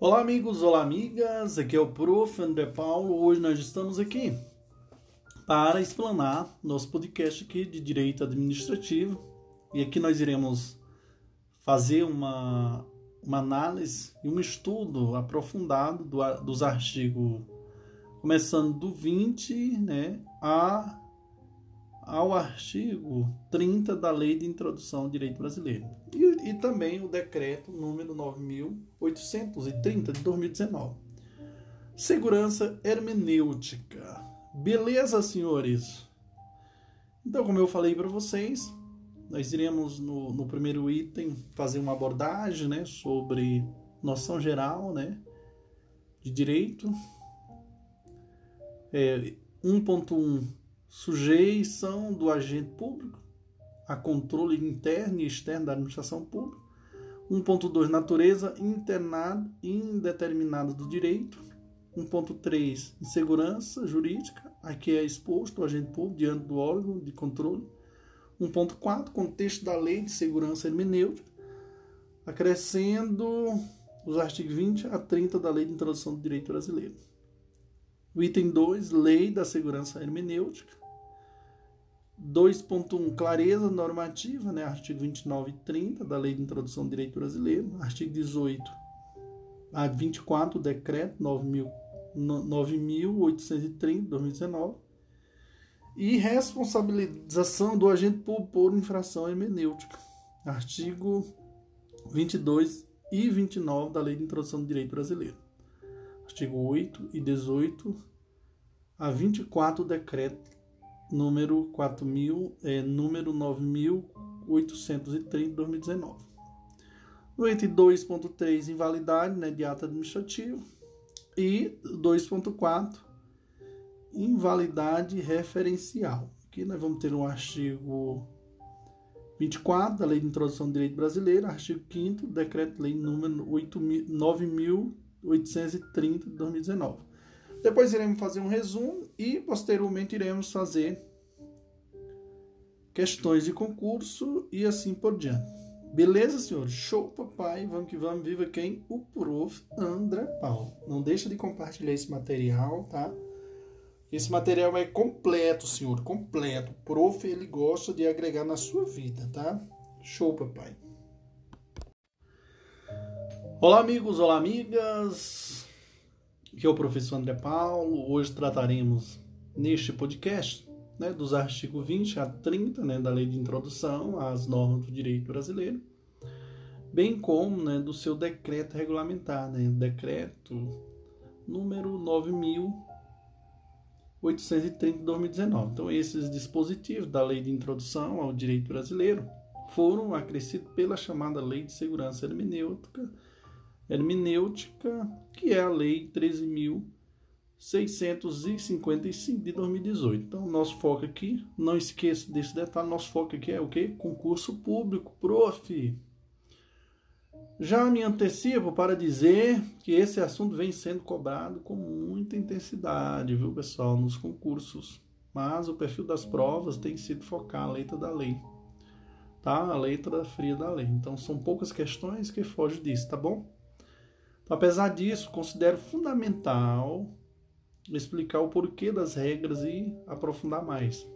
Olá, amigos, olá, amigas. Aqui é o Prof. André Paulo. Hoje nós estamos aqui para explanar nosso podcast aqui de Direito Administrativo. E aqui nós iremos fazer uma, uma análise e um estudo aprofundado do, dos artigos, começando do 20 né, a ao artigo 30 da Lei de Introdução ao Direito Brasileiro e, e também o decreto número 9830 de 2019. Segurança hermenêutica. Beleza, senhores? Então, como eu falei para vocês, nós iremos no, no, primeiro item fazer uma abordagem né, sobre noção geral né, de direito. É, 1.1 sujeição do agente público a controle interno e externo da administração pública. 1.2 natureza indeterminada do direito. 1.3 insegurança jurídica, aqui é exposto o agente público diante do órgão de controle. 1.4 contexto da lei de segurança hermenêutica, acrescendo os artigos 20 a 30 da lei de introdução do direito brasileiro. O item 2, lei da segurança hermenêutica. 2.1 clareza normativa, né? artigo 29 e 30 da Lei de Introdução do Direito Brasileiro, artigo 18 a 24 decreto 9830 de 2019 e responsabilização do agente público por infração hermenêutica, artigo 22 e 29 da Lei de Introdução do Direito Brasileiro, artigo 8 e 18 a 24 decreto número 4000, é, número 9830 2019. No item 2.3, invalidade né, de ato administrativo. E 2.4, invalidade referencial. Aqui nós vamos ter um artigo 24 da Lei de Introdução do Direito Brasileiro, artigo 5 Decreto-Lei número 9830 de 2019. Depois iremos fazer um resumo e posteriormente iremos fazer questões de concurso e assim por diante. Beleza, senhores? Show, papai. Vamos que vamos. Viva quem? O prof. André Paulo. Não deixa de compartilhar esse material, tá? Esse material é completo, senhor, completo. O prof, ele gosta de agregar na sua vida, tá? Show, papai. Olá, amigos, olá, amigas. Aqui é o professor André Paulo. Hoje trataremos neste podcast né, dos artigos 20 a 30 né, da Lei de Introdução às Normas do Direito Brasileiro, bem como né, do seu decreto regulamentar, né, decreto número 9.830 de 2019. Então, esses dispositivos da Lei de Introdução ao Direito Brasileiro foram acrescidos pela chamada Lei de Segurança Hermenêutica hermenêutica, que é a Lei 13.655 de 2018. Então, nosso foco aqui, não esqueça desse detalhe, nosso foco aqui é o que? Concurso público, prof. Já me antecipo para dizer que esse assunto vem sendo cobrado com muita intensidade, viu, pessoal, nos concursos. Mas o perfil das provas tem sido focar a letra da lei, tá? A letra fria da lei. Então, são poucas questões que fogem disso, tá bom? Apesar disso, considero fundamental explicar o porquê das regras e aprofundar mais,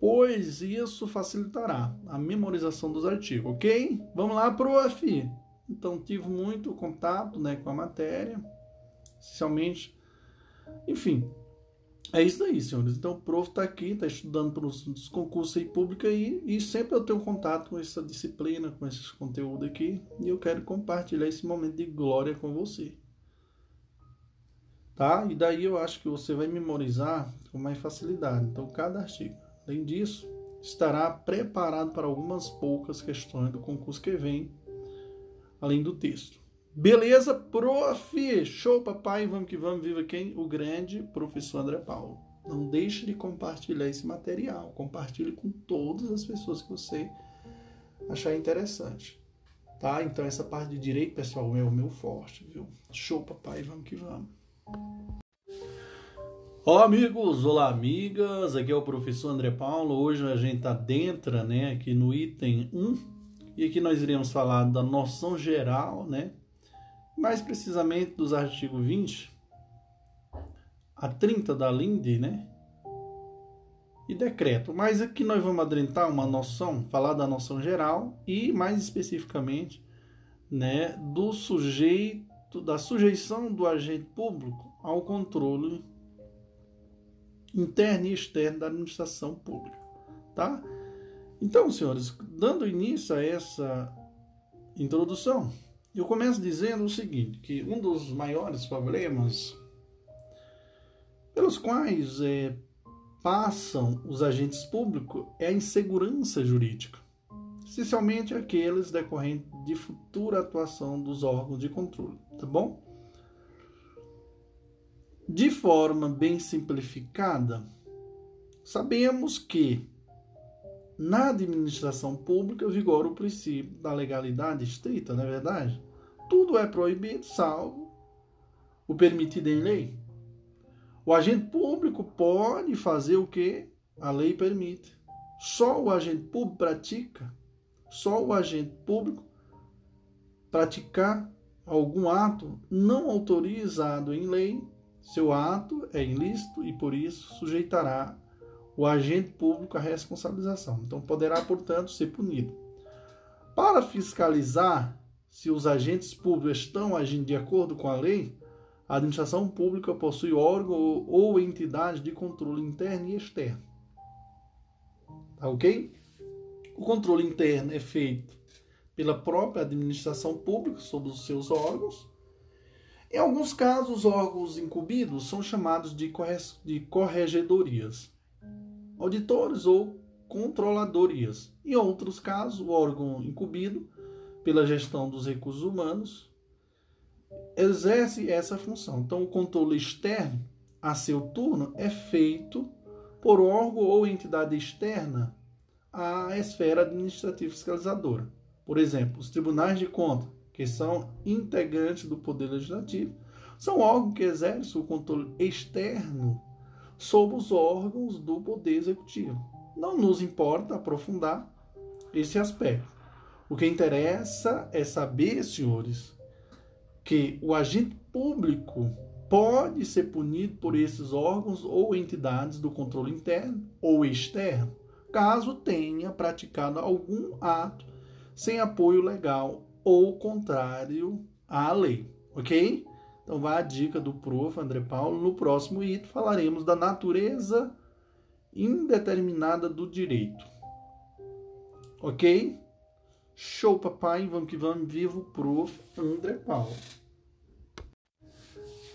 pois isso facilitará a memorização dos artigos, ok? Vamos lá, prof! Então, tive muito contato né, com a matéria, essencialmente, enfim, é isso aí, senhores. Então, o prof está aqui, está estudando para os concursos aí públicos aí, e sempre eu tenho contato com essa disciplina, com esse conteúdo aqui, e eu quero compartilhar esse momento de glória com você. Tá? E daí eu acho que você vai memorizar com mais facilidade. Então, cada artigo. Além disso, estará preparado para algumas poucas questões do concurso que vem, além do texto. Beleza, prof? Show, papai. Vamos que vamos. Viva quem? O grande professor André Paulo. Não deixe de compartilhar esse material. Compartilhe com todas as pessoas que você achar interessante. Tá? Então, essa parte de direito, pessoal, é o meu forte, viu? Show, papai. Vamos que vamos. Olá, amigos. Olá, amigas. Aqui é o professor André Paulo. Hoje a gente adentra, né, aqui no item 1. E aqui nós iremos falar da noção geral, né? Mais precisamente dos artigos 20 a 30 da LINDE, né? E decreto. Mas aqui nós vamos adentrar uma noção, falar da noção geral e mais especificamente, né, do sujeito, da sujeição do agente público ao controle interno e externo da administração pública, tá? Então, senhores, dando início a essa introdução, eu começo dizendo o seguinte, que um dos maiores problemas pelos quais é, passam os agentes públicos é a insegurança jurídica, essencialmente aqueles decorrentes de futura atuação dos órgãos de controle, tá bom? De forma bem simplificada, sabemos que na administração pública vigora o princípio da legalidade estrita, não é verdade? Tudo é proibido, salvo o permitido em lei. O agente público pode fazer o que a lei permite. Só o agente público pratica, só o agente público praticar algum ato não autorizado em lei, seu ato é ilícito e por isso sujeitará o agente público à responsabilização. Então poderá, portanto, ser punido. Para fiscalizar se os agentes públicos estão agindo de acordo com a lei, a administração pública possui órgão ou entidade de controle interno e externo. Tá ok? O controle interno é feito pela própria administração pública sobre os seus órgãos. Em alguns casos, os órgãos incumbidos são chamados de, de corregedorias, auditores ou controladorias. Em outros casos, o órgão incumbido pela gestão dos recursos humanos, exerce essa função. Então, o controle externo, a seu turno, é feito por órgão ou entidade externa à esfera administrativa fiscalizadora. Por exemplo, os tribunais de contas, que são integrantes do Poder Legislativo, são órgãos que exercem o controle externo sobre os órgãos do Poder Executivo. Não nos importa aprofundar esse aspecto. O que interessa é saber, senhores, que o agente público pode ser punido por esses órgãos ou entidades do controle interno ou externo, caso tenha praticado algum ato sem apoio legal ou contrário à lei, ok? Então vai a dica do prof. André Paulo. No próximo item falaremos da natureza indeterminada do direito. Ok? Show, papai. Vamos que vamos. Vivo, prof. André Paulo.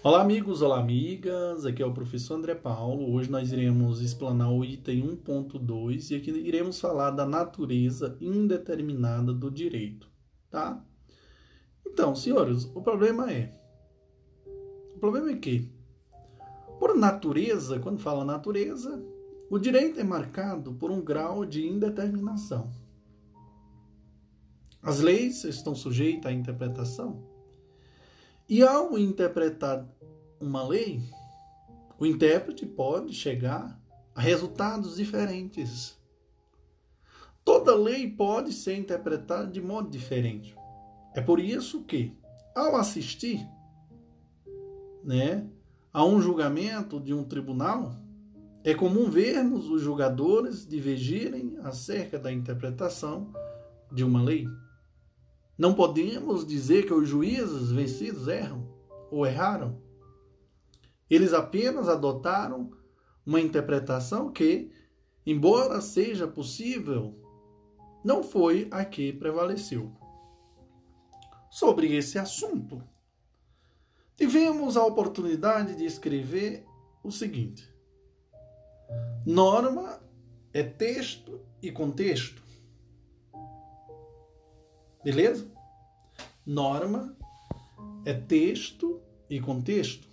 Olá, amigos. Olá, amigas. Aqui é o professor André Paulo. Hoje nós iremos explanar o item 1.2 e aqui iremos falar da natureza indeterminada do direito, tá? Então, senhores, o problema é... O problema é que, por natureza, quando fala natureza, o direito é marcado por um grau de indeterminação. As leis estão sujeitas à interpretação. E ao interpretar uma lei, o intérprete pode chegar a resultados diferentes. Toda lei pode ser interpretada de modo diferente. É por isso que, ao assistir né, a um julgamento de um tribunal, é comum vermos os julgadores divergirem acerca da interpretação de uma lei. Não podemos dizer que os juízes vencidos erram ou erraram. Eles apenas adotaram uma interpretação que, embora seja possível, não foi a que prevaleceu. Sobre esse assunto, tivemos a oportunidade de escrever o seguinte: norma é texto e contexto. Beleza? Norma é texto e contexto.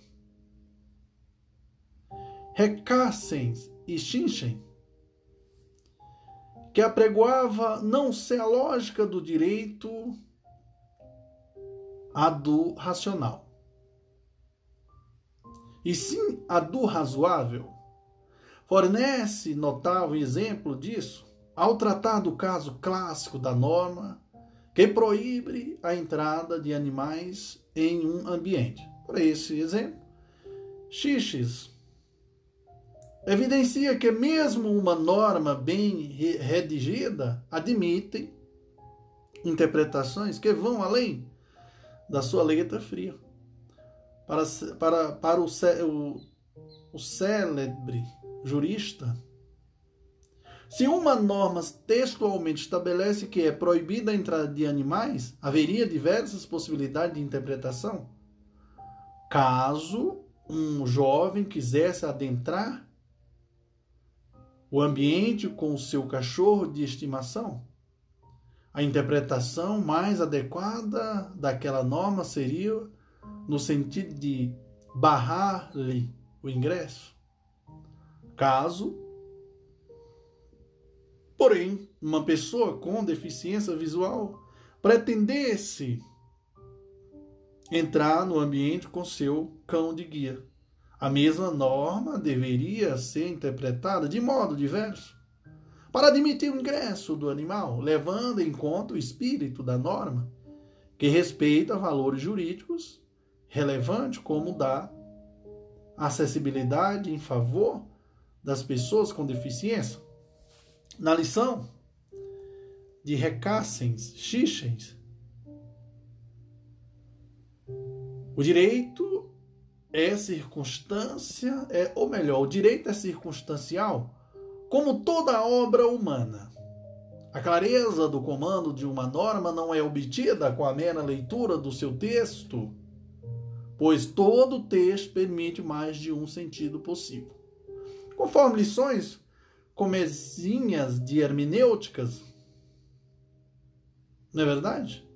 Recassens e Shinchen, que apregoava não ser a lógica do direito a do racional, e sim a do razoável, fornece notável exemplo disso ao tratar do caso clássico da norma que proíbe a entrada de animais em um ambiente. Por esse exemplo, xixes evidencia que mesmo uma norma bem redigida admite interpretações que vão além da sua letra fria. Para, para, para o, o, o célebre jurista, se uma norma textualmente estabelece que é proibida a entrada de animais, haveria diversas possibilidades de interpretação. Caso um jovem quisesse adentrar o ambiente com o seu cachorro de estimação, a interpretação mais adequada daquela norma seria no sentido de barrar-lhe o ingresso. Caso, porém, uma pessoa com deficiência visual pretendesse entrar no ambiente com seu cão de guia, a mesma norma deveria ser interpretada de modo diverso para admitir o ingresso do animal, levando em conta o espírito da norma, que respeita valores jurídicos relevantes, como da acessibilidade em favor das pessoas com deficiência. Na lição de Recassens, Xixens, o direito é circunstância, é, ou melhor, o direito é circunstancial como toda obra humana, a clareza do comando de uma norma não é obtida com a mera leitura do seu texto, pois todo texto permite mais de um sentido possível. Conforme lições comezinhas de hermenêuticas, não é verdade?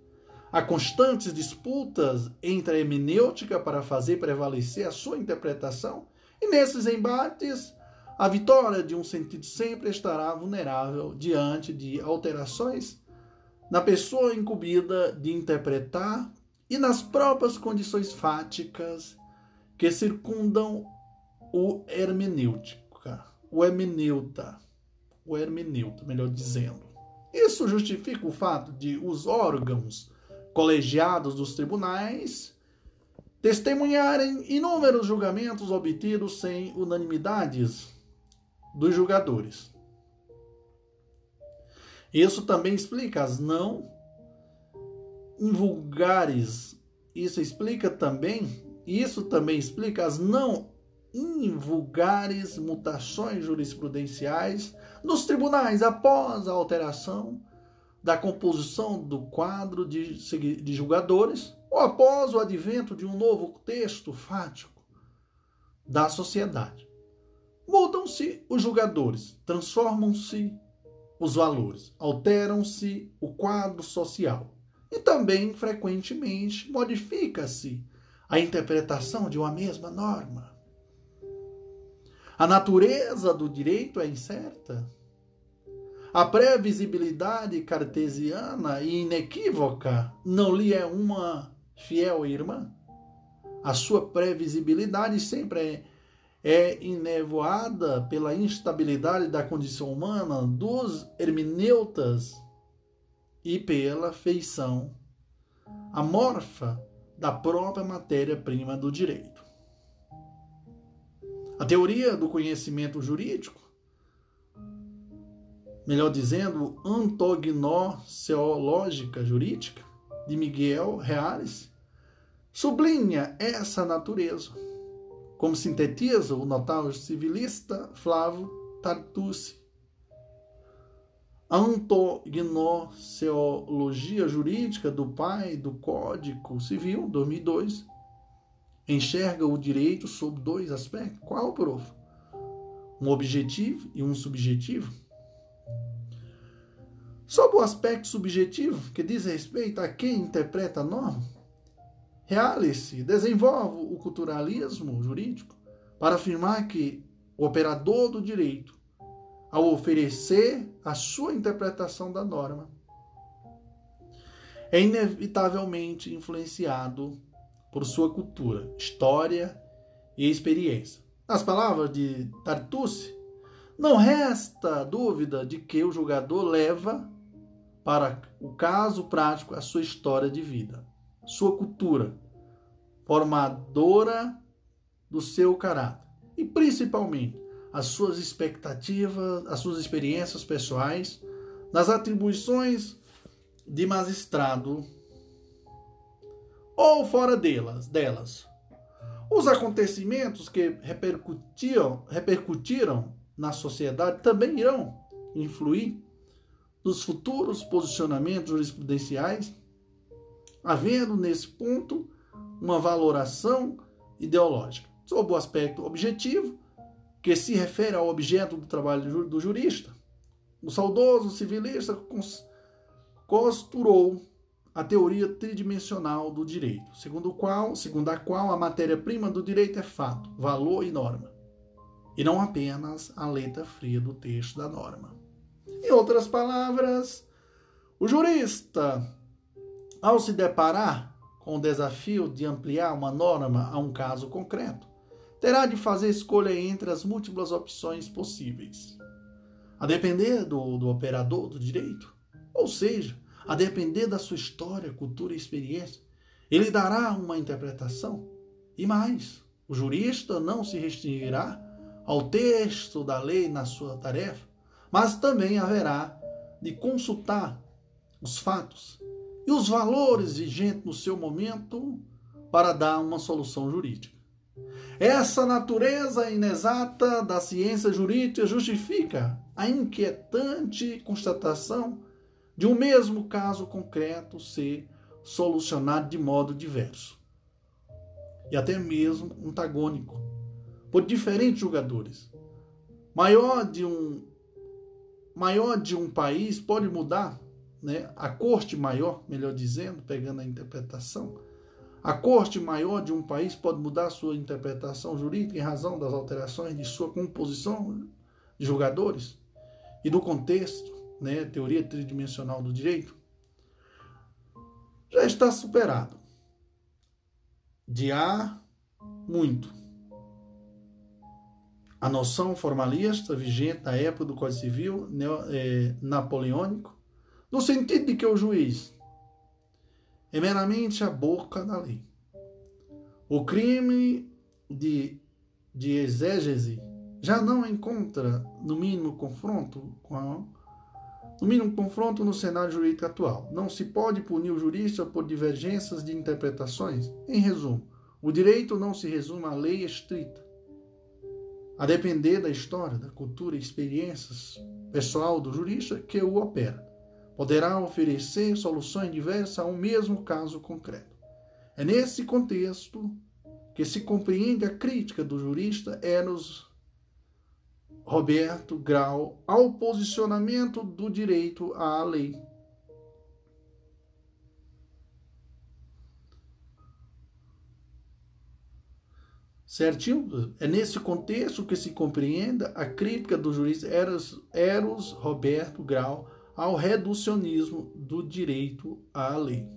Há constantes disputas entre a hermenêutica para fazer prevalecer a sua interpretação, e nesses embates a vitória de um sentido sempre estará vulnerável diante de alterações na pessoa incumbida de interpretar e nas próprias condições fáticas que circundam o hermenêutica, o hermeneuta, o hermeneuta, melhor dizendo. Isso justifica o fato de os órgãos colegiados dos tribunais testemunharem inúmeros julgamentos obtidos sem unanimidades dos julgadores. Isso também explica as não invulgares. Isso explica também, isso também explica as não invulgares mutações jurisprudenciais nos tribunais após a alteração da composição do quadro de, de julgadores ou após o advento de um novo texto fático da sociedade. Mudam-se os julgadores, transformam-se os valores, alteram-se o quadro social e também, frequentemente, modifica-se a interpretação de uma mesma norma. A natureza do direito é incerta. A previsibilidade cartesiana e inequívoca não lhe é uma fiel irmã. A sua previsibilidade sempre é é enevoada pela instabilidade da condição humana dos hermeneutas e pela feição amorfa da própria matéria-prima do direito. A teoria do conhecimento jurídico, melhor dizendo, antognoseológica jurídica, de Miguel Reales, sublinha essa natureza como sintetiza o notável civilista Flávio Tartucci. A antognoseologia jurídica do pai do Código Civil, 2002, enxerga o direito sob dois aspectos. Qual, prof? Um objetivo e um subjetivo. Sob o aspecto subjetivo, que diz respeito a quem interpreta a norma, Reale-se, desenvolve o culturalismo jurídico para afirmar que o operador do direito, ao oferecer a sua interpretação da norma, é inevitavelmente influenciado por sua cultura, história e experiência. Nas palavras de Tartucci, não resta dúvida de que o julgador leva para o caso prático a sua história de vida, sua cultura, formadora do seu caráter e principalmente as suas expectativas, as suas experiências pessoais, nas atribuições de magistrado ou fora delas, delas. Os acontecimentos que repercutiram, repercutiram na sociedade também irão influir nos futuros posicionamentos jurisprudenciais, havendo nesse ponto uma valoração ideológica, sob o aspecto objetivo, que se refere ao objeto do trabalho do jurista. O saudoso civilista costurou a teoria tridimensional do direito, segundo, qual, segundo a qual a matéria-prima do direito é fato, valor e norma, e não apenas a letra fria do texto da norma. Em outras palavras, o jurista, ao se deparar com o desafio de ampliar uma norma a um caso concreto, terá de fazer escolha entre as múltiplas opções possíveis. A depender do, do operador do direito, ou seja, a depender da sua história, cultura e experiência, ele dará uma interpretação. E mais, o jurista não se restringirá ao texto da lei na sua tarefa, mas também haverá de consultar os fatos e os valores vigentes no seu momento para dar uma solução jurídica. Essa natureza inexata da ciência jurídica justifica a inquietante constatação de um mesmo caso concreto ser solucionado de modo diverso e até mesmo antagônico por diferentes julgadores. Maior de um maior de um país pode mudar, né? A corte maior, melhor dizendo, pegando a interpretação, a corte maior de um país pode mudar sua interpretação jurídica em razão das alterações de sua composição de julgadores e do contexto né, teoria tridimensional do direito, já está superado. De há muito. A noção formalista vigente na época do Código Civil é, napoleônico, no sentido de que o juiz é meramente a boca da lei. O crime de, de exégese já não encontra, no mínimo, confronto com a no mínimo, confronto no cenário jurídico atual. Não se pode punir o jurista por divergências de interpretações. Em resumo, o direito não se resume à lei estrita. A depender da história, da cultura e experiências pessoal do jurista que o opera, poderá oferecer soluções diversas a um mesmo caso concreto. É nesse contexto que se compreende a crítica do jurista Eros Roberto Grau ao posicionamento do direito à lei. Certinho? É nesse contexto que se compreenda a crítica do juiz Eros, Eros Roberto Grau ao reducionismo do direito à lei.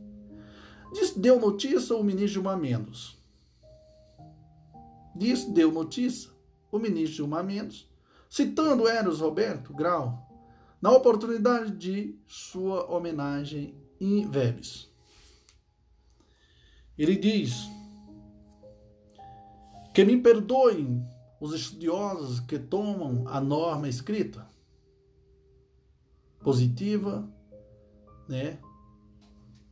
Diz, deu notícia o ministro Gilmar Mendes. Diz, deu notícia o ministro Gilmar Mendes citando Eros Roberto Grau na oportunidade de sua homenagem em Vebs. Ele diz que me perdoem os estudiosos que tomam a norma escrita positiva, né?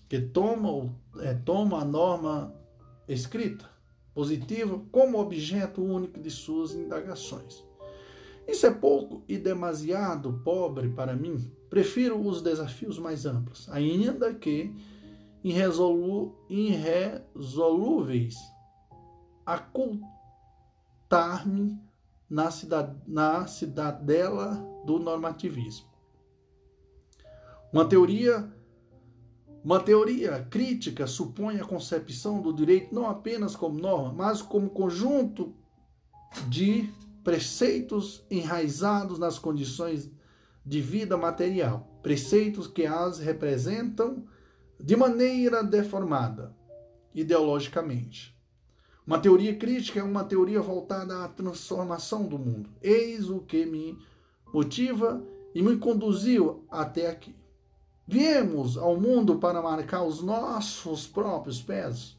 Que tomam, é, tomam a norma escrita positiva como objeto único de suas indagações. Isso é pouco e demasiado pobre para mim. Prefiro os desafios mais amplos, ainda que irresolu irresolúveis. Ocultar-me na, cidad na cidadela do normativismo. Uma teoria uma teoria crítica supõe a concepção do direito não apenas como norma, mas como conjunto de preceitos enraizados nas condições de vida material, preceitos que as representam de maneira deformada ideologicamente. Uma teoria crítica é uma teoria voltada à transformação do mundo. Eis o que me motiva e me conduziu até aqui. Viemos ao mundo para marcar os nossos próprios pés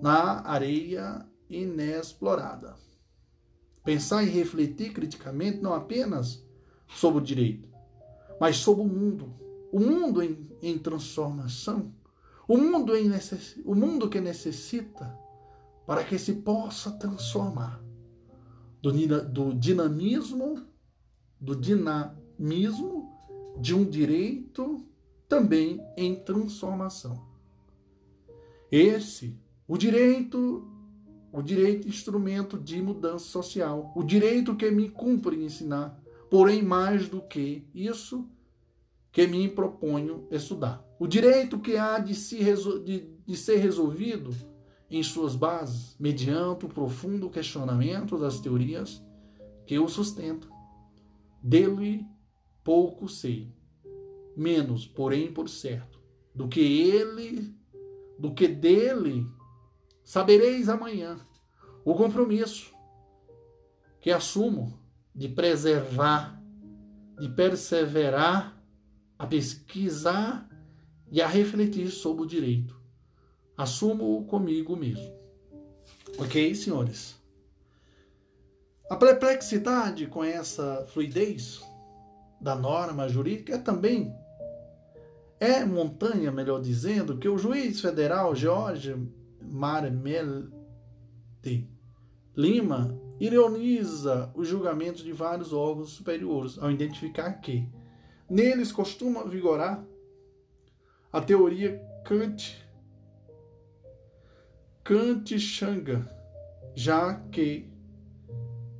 na areia inexplorada. Pensar e refletir criticamente não apenas sobre o direito, mas sobre o mundo. O mundo em, em transformação. O mundo, em necess, o mundo que necessita para que se possa transformar do, do dinamismo, do dinamismo de um direito também em transformação. Esse, o direito, o direito instrumento de mudança social, o direito que me cumpre ensinar, porém mais do que isso que me proponho estudar. O direito que há de, se de, de ser resolvido em suas bases, mediante o profundo questionamento das teorias que o sustentam. Dele pouco sei, menos, porém, por certo, do que ele, do que dele sabereis amanhã. O compromisso que assumo de preservar, de perseverar, a pesquisar e a refletir sobre o direito. Assumo comigo mesmo. Ok, senhores? A perplexidade com essa fluidez da norma jurídica é também é montanha, melhor dizendo, que o juiz federal Jorge Marmelde Lima ironiza os julgamentos de vários órgãos superiores ao identificar que neles costuma vigorar a teoria Kant Kant-Shanga, já que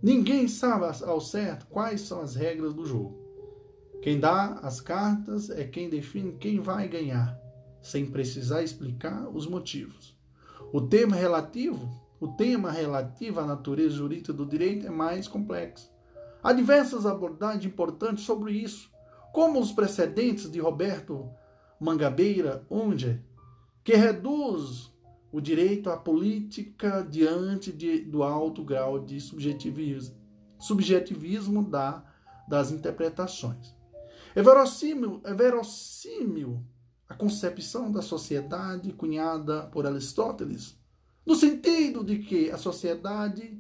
ninguém sabe ao certo quais são as regras do jogo. Quem dá as cartas é quem define quem vai ganhar, sem precisar explicar os motivos. O tema relativo, o tema relativo à natureza jurídica do direito é mais complexo. Há diversas abordagens importantes sobre isso, como os precedentes de Roberto Mangabeira Unger, que reduz o direito à política diante de, do alto grau de subjetivismo, subjetivismo da, das interpretações. É verossímil, é verossímil concepção da sociedade cunhada por Aristóteles, no sentido de que a sociedade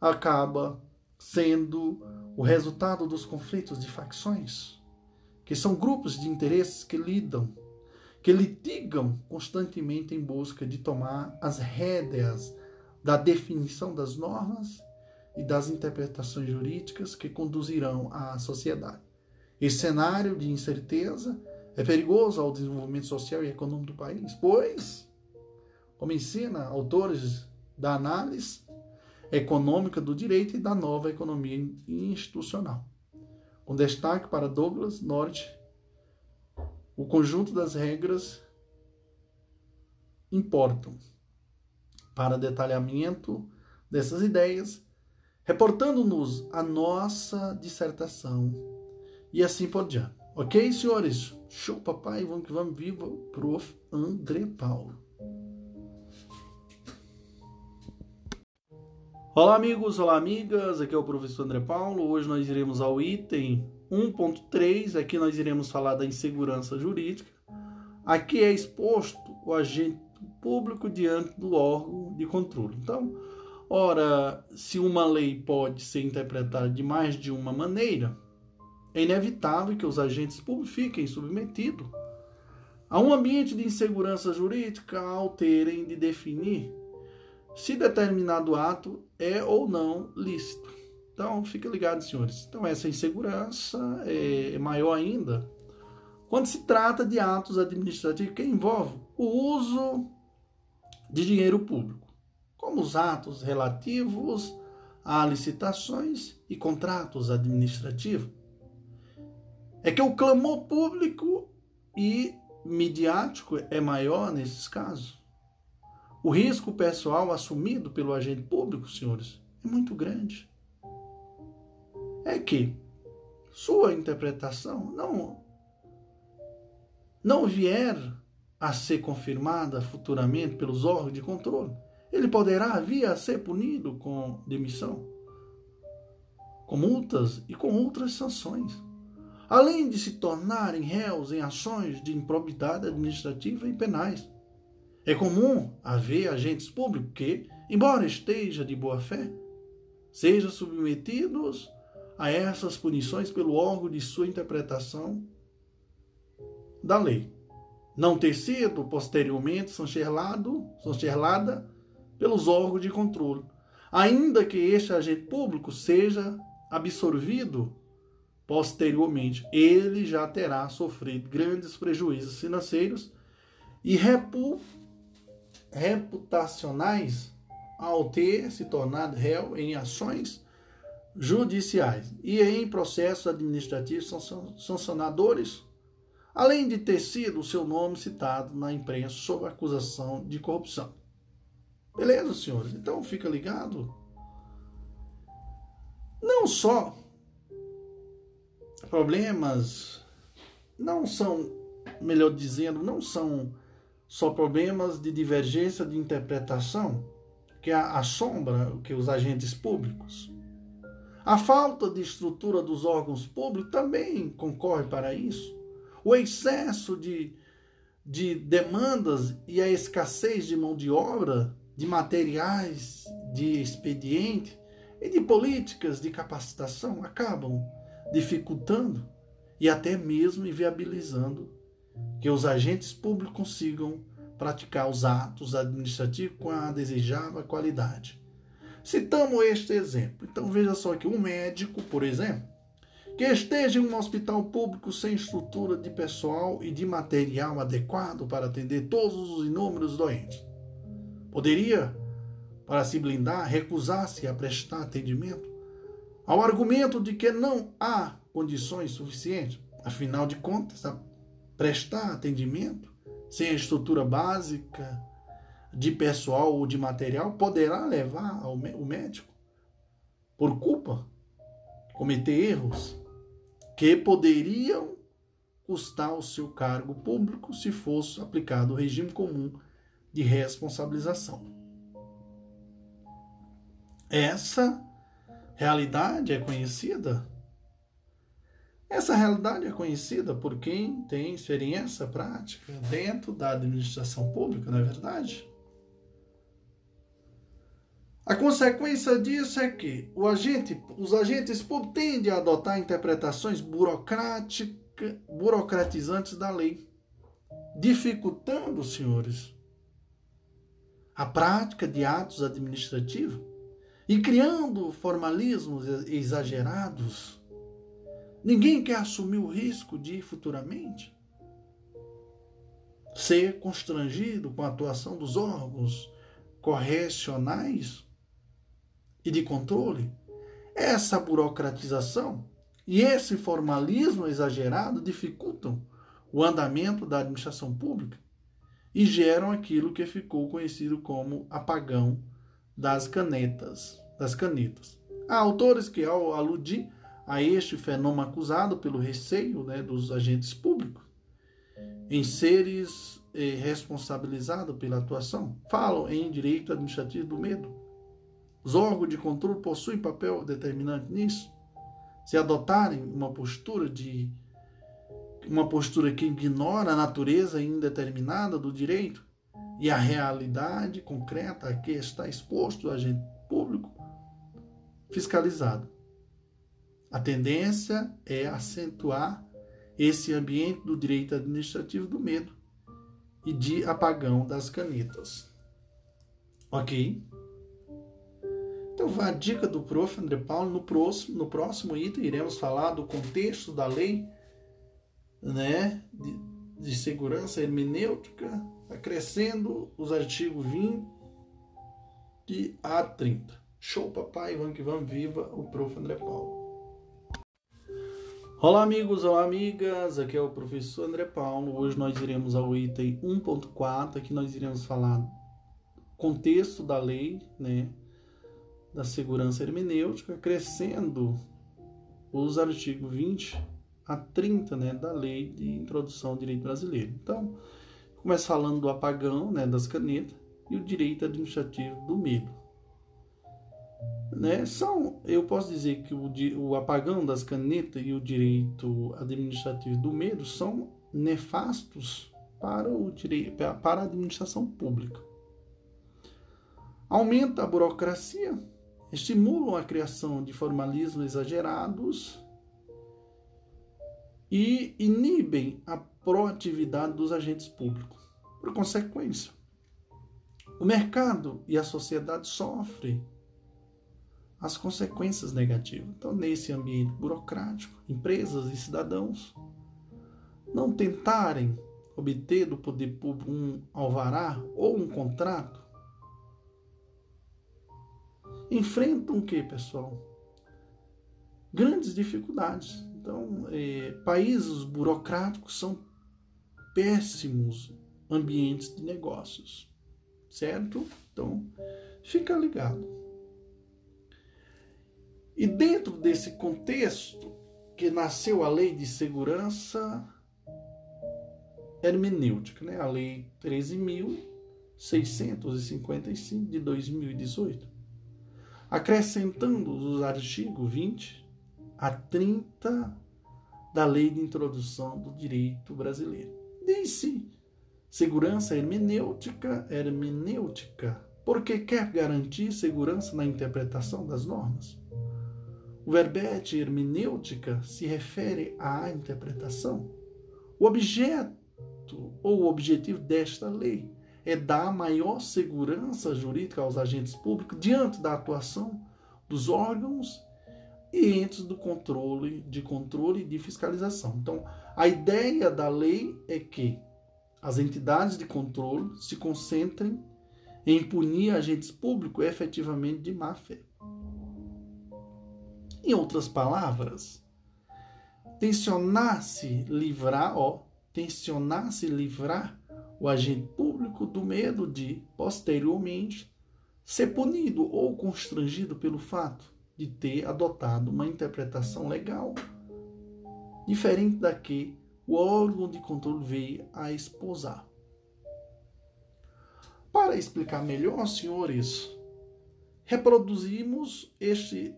acaba sendo o resultado dos conflitos de facções, que são grupos de interesses que lidam, que litigam constantemente em busca de tomar as rédeas da definição das normas e das interpretações jurídicas que conduzirão à sociedade. Esse cenário de incerteza é perigoso ao desenvolvimento social e econômico do país, pois, como ensina autores da análise econômica do direito e da nova economia institucional. Com destaque para Douglas Norte, o conjunto das regras importam para detalhamento dessas ideias, reportando-nos a nossa dissertação e assim por diante. Ok, senhores? Show, papai. Vamos que vamos. Viva o prof. André Paulo. Olá, amigos. Olá, amigas. Aqui é o professor André Paulo. Hoje nós iremos ao item 1.3. Aqui nós iremos falar da insegurança jurídica. Aqui é exposto o agente público diante do órgão de controle. Então, ora, se uma lei pode ser interpretada de mais de uma maneira, é inevitável que os agentes públicos fiquem submetidos a um ambiente de insegurança jurídica ao terem de definir se determinado ato é ou não lícito. Então, fique ligado, senhores. Então, essa insegurança é maior ainda quando se trata de atos administrativos que envolvem o uso de dinheiro público, como os atos relativos a licitações e contratos administrativos é que o clamor público e midiático é maior nesses casos. O risco pessoal assumido pelo agente público, senhores, é muito grande. É que sua interpretação não não vier a ser confirmada futuramente pelos órgãos de controle, ele poderá vir a ser punido com demissão, com multas e com outras sanções. Além de se tornarem réus em ações de improbidade administrativa e penais. É comum haver agentes públicos que, embora esteja de boa fé, sejam submetidos a essas punições pelo órgão de sua interpretação da lei. Não ter sido posteriormente sancherlado, sancherlada pelos órgãos de controle, ainda que este agente público seja absorvido posteriormente, ele já terá sofrido grandes prejuízos financeiros e repu reputacionais ao ter se tornado réu em ações judiciais e em processos administrativos sancionadores, além de ter sido o seu nome citado na imprensa sob acusação de corrupção. Beleza, senhores? Então fica ligado. Não só problemas não são, melhor dizendo, não são só problemas de divergência de interpretação que assombra que os agentes públicos. A falta de estrutura dos órgãos públicos também concorre para isso. O excesso de, de demandas e a escassez de mão de obra, de materiais, de expediente e de políticas de capacitação acabam dificultando e até mesmo inviabilizando que os agentes públicos consigam praticar os atos administrativos com a desejável qualidade. Citamos este exemplo. Então veja só que um médico, por exemplo, que esteja em um hospital público sem estrutura de pessoal e de material adequado para atender todos os inúmeros doentes, poderia, para se blindar, recusar-se a prestar atendimento ao argumento de que não há condições suficientes, afinal de contas, prestar atendimento sem a estrutura básica de pessoal ou de material poderá levar ao, o médico, por culpa, cometer erros que poderiam custar o seu cargo público se fosse aplicado o regime comum de responsabilização. Essa realidade é conhecida essa realidade é conhecida por quem tem experiência prática dentro da administração pública, não é verdade? A consequência disso é que agente, os agentes públicos tendem a adotar interpretações burocráticas, burocratizantes da lei, dificultando, senhores, a prática de atos administrativos e criando formalismos exagerados Ninguém quer assumir o risco de futuramente ser constrangido com a atuação dos órgãos correcionais e de controle. Essa burocratização e esse formalismo exagerado dificultam o andamento da administração pública e geram aquilo que ficou conhecido como apagão das canetas, das canetas. Há autores que ao aludir a este fenômeno acusado pelo receio né, dos agentes públicos em seres eh, responsabilizados pela atuação. Falam em direito administrativo do medo. Os órgãos de controle possuem papel determinante nisso. Se adotarem uma postura de uma postura que ignora a natureza indeterminada do direito e a realidade concreta a que está exposto o agente público fiscalizado. A tendência é acentuar esse ambiente do direito administrativo do medo e de apagão das canetas. Ok? Então, a dica do prof. André Paulo. No próximo, no próximo item, iremos falar do contexto da lei né, de, de segurança hermenêutica, acrescendo os artigos 20 a 30. Show, papai. Vamos que vamos. Viva o prof. André Paulo. Olá amigos, olá amigas, aqui é o professor André Paulo. Hoje nós iremos ao item 1.4, aqui nós iremos falar contexto da lei, né, da segurança hermenêutica, crescendo os artigos 20 a 30, né, da lei de introdução ao direito brasileiro. Então, começa falando do apagão, né, das canetas e o direito administrativo do medo. Né, são eu posso dizer que o, o apagão das canetas e o direito administrativo do medo são nefastos para, o direito, para a administração pública. Aumenta a burocracia, estimulam a criação de formalismos exagerados e inibem a proatividade dos agentes públicos. Por consequência, o mercado e a sociedade sofrem as consequências negativas. Então, nesse ambiente burocrático, empresas e cidadãos não tentarem obter do poder público um alvará ou um contrato, enfrentam o que, pessoal? Grandes dificuldades. Então, é, países burocráticos são péssimos ambientes de negócios, certo? Então, fica ligado. E dentro desse contexto que nasceu a Lei de Segurança Hermenêutica, né? a Lei 13.655 de 2018, acrescentando os artigos 20 a 30 da Lei de Introdução do Direito Brasileiro. Disse segurança hermenêutica, hermenêutica, porque quer garantir segurança na interpretação das normas. O verbete hermenêutica se refere à interpretação. O objeto ou o objetivo desta lei é dar maior segurança jurídica aos agentes públicos diante da atuação dos órgãos e entes do controle, de controle e de fiscalização. Então, a ideia da lei é que as entidades de controle se concentrem em punir agentes públicos efetivamente de má fé. Em outras palavras, tensionar-se livrar, ó, tensionar-se livrar o agente público do medo de, posteriormente, ser punido ou constrangido pelo fato de ter adotado uma interpretação legal diferente da que o órgão de controle veio a esposar. Para explicar melhor, senhores, reproduzimos este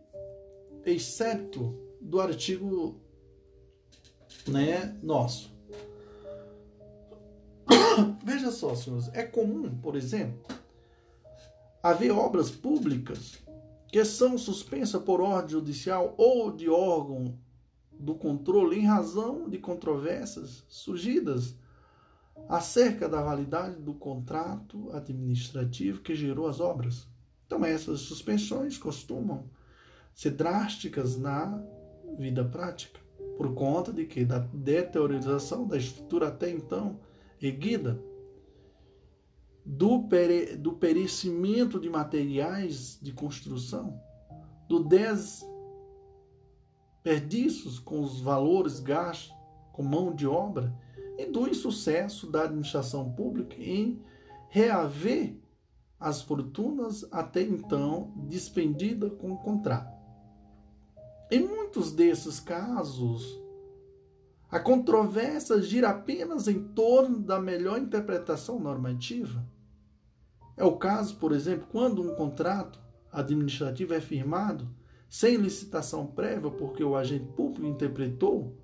excepto do artigo né, nosso. Veja só, senhores, é comum, por exemplo, haver obras públicas que são suspensas por ordem judicial ou de órgão do controle em razão de controvérsias surgidas acerca da validade do contrato administrativo que gerou as obras. Então, essas suspensões costumam ser drásticas na vida prática, por conta de que da deteriorização da estrutura até então erguida, do, pere, do perecimento de materiais de construção, do desperdícios com os valores gastos com mão de obra e do insucesso da administração pública em reaver as fortunas até então despendidas com o contrato. Em muitos desses casos, a controvérsia gira apenas em torno da melhor interpretação normativa. É o caso, por exemplo, quando um contrato administrativo é firmado sem licitação prévia, porque o agente público interpretou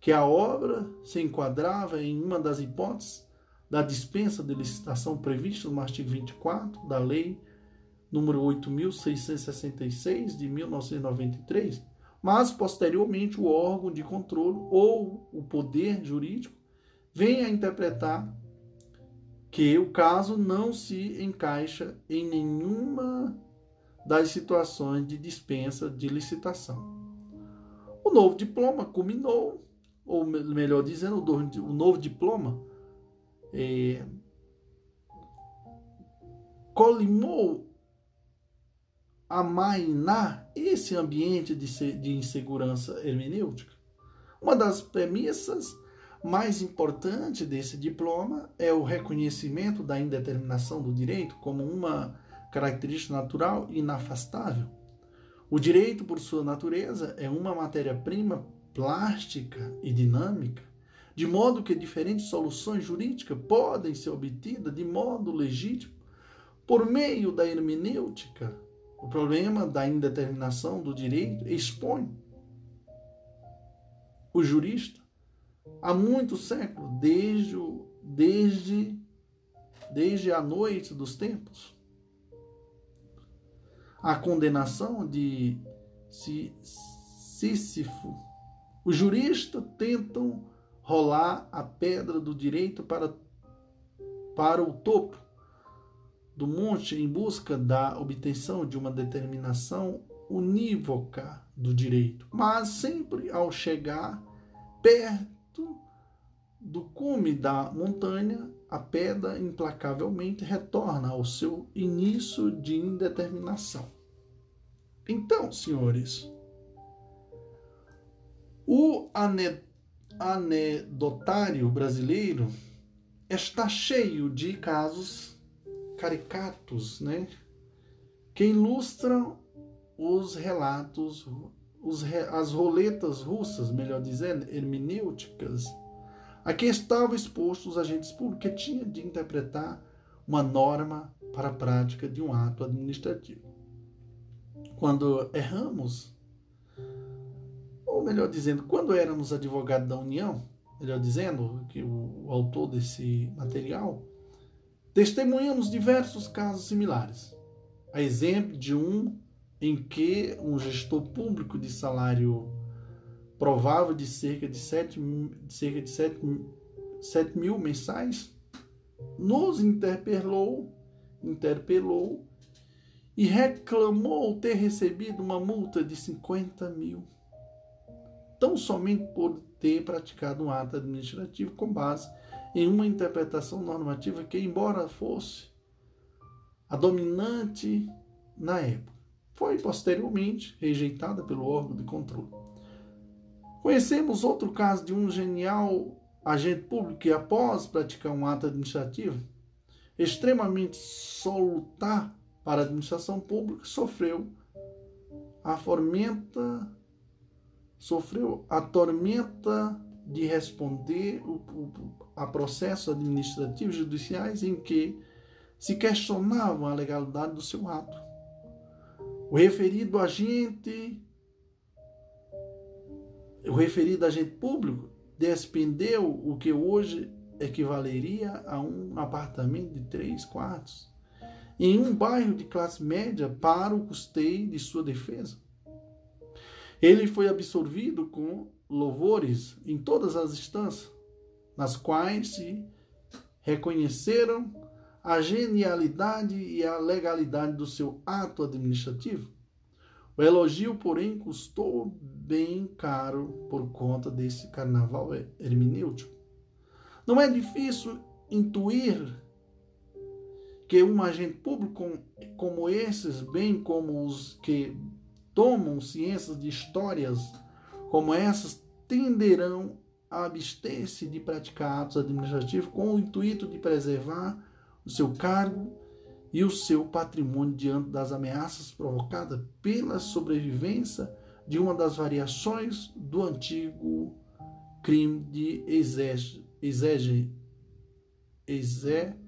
que a obra se enquadrava em uma das hipóteses da dispensa de licitação prevista no artigo 24 da Lei número 8666 de 1993, mas posteriormente o órgão de controle ou o poder jurídico vem a interpretar que o caso não se encaixa em nenhuma das situações de dispensa de licitação. O novo diploma culminou, ou melhor dizendo, o novo diploma é, colimou a mainar esse ambiente de, de insegurança hermenêutica. Uma das premissas mais importante desse diploma é o reconhecimento da indeterminação do direito como uma característica natural e inafastável. O direito, por sua natureza, é uma matéria-prima plástica e dinâmica, de modo que diferentes soluções jurídicas podem ser obtidas de modo legítimo por meio da hermenêutica o problema da indeterminação do direito expõe o jurista há muitos séculos, desde, desde, desde a noite dos tempos. A condenação de Sísifo. Os juristas tentam rolar a pedra do direito para, para o topo do monte em busca da obtenção de uma determinação unívoca do direito, mas sempre ao chegar perto do cume da montanha, a pedra implacavelmente retorna ao seu início de indeterminação. Então, senhores, o anedotário brasileiro está cheio de casos caricatos, né? Que ilustram os relatos, os, as roletas russas, melhor dizendo, hermenêuticas, a que estavam expostos os agentes públicos que tinham de interpretar uma norma para a prática de um ato administrativo. Quando erramos, ou melhor dizendo, quando éramos advogados da União, melhor dizendo, que o, o autor desse material, testemunhamos diversos casos similares. A exemplo de um em que um gestor público de salário provável de cerca de 7, cerca de 7, 7 mil mensais nos interpelou, interpelou e reclamou ter recebido uma multa de 50 mil, tão somente por ter praticado um ato administrativo com base em uma interpretação normativa que, embora fosse a dominante na época, foi posteriormente rejeitada pelo órgão de controle. Conhecemos outro caso de um genial agente público que, após praticar um ato administrativo extremamente solutar para a administração pública, sofreu a tormenta, sofreu a tormenta de responder a processos administrativos judiciais em que se questionavam a legalidade do seu ato. O referido agente, o referido agente público despendeu o que hoje equivaleria a um apartamento de três quartos em um bairro de classe média para o custeio de sua defesa. Ele foi absorvido com louvores em todas as instâncias, nas quais se reconheceram a genialidade e a legalidade do seu ato administrativo. O elogio, porém, custou bem caro por conta desse carnaval hermenêutico. Não é difícil intuir que um agente público como esses, bem como os que tomam ciências de histórias como essas, tenderão a abster-se de praticar atos administrativos com o intuito de preservar o seu cargo e o seu patrimônio diante das ameaças provocadas pela sobrevivência de uma das variações do antigo crime de exégese, exégese,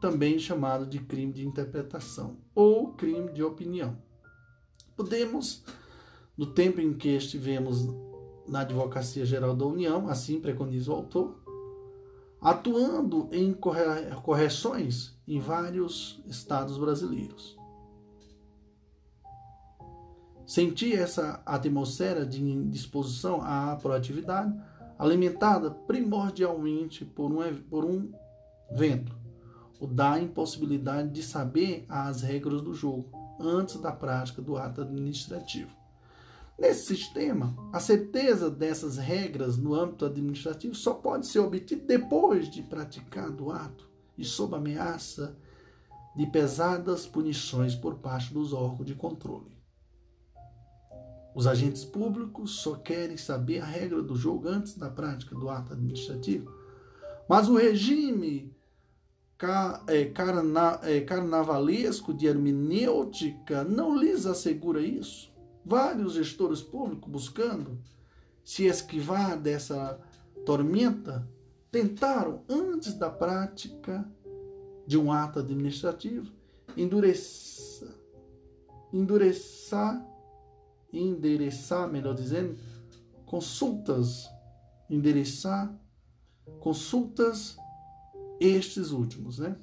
também chamado de crime de interpretação ou crime de opinião. Podemos, no tempo em que estivemos na Advocacia Geral da União, assim preconiza o autor, atuando em correções em vários estados brasileiros. Senti essa atmosfera de disposição à proatividade, alimentada primordialmente por um, por um vento, o da impossibilidade de saber as regras do jogo antes da prática do ato administrativo. Nesse sistema, a certeza dessas regras no âmbito administrativo só pode ser obtida depois de praticado o ato e sob ameaça de pesadas punições por parte dos órgãos de controle. Os agentes públicos só querem saber a regra do jogo antes da prática do ato administrativo, mas o regime é, é, carnavalesco de hermenêutica não lhes assegura isso vários gestores públicos buscando se esquivar dessa tormenta tentaram, antes da prática de um ato administrativo, endureça, endureçar, endereçar, melhor dizendo, consultas, endereçar consultas estes últimos, né?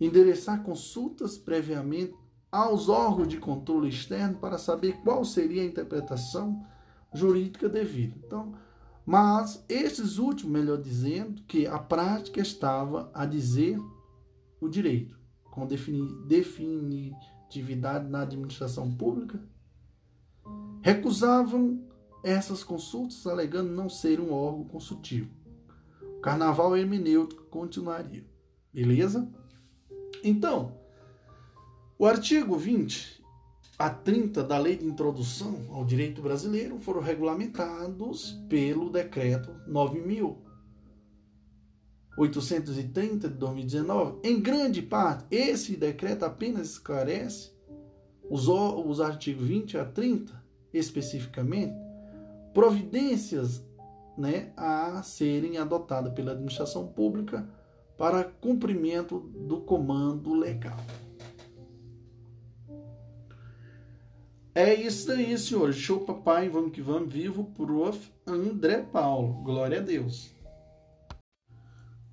Endereçar consultas previamente aos órgãos de controle externo para saber qual seria a interpretação jurídica devida. Então, mas esses últimos, melhor dizendo, que a prática estava a dizer o direito, com definitividade na administração pública, recusavam essas consultas alegando não ser um órgão consultivo. O carnaval hermenêutico continuaria. Beleza? Então, o artigo 20 a 30 da Lei de Introdução ao Direito Brasileiro foram regulamentados pelo Decreto 9.830 de 2019. Em grande parte, esse decreto apenas esclarece os, os artigos 20 a 30, especificamente, providências né, a serem adotadas pela administração pública para cumprimento do comando legal. É isso aí, senhores. Show papai, vamos que vamos. Vivo, prof. André Paulo. Glória a Deus.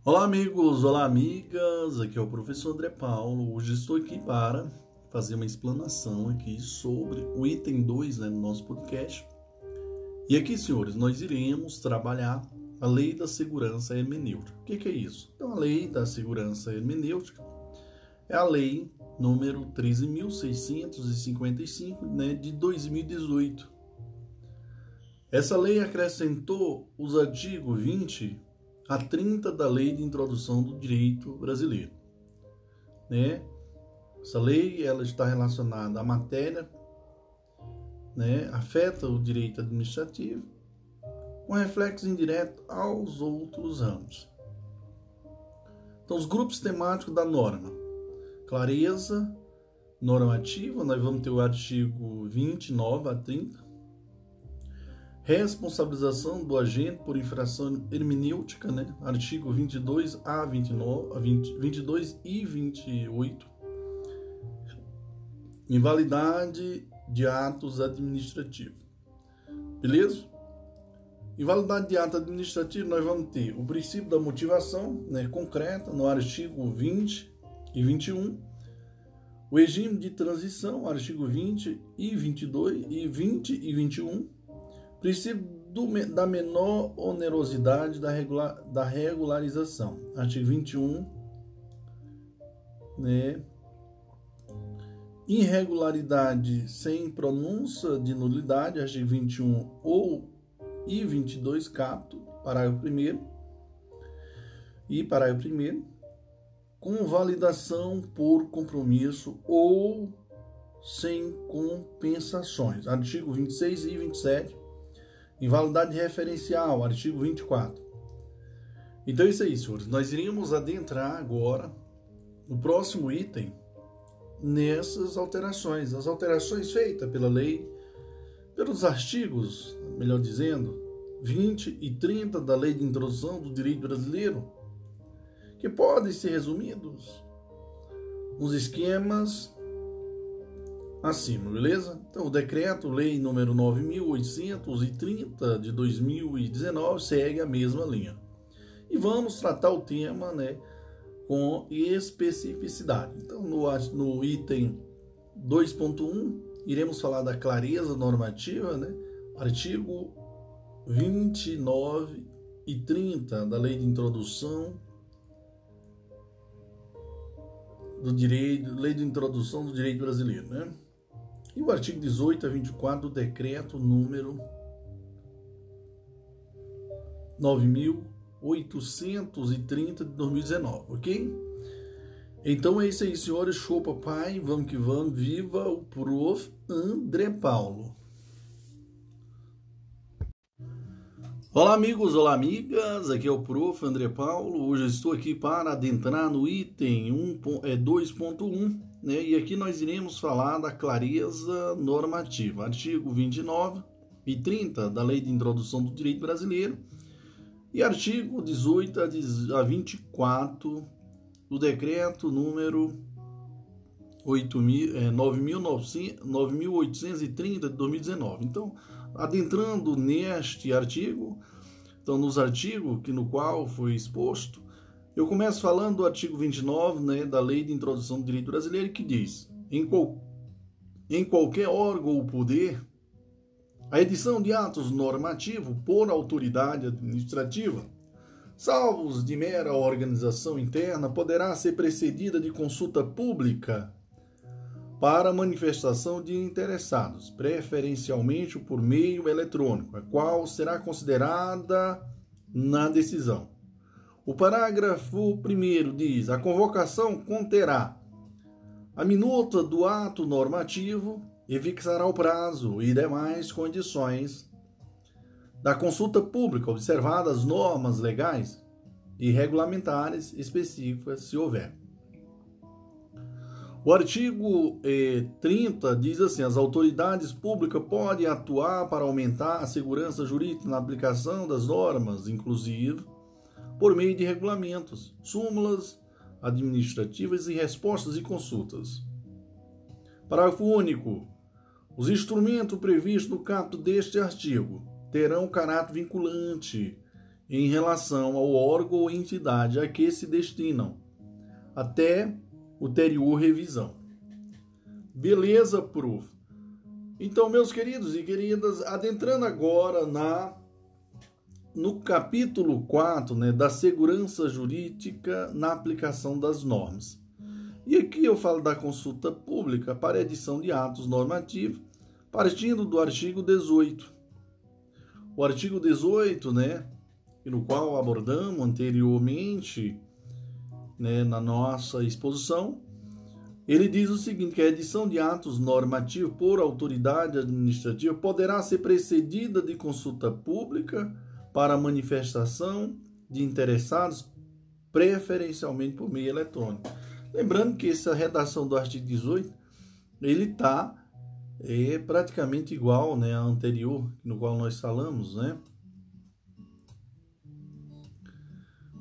Olá, amigos. Olá, amigas. Aqui é o professor André Paulo. Hoje estou aqui para fazer uma explanação aqui sobre o item 2 né, no nosso podcast. E aqui, senhores, nós iremos trabalhar a Lei da Segurança Hermenêutica. O que, que é isso? Então, a Lei da Segurança Hermenêutica é a lei número 13.655 né, de 2018. Essa lei acrescentou os artigos 20 a 30 da Lei de Introdução do Direito Brasileiro. Né? Essa lei ela está relacionada à matéria, né, afeta o direito administrativo, com reflexo indireto aos outros ramos. Então, os grupos temáticos da norma clareza normativa, nós vamos ter o artigo 29 a 30. Responsabilização do agente por infração hermenêutica, né? Artigo 22 a 29, a 20, 22 e 28. Invalidade de atos administrativos. Beleza? Invalidade de ato administrativo, nós vamos ter o princípio da motivação né, concreta no artigo 20 e 21. O regime de transição, artigo 20 e 22 e 20 e 21. Princípio do, da menor onerosidade da, regular, da regularização, artigo 21, né? Irregularidade sem pronúncia de nulidade, artigo 21 ou e 22 capto, parágrafo 1 e parágrafo 1 com validação por compromisso ou sem compensações. Artigo 26 e 27. Invalidade referencial, artigo 24. Então é isso aí, senhores. Nós iríamos adentrar agora no próximo item nessas alterações. As alterações feitas pela lei, pelos artigos, melhor dizendo, 20 e 30 da Lei de Introdução do Direito Brasileiro que podem ser resumidos nos esquemas acima, beleza? Então, o decreto, lei número 9830 de 2019 segue a mesma linha. E vamos tratar o tema, né, com especificidade. Então, no, no item 2.1, iremos falar da clareza normativa, né? Artigo 29 e 30 da Lei de Introdução do direito, lei de introdução do direito brasileiro, né? E o artigo 18 a 24 do decreto número 9830 de 2019, ok? Então é isso aí, senhores. Show, papai. Vamos que vamos. Viva o prof. André Paulo. Olá, amigos, olá, amigas. Aqui é o Prof. André Paulo. Hoje eu estou aqui para adentrar no item 2.1, é, né? E aqui nós iremos falar da clareza normativa, artigo 29 e 30 da Lei de Introdução do Direito Brasileiro e artigo 18 a 24 do decreto número 9.830 de 2019. Então, adentrando neste artigo, então nos artigos que no qual foi exposto, eu começo falando do artigo 29 né, da Lei de Introdução do Direito Brasileiro que diz: em, qual, em qualquer órgão ou poder, a edição de atos normativos por autoridade administrativa, salvos de mera organização interna, poderá ser precedida de consulta pública para manifestação de interessados, preferencialmente por meio eletrônico, a qual será considerada na decisão. O parágrafo 1 diz: a convocação conterá a minuta do ato normativo e fixará o prazo e demais condições da consulta pública, observadas normas legais e regulamentares específicas, se houver. O artigo eh, 30 diz assim: as autoridades públicas podem atuar para aumentar a segurança jurídica na aplicação das normas, inclusive por meio de regulamentos, súmulas administrativas e respostas e consultas. Parágrafo único. Os instrumentos previstos no caput deste artigo terão caráter vinculante em relação ao órgão ou entidade a que se destinam, até ulterior revisão. Beleza, prof. Então, meus queridos e queridas, adentrando agora na no capítulo 4, né, da segurança jurídica na aplicação das normas. E aqui eu falo da consulta pública para edição de atos normativos, partindo do artigo 18. O artigo 18, né, no qual abordamos anteriormente, né, na nossa exposição, ele diz o seguinte: que a edição de atos normativos por autoridade administrativa poderá ser precedida de consulta pública para manifestação de interessados, preferencialmente por meio eletrônico. Lembrando que essa redação do artigo 18 ele está é, praticamente igual né, à anterior, no qual nós falamos, né?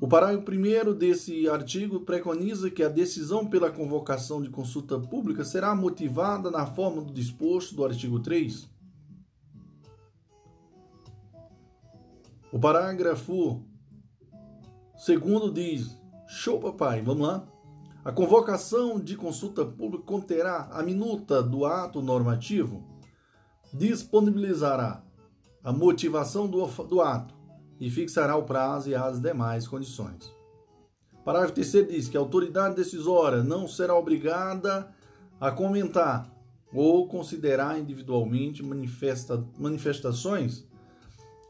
O parágrafo 1 desse artigo preconiza que a decisão pela convocação de consulta pública será motivada na forma do disposto do artigo 3. O parágrafo 2 diz: Show, papai, vamos lá. A convocação de consulta pública conterá a minuta do ato normativo, disponibilizará a motivação do, do ato e fixará o prazo e as demais condições. Parágrafo 3 diz que a autoridade decisória não será obrigada a comentar ou considerar individualmente manifesta, manifestações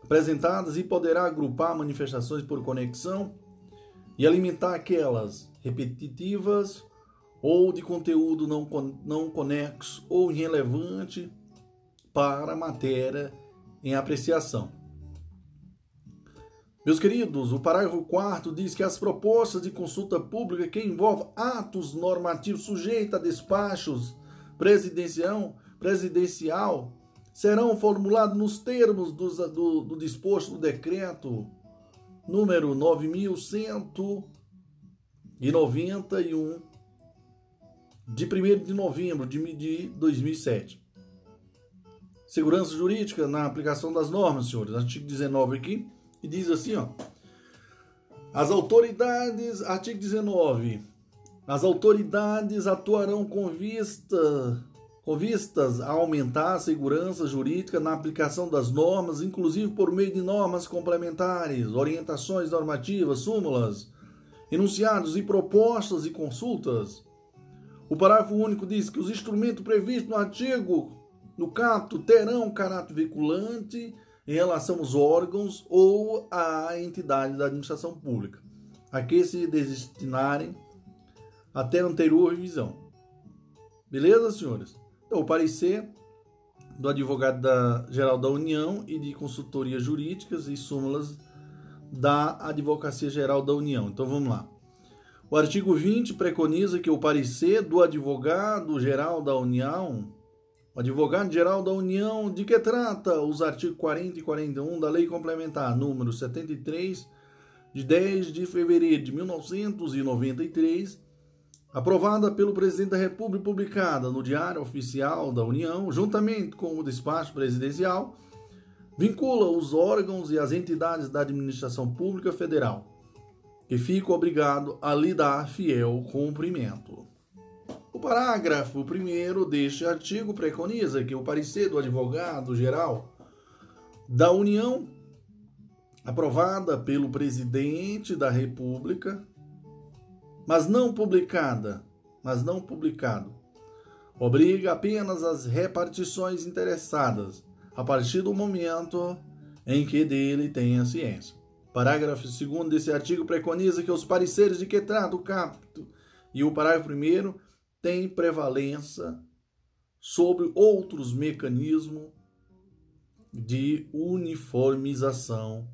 apresentadas e poderá agrupar manifestações por conexão e alimentar aquelas repetitivas ou de conteúdo não, não conexo ou irrelevante para a matéria em apreciação. Meus queridos, o parágrafo 4 diz que as propostas de consulta pública que envolvem atos normativos sujeitos a despachos presidencial, presidencial serão formuladas nos termos do, do, do disposto do decreto número 9191 de 1 de novembro de 2007. Segurança jurídica na aplicação das normas, senhores. Artigo 19 aqui e diz assim, ó. As autoridades, artigo 19. As autoridades atuarão com vista com vistas a aumentar a segurança jurídica na aplicação das normas, inclusive por meio de normas complementares, orientações normativas, súmulas, enunciados e propostas e consultas. O parágrafo único diz que os instrumentos previstos no artigo, no capto, terão caráter vinculante em relação aos órgãos ou à entidade da administração pública, a que se destinarem até a anterior revisão. Beleza, senhores? Então, o parecer do advogado da, geral da União e de consultorias jurídicas e súmulas da Advocacia Geral da União. Então vamos lá. O artigo 20 preconiza que o parecer do advogado geral da União o advogado-geral da União, de que trata os artigos 40 e 41 da Lei Complementar número 73 de 10 de fevereiro de 1993, aprovada pelo Presidente da República publicada no Diário Oficial da União, juntamente com o despacho presidencial, vincula os órgãos e as entidades da administração pública federal, que ficam obrigados a lhe dar fiel cumprimento. O parágrafo 1 deste artigo preconiza que o parecer do advogado-geral da União, aprovada pelo presidente da República, mas não publicada, mas não publicado, obriga apenas as repartições interessadas a partir do momento em que dele tenha ciência. Parágrafo 2 desse artigo preconiza que os pareceres de que trata o capto e o parágrafo 1 têm prevalência sobre outros mecanismos de uniformização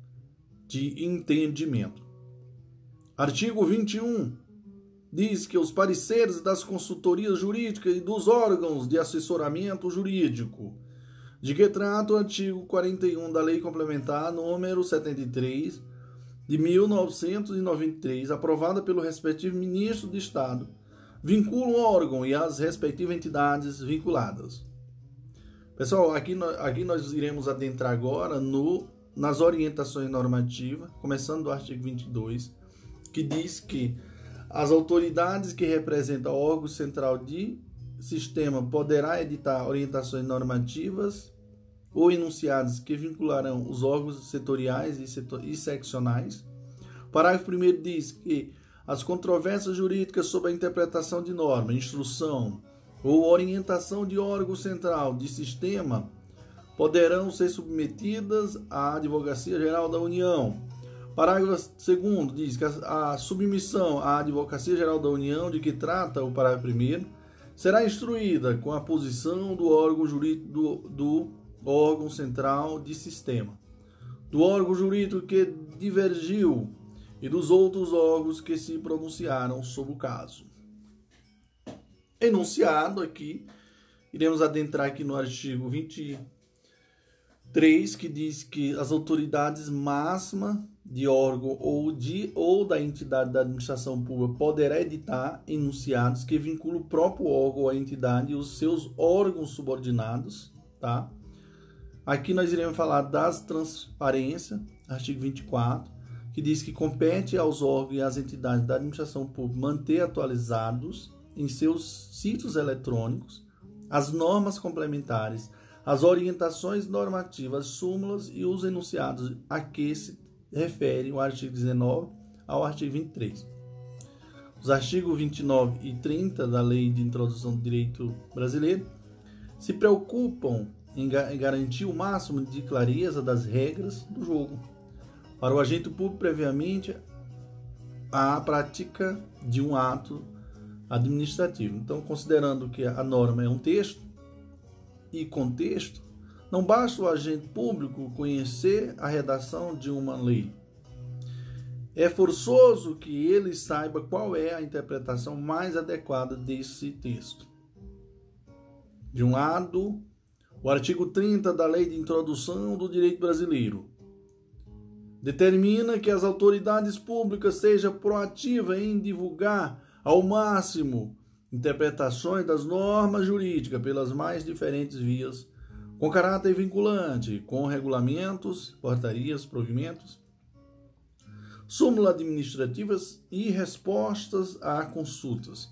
de entendimento. Artigo 21 diz que os pareceres das consultorias jurídicas e dos órgãos de assessoramento jurídico, de que trata o artigo 41 da Lei Complementar número 73 de 1993, aprovada pelo respectivo ministro de Estado, vinculam o órgão e as respectivas entidades vinculadas. Pessoal, aqui, aqui nós iremos adentrar agora no, nas orientações normativas, começando do artigo 22, que diz que as autoridades que representam o órgão central de sistema poderá editar orientações normativas ou enunciados que vincularão os órgãos setoriais e, setor e seccionais. O parágrafo 1 diz que as controvérsias jurídicas sobre a interpretação de norma, instrução, ou orientação de órgão central de sistema poderão ser submetidas à Advocacia Geral da União. Parágrafo 2 diz que a, a submissão à Advocacia Geral da União, de que trata o parágrafo 1, será instruída com a posição do órgão jurídico do, do órgão central de sistema, do órgão jurídico que divergiu e dos outros órgãos que se pronunciaram sobre o caso enunciado aqui. Iremos adentrar aqui no artigo 23, que diz que as autoridades máximas de órgão ou de ou da entidade da administração pública poderá editar enunciados que vinculam o próprio órgão a entidade e os seus órgãos subordinados, tá? Aqui nós iremos falar das transparências, artigo 24, que diz que compete aos órgãos e às entidades da administração pública manter atualizados em seus sítios eletrônicos as normas complementares, as orientações normativas, súmulas e os enunciados a que se refere o artigo 19 ao artigo 23. Os artigos 29 e 30 da Lei de Introdução do Direito Brasileiro se preocupam em garantir o máximo de clareza das regras do jogo para o agente público previamente à prática de um ato administrativo. Então, considerando que a norma é um texto e contexto, não basta o agente público conhecer a redação de uma lei. É forçoso que ele saiba qual é a interpretação mais adequada desse texto. De um lado, o artigo 30 da Lei de Introdução do Direito Brasileiro determina que as autoridades públicas sejam proativas em divulgar ao máximo interpretações das normas jurídicas pelas mais diferentes vias, com caráter vinculante, com regulamentos, portarias, provimentos, súmulas administrativas e respostas a consultas.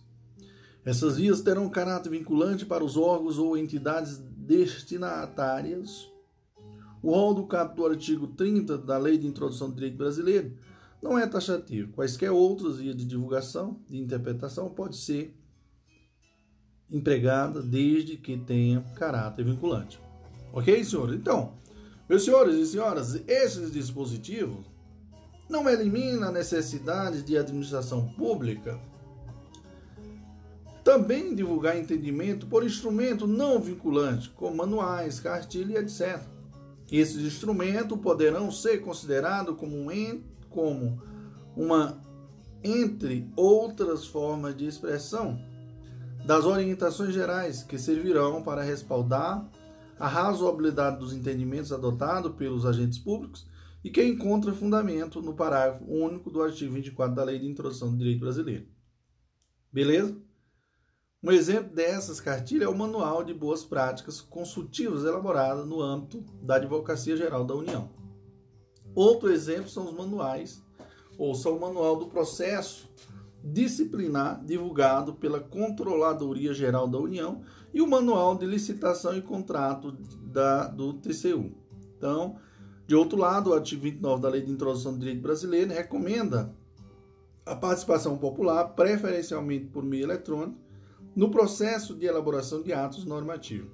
Essas vias terão caráter vinculante para os órgãos ou entidades destinatárias. O rol do capítulo do artigo 30 da Lei de Introdução do Direito Brasileiro não é taxativo. Quaisquer outras vias de divulgação, de interpretação, pode ser empregada desde que tenha caráter vinculante. Ok, senhores? Então, meus senhores e senhoras, esses dispositivos não eliminam a necessidade de administração pública também divulgar entendimento por instrumento não vinculante, como manuais, cartilha, etc. Esses instrumentos poderão ser considerados como como uma, entre outras formas de expressão, das orientações gerais que servirão para respaldar a razoabilidade dos entendimentos adotados pelos agentes públicos e que encontra fundamento no parágrafo único do artigo 24 da Lei de Introdução do Direito Brasileiro. Beleza? Um exemplo dessas cartilhas é o Manual de Boas Práticas Consultivas elaborado no âmbito da Advocacia Geral da União. Outro exemplo são os manuais, ou são o Manual do Processo Disciplinar, divulgado pela Controladoria Geral da União, e o Manual de Licitação e Contrato da, do TCU. Então, de outro lado, o artigo 29 da Lei de Introdução do Direito Brasileiro recomenda a participação popular, preferencialmente por meio eletrônico, no processo de elaboração de atos normativos.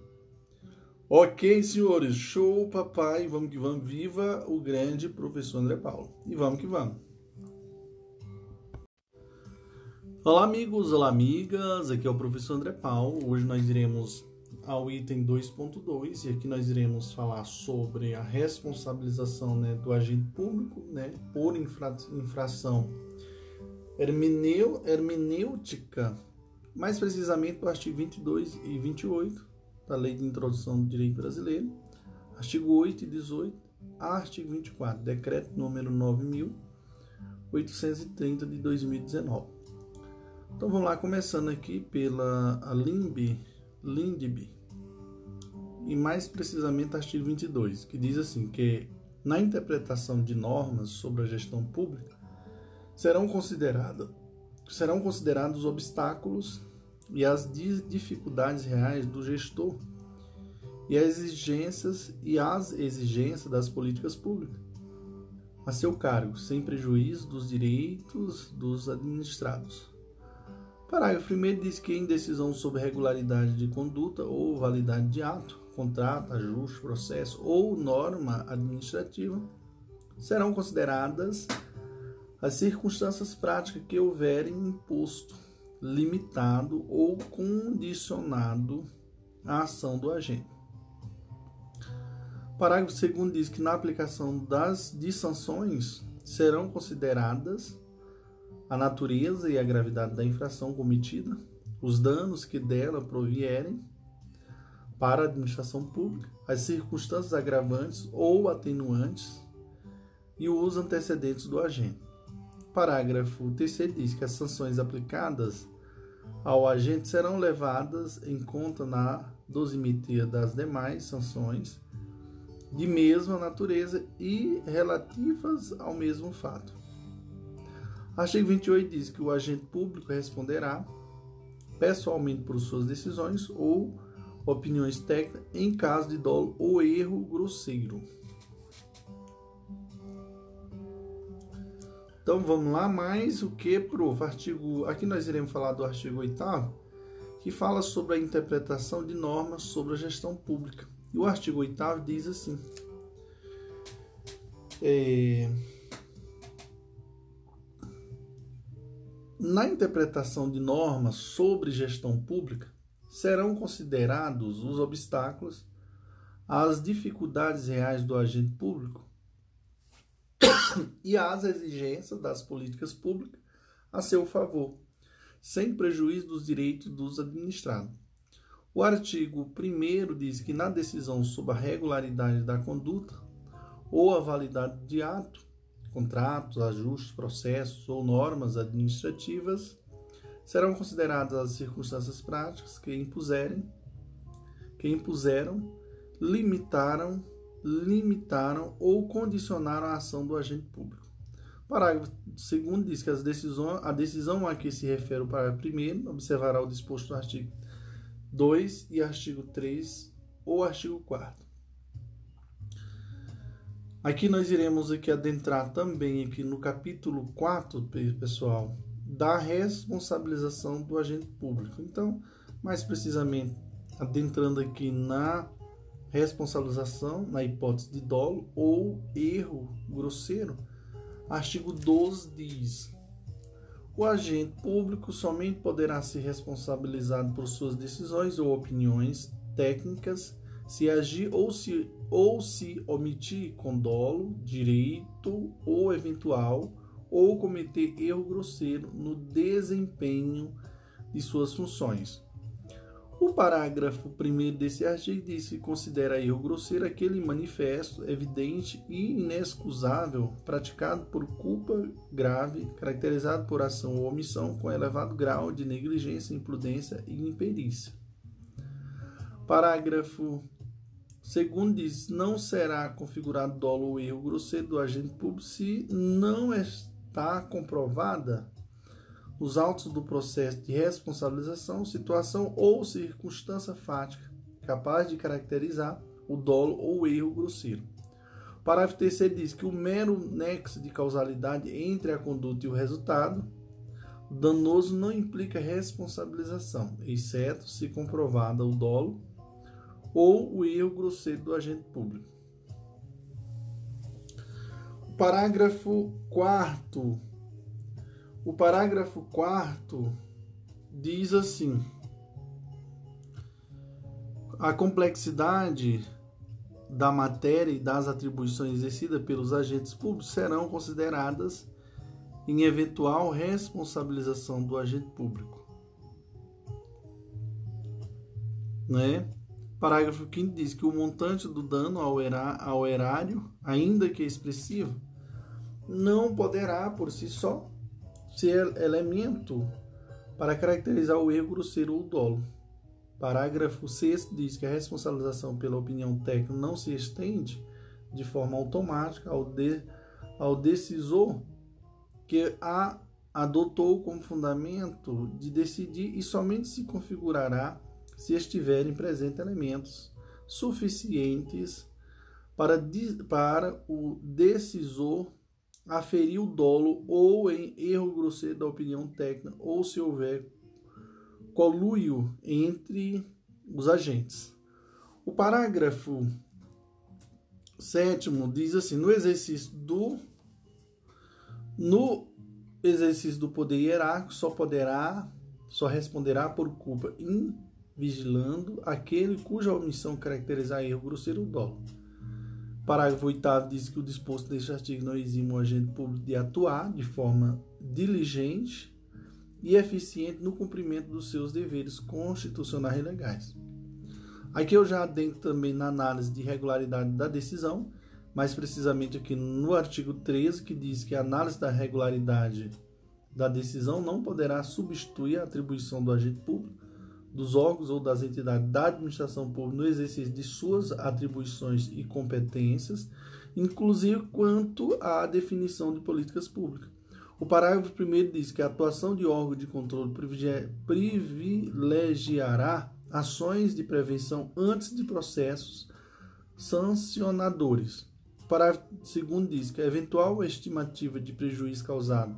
Ok, senhores, show, papai, vamos que vamos, viva o grande professor André Paulo. E vamos que vamos. Olá, amigos, olá, amigas, aqui é o professor André Paulo. Hoje nós iremos ao item 2.2 e aqui nós iremos falar sobre a responsabilização né, do agente público né, por infra infração hermenêutica mais precisamente do artigo 22 e 28 da Lei de Introdução do Direito Brasileiro, artigo 8 e 18, artigo 24, decreto número 9830 de 2019. Então vamos lá, começando aqui pela LIMB, LINDB, e mais precisamente artigo 22, que diz assim que na interpretação de normas sobre a gestão pública serão consideradas serão considerados obstáculos e as dificuldades reais do gestor e as exigências e as exigências das políticas públicas a seu cargo, sem prejuízo dos direitos dos administrados. Parágrafo 1 diz que em decisão sobre regularidade de conduta ou validade de ato, contrato, ajuste, processo ou norma administrativa serão consideradas as circunstâncias práticas que houverem imposto, limitado ou condicionado a ação do agente. Parágrafo 2 diz que na aplicação das de sanções serão consideradas a natureza e a gravidade da infração cometida, os danos que dela provierem para a administração pública, as circunstâncias agravantes ou atenuantes e os antecedentes do agente. Parágrafo 3 diz que as sanções aplicadas ao agente serão levadas em conta na dosimetria das demais sanções de mesma natureza e relativas ao mesmo fato. Artigo 28 diz que o agente público responderá pessoalmente por suas decisões ou opiniões técnicas em caso de dolo ou erro grosseiro. Então vamos lá, mais o que, prof? Artigo, aqui nós iremos falar do artigo 8 que fala sobre a interpretação de normas sobre a gestão pública. E o artigo 8 diz assim: é, na interpretação de normas sobre gestão pública, serão considerados os obstáculos às dificuldades reais do agente público e às exigências das políticas públicas a seu favor, sem prejuízo dos direitos dos administrados. O artigo 1 diz que na decisão sobre a regularidade da conduta ou a validade de ato, contratos, ajustes, processos ou normas administrativas, serão consideradas as circunstâncias práticas que impuserem, que impuseram, limitaram limitaram ou condicionaram a ação do agente público. Parágrafo 2 diz que as decisões, a decisão a que se refere o parágrafo 1 observará o disposto no artigo 2 e artigo 3 ou artigo 4 Aqui nós iremos aqui adentrar também aqui no capítulo 4, pessoal, da responsabilização do agente público. Então, mais precisamente, adentrando aqui na responsabilização na hipótese de dolo ou erro grosseiro. Artigo 12 diz: o agente público somente poderá ser responsabilizado por suas decisões ou opiniões técnicas se agir ou se, ou se omitir com dolo, direito ou eventual, ou cometer erro grosseiro no desempenho de suas funções O parágrafo 1 desse artigo diz que considera erro grosseiro aquele manifesto, evidente e inexcusável praticado por culpa grave, caracterizado por ação ou omissão com elevado grau de negligência, imprudência e imperícia. Parágrafo 2 diz: não será configurado dolo ou erro grosseiro do agente público se não está comprovada os autos do processo de responsabilização, situação ou circunstância fática capaz de caracterizar o dolo ou erro grosseiro. O parágrafo 3 diz que o mero nexo de causalidade entre a conduta e o resultado danoso não implica responsabilização, exceto se comprovada o dolo ou o erro grosseiro do agente público. O parágrafo 4 o parágrafo 4 diz assim: a complexidade da matéria e das atribuições exercidas pelos agentes públicos serão consideradas em eventual responsabilização do agente público. Né? Parágrafo 5 diz que o montante do dano ao erário, ainda que expressivo, não poderá por si só ser elemento para caracterizar o erro grosseiro ou dolo. Parágrafo 6 diz que a responsabilização pela opinião técnica não se estende de forma automática ao, de, ao decisor que a adotou como fundamento de decidir e somente se configurará se estiverem presentes elementos suficientes para, para o decisor aferir o dolo ou em erro grosseiro da opinião técnica ou se houver coluio entre os agentes. O parágrafo sétimo diz assim: no exercício do no exercício do poder hierárquico só poderá só responderá por culpa invigilando aquele cuja omissão caracterizar erro grosseiro ou dolo. Parágrafo 8 diz que o disposto deste artigo não exime o agente público de atuar de forma diligente e eficiente no cumprimento dos seus deveres constitucionais e legais. Aqui eu já adentro também na análise de regularidade da decisão, mais precisamente aqui no artigo 13, que diz que a análise da regularidade da decisão não poderá substituir a atribuição do agente público dos órgãos ou das entidades da administração pública no exercício de suas atribuições e competências, inclusive quanto à definição de políticas públicas. O parágrafo 1 diz que a atuação de órgão de controle privilegiará ações de prevenção antes de processos sancionadores. O parágrafo 2 diz que a eventual estimativa de prejuízo causado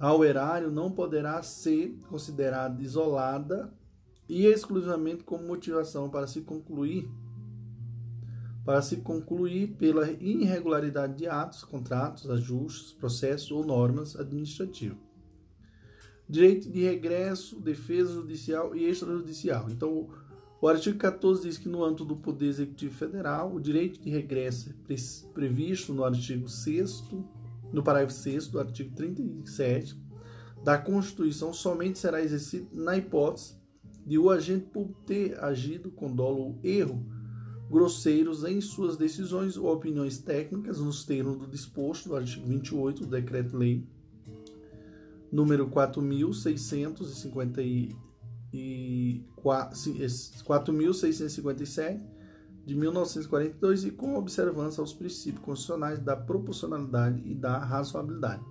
ao erário não poderá ser considerada isolada e exclusivamente como motivação para se concluir para se concluir pela irregularidade de atos, contratos, ajustes, processos ou normas administrativas. Direito de regresso, defesa judicial e extrajudicial. Então, o artigo 14 diz que no âmbito do Poder Executivo Federal, o direito de regresso é previsto no artigo 6 no parágrafo 6 do artigo 37 da Constituição somente será exercido na hipótese de o agente por ter agido com dolo ou erro grosseiros em suas decisões ou opiniões técnicas nos termos do disposto do artigo 28 do Decreto-Lei número 4657 de 1942 e com observância aos princípios constitucionais da proporcionalidade e da razoabilidade.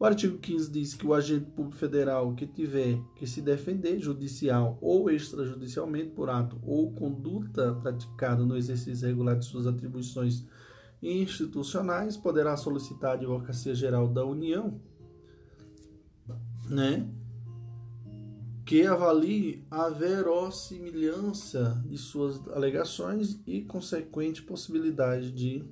O artigo 15 diz que o agente público federal que tiver que se defender judicial ou extrajudicialmente por ato ou conduta praticada no exercício regular de suas atribuições institucionais poderá solicitar a Advocacia Geral da União, né, que avalie a verossimilhança de suas alegações e consequente possibilidade de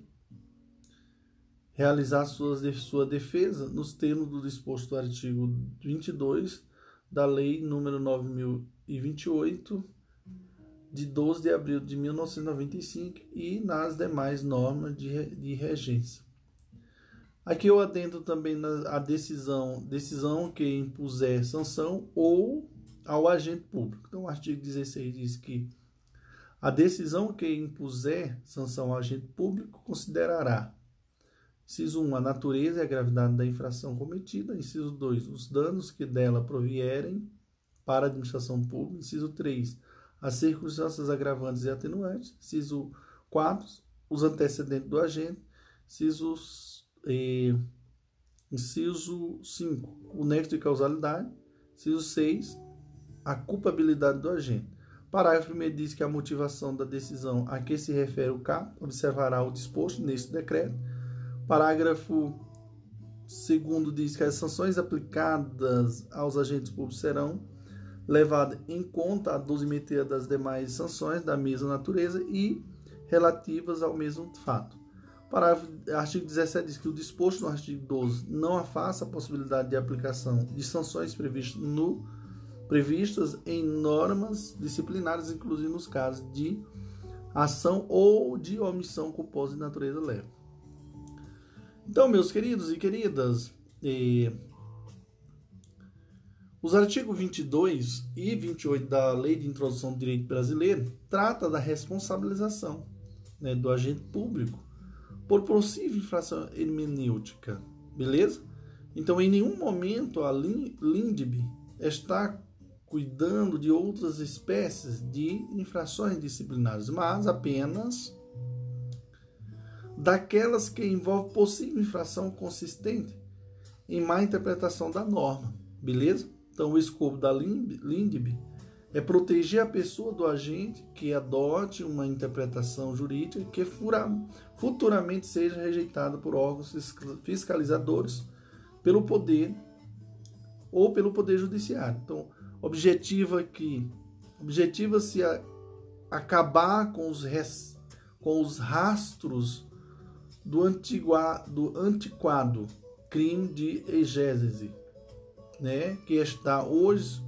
realizar suas, sua defesa nos termos do disposto do artigo 22 da Lei número 9028 de 12 de abril de 1995 e nas demais normas de, de regência. Aqui eu atento também na, a decisão, decisão que impuser sanção ou ao agente público. Então, o artigo 16 diz que a decisão que impuser sanção ao agente público considerará Inciso 1, a natureza e a gravidade da infração cometida. Inciso 2, os danos que dela provierem para a administração pública. Inciso 3, as circunstâncias agravantes e atenuantes. Inciso 4, os antecedentes do agente. Inciso, eh, inciso 5, o nexo de causalidade. Inciso 6, a culpabilidade do agente. Parágrafo 1 diz que a motivação da decisão a que se refere o CAP observará o disposto neste decreto Parágrafo 2 diz que as sanções aplicadas aos agentes públicos serão levadas em conta a dosimetria das demais sanções da mesma natureza e relativas ao mesmo fato. Parágrafo, artigo 17 diz que o disposto no artigo 12 não afasta a possibilidade de aplicação de sanções previstas, no, previstas em normas disciplinares, inclusive nos casos de ação ou de omissão culposa de natureza leve. Então, meus queridos e queridas, eh, os artigos 22 e 28 da Lei de Introdução do Direito Brasileiro trata da responsabilização né, do agente público por possível infração hermenêutica, beleza? Então, em nenhum momento a LINDB está cuidando de outras espécies de infrações disciplinares, mas apenas daquelas que envolvem possível infração consistente em má interpretação da norma, beleza? Então, o escopo da LINDB é proteger a pessoa do agente que adote uma interpretação jurídica que futuramente seja rejeitada por órgãos fiscalizadores, pelo poder ou pelo poder judiciário. Então, objetiva que objetiva-se acabar com os, res, com os rastros do, antigua, do antiquado crime de egésese, né? que está hoje,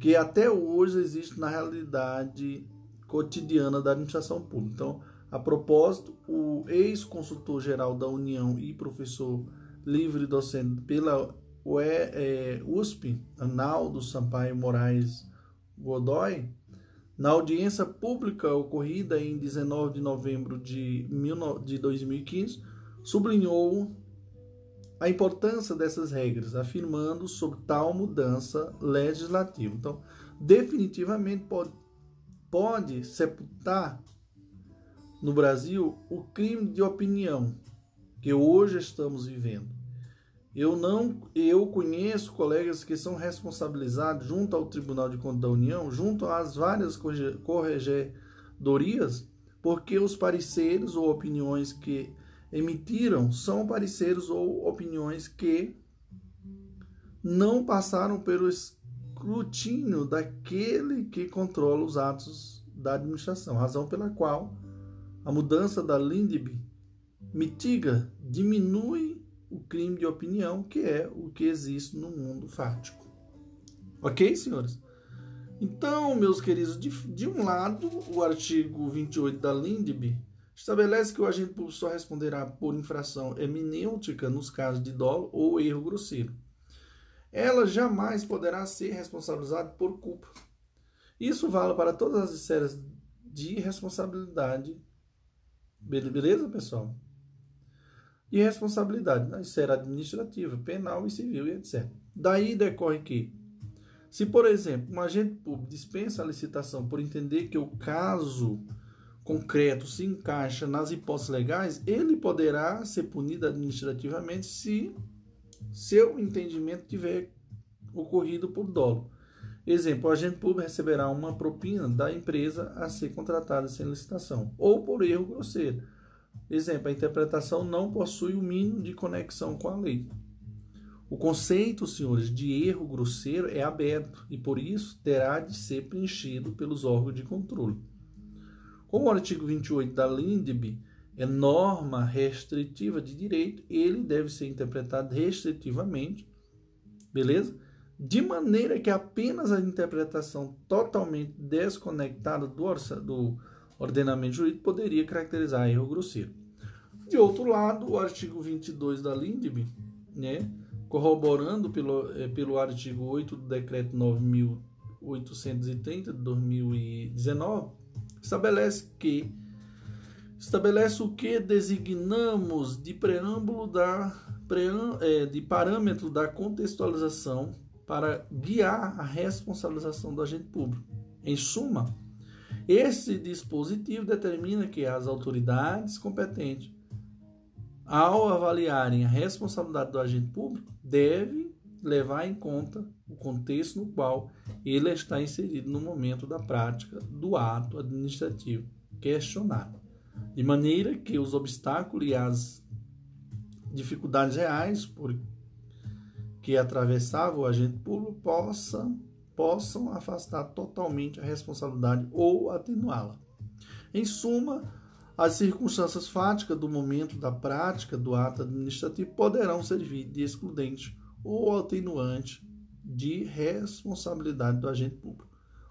que até hoje existe na realidade cotidiana da administração pública. Então, a propósito, o ex-consultor-geral da União e professor livre docente pela USP, Analdo Sampaio Moraes Godoy, na audiência pública ocorrida em 19 de novembro de 2015, sublinhou a importância dessas regras, afirmando sobre tal mudança legislativa. Então, definitivamente pode, pode sepultar no Brasil o crime de opinião que hoje estamos vivendo. Eu não, eu conheço colegas que são responsabilizados junto ao Tribunal de Contas da União, junto às várias corregedorias, porque os pareceres ou opiniões que emitiram são pareceres ou opiniões que não passaram pelo escrutínio daquele que controla os atos da administração, razão pela qual a mudança da LINDB mitiga, diminui o crime de opinião, que é o que existe no mundo fático. Ok, senhores? Então, meus queridos, de, de um lado, o artigo 28 da LINDB estabelece que o agente público só responderá por infração hermenêutica nos casos de dolo ou erro grosseiro. Ela jamais poderá ser responsabilizada por culpa. Isso vale para todas as esferas de responsabilidade. Beleza, pessoal? E responsabilidade na esfera administrativa, penal e civil e etc. Daí decorre que, se por exemplo, um agente público dispensa a licitação por entender que o caso concreto se encaixa nas hipóteses legais, ele poderá ser punido administrativamente se seu entendimento tiver ocorrido por dolo. Exemplo, o agente público receberá uma propina da empresa a ser contratada sem licitação, ou por erro grosseiro Exemplo, a interpretação não possui o mínimo de conexão com a lei. O conceito, senhores, de erro grosseiro é aberto e, por isso, terá de ser preenchido pelos órgãos de controle. Como o artigo 28 da LINDB é norma restritiva de direito, ele deve ser interpretado restritivamente, beleza? De maneira que apenas a interpretação totalmente desconectada do, do ordenamento jurídico poderia caracterizar erro grosseiro. De outro lado, o artigo 22 da LINDB, né, corroborando pelo, é, pelo artigo 8 do decreto 9.000 830 de 2019 estabelece que estabelece o que designamos de preâmbulo da é, de parâmetro da contextualização para guiar a responsabilização do agente público. Em suma, esse dispositivo determina que as autoridades competentes, ao avaliarem a responsabilidade do agente público, devem levar em conta o contexto no qual ele está inserido no momento da prática do ato administrativo questionado, de maneira que os obstáculos e as dificuldades reais por que atravessava o agente público possam, possam afastar totalmente a responsabilidade ou atenuá-la. Em suma, as circunstâncias fáticas do momento da prática do ato administrativo poderão servir de excludente ou atenuante de responsabilidade do agente público.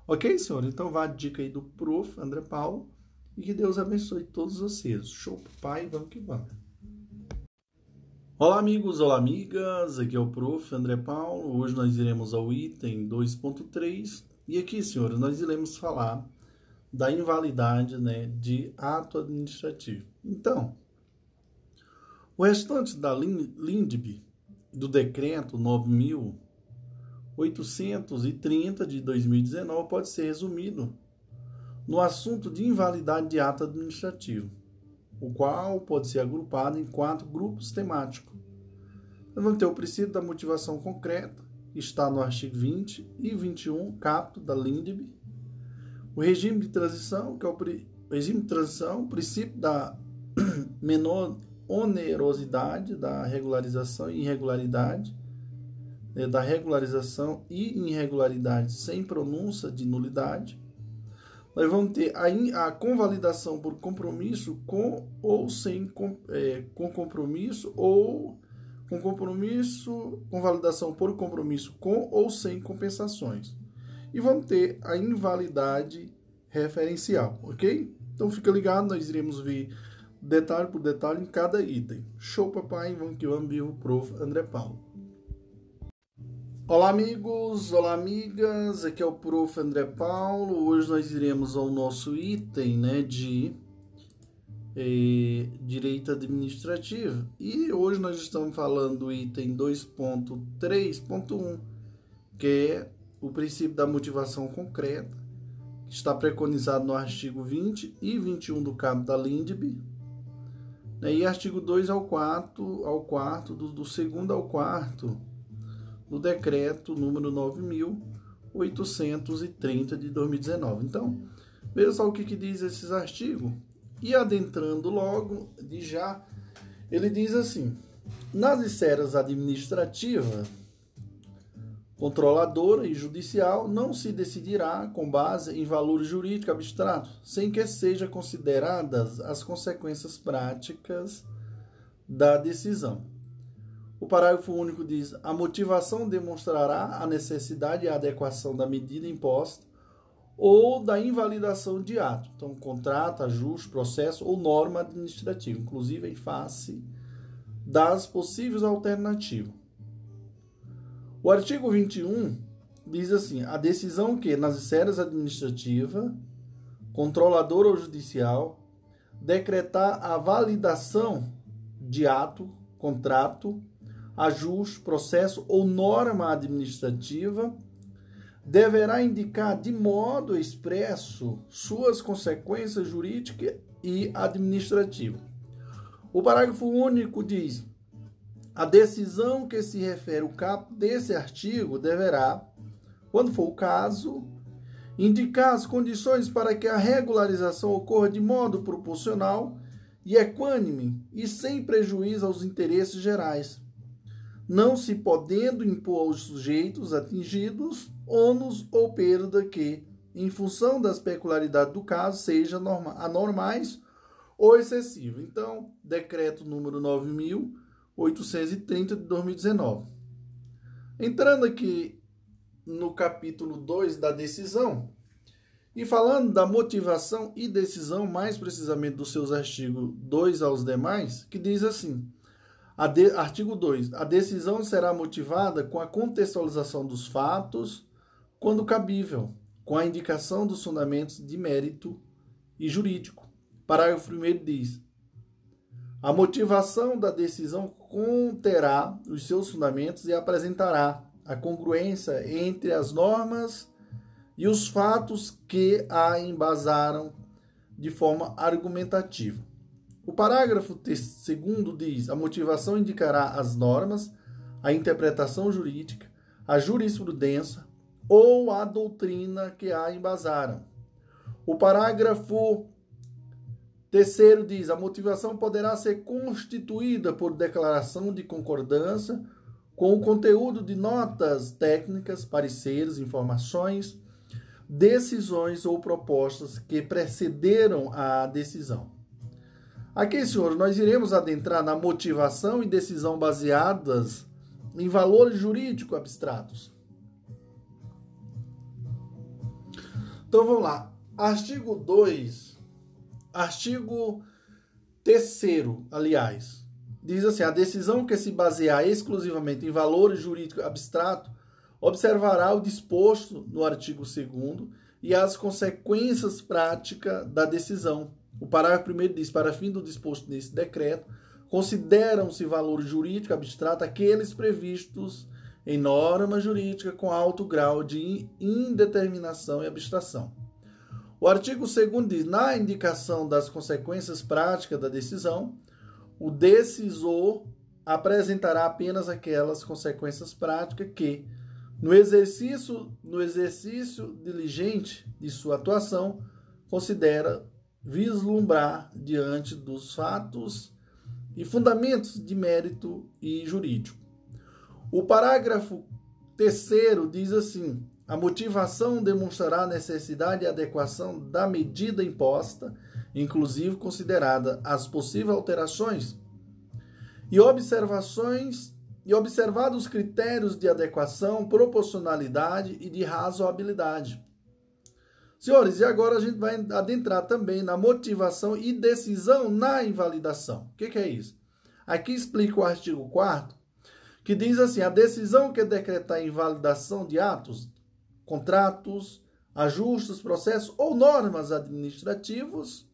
Ok, senhor? Então vá a dica aí do prof. André Paulo e que Deus abençoe todos vocês. Show, pai, vamos que vamos. Olá, amigos, olá, amigas. Aqui é o prof. André Paulo. Hoje nós iremos ao item 2.3 e aqui, senhores, nós iremos falar da invalidade né, de ato administrativo. Então, o restante da LINDB do decreto 9830 de 2019 pode ser resumido no assunto de invalidade de ato administrativo, o qual pode ser agrupado em quatro grupos temáticos. Vamos ter o princípio da motivação concreta, que está no artigo 20 e 21, capto da LINDB. O regime de transição, que é o, regime de transição, o princípio da menor onerosidade da regularização e irregularidade, né, da regularização e irregularidade sem pronúncia de nulidade. Nós vamos ter a, a convalidação por compromisso com ou sem com, é, com compromisso ou com compromisso, convalidação por compromisso com ou sem compensações. E vamos ter a invalidade referencial, ok? Então fica ligado, nós iremos ver detalhe por detalhe em cada item. Show, papai, vamos que vamos, vivo, prof. André Paulo. Olá, amigos, olá, amigas, aqui é o prof. André Paulo. Hoje nós iremos ao nosso item, né, de eh, direito administrativo. E hoje nós estamos falando do item 2.3.1, que é o princípio da motivação concreta, que está preconizado no artigo 20 e 21 do cabo da LINDB, né? E artigo 2 ao 4, ao quarto do, do segundo ao quarto do decreto número 9.830 de 2019. Então, veja só o que, que diz esses artigos. E adentrando logo, de já, ele diz assim: nas esferas administrativas, controladora e judicial não se decidirá com base em valor jurídico abstrato, sem que sejam consideradas as consequências práticas da decisão. O parágrafo único diz: a motivação demonstrará a necessidade e a adequação da medida imposta ou da invalidação de ato, então contrato, ajuste, processo ou norma administrativa, inclusive em face das possíveis alternativas. O artigo 21 diz assim: a decisão que, nas esferas administrativa, controladora ou judicial, decretar a validação de ato, contrato, ajuste, processo ou norma administrativa deverá indicar de modo expresso suas consequências jurídicas e administrativas. O parágrafo único diz: a decisão que se refere o capo desse artigo deverá, quando for o caso, indicar as condições para que a regularização ocorra de modo proporcional e equânime e sem prejuízo aos interesses gerais, não se podendo impor aos sujeitos atingidos ônus ou perda que, em função das peculiaridades do caso, sejam anormais ou excessivos. Então, decreto número 9000 830 de 2019. Entrando aqui no capítulo 2 da decisão, e falando da motivação e decisão, mais precisamente dos seus artigos 2 aos demais, que diz assim: de, artigo 2. A decisão será motivada com a contextualização dos fatos, quando cabível, com a indicação dos fundamentos de mérito e jurídico. Parágrafo 1 diz: a motivação da decisão conterá os seus fundamentos e apresentará a congruência entre as normas e os fatos que a embasaram de forma argumentativa. O parágrafo segundo diz: a motivação indicará as normas, a interpretação jurídica, a jurisprudência ou a doutrina que a embasaram. O parágrafo terceiro diz: a motivação poderá ser constituída por declaração de concordância com o conteúdo de notas técnicas, pareceres, informações, decisões ou propostas que precederam a decisão. Aqui, senhores, nós iremos adentrar na motivação e decisão baseadas em valores jurídicos abstratos. Então vamos lá. Artigo 2, artigo 3, aliás, diz assim: a decisão que se basear exclusivamente em valores jurídicos abstratos observará o disposto no artigo 2 e as consequências práticas da decisão o parágrafo 1 diz: para fim do disposto nesse decreto, consideram-se valores jurídicos abstratos aqueles previstos em norma jurídica com alto grau de indeterminação e abstração. O artigo 2 diz: na indicação das consequências práticas da decisão, o decisor apresentará apenas aquelas consequências práticas que, no exercício, no exercício diligente de sua atuação, considera vislumbrar diante dos fatos e fundamentos de mérito e jurídico. O parágrafo terceiro diz assim: a motivação demonstrará a necessidade e adequação da medida imposta, inclusive considerada as possíveis alterações e observações e observados os critérios de adequação, proporcionalidade e de razoabilidade Senhores, e agora a gente vai adentrar também na motivação e decisão na invalidação. O que, que é isso? Aqui explica o artigo 4 que diz assim: a decisão que decretar invalidação de atos, contratos, ajustes, processos ou normas administrativos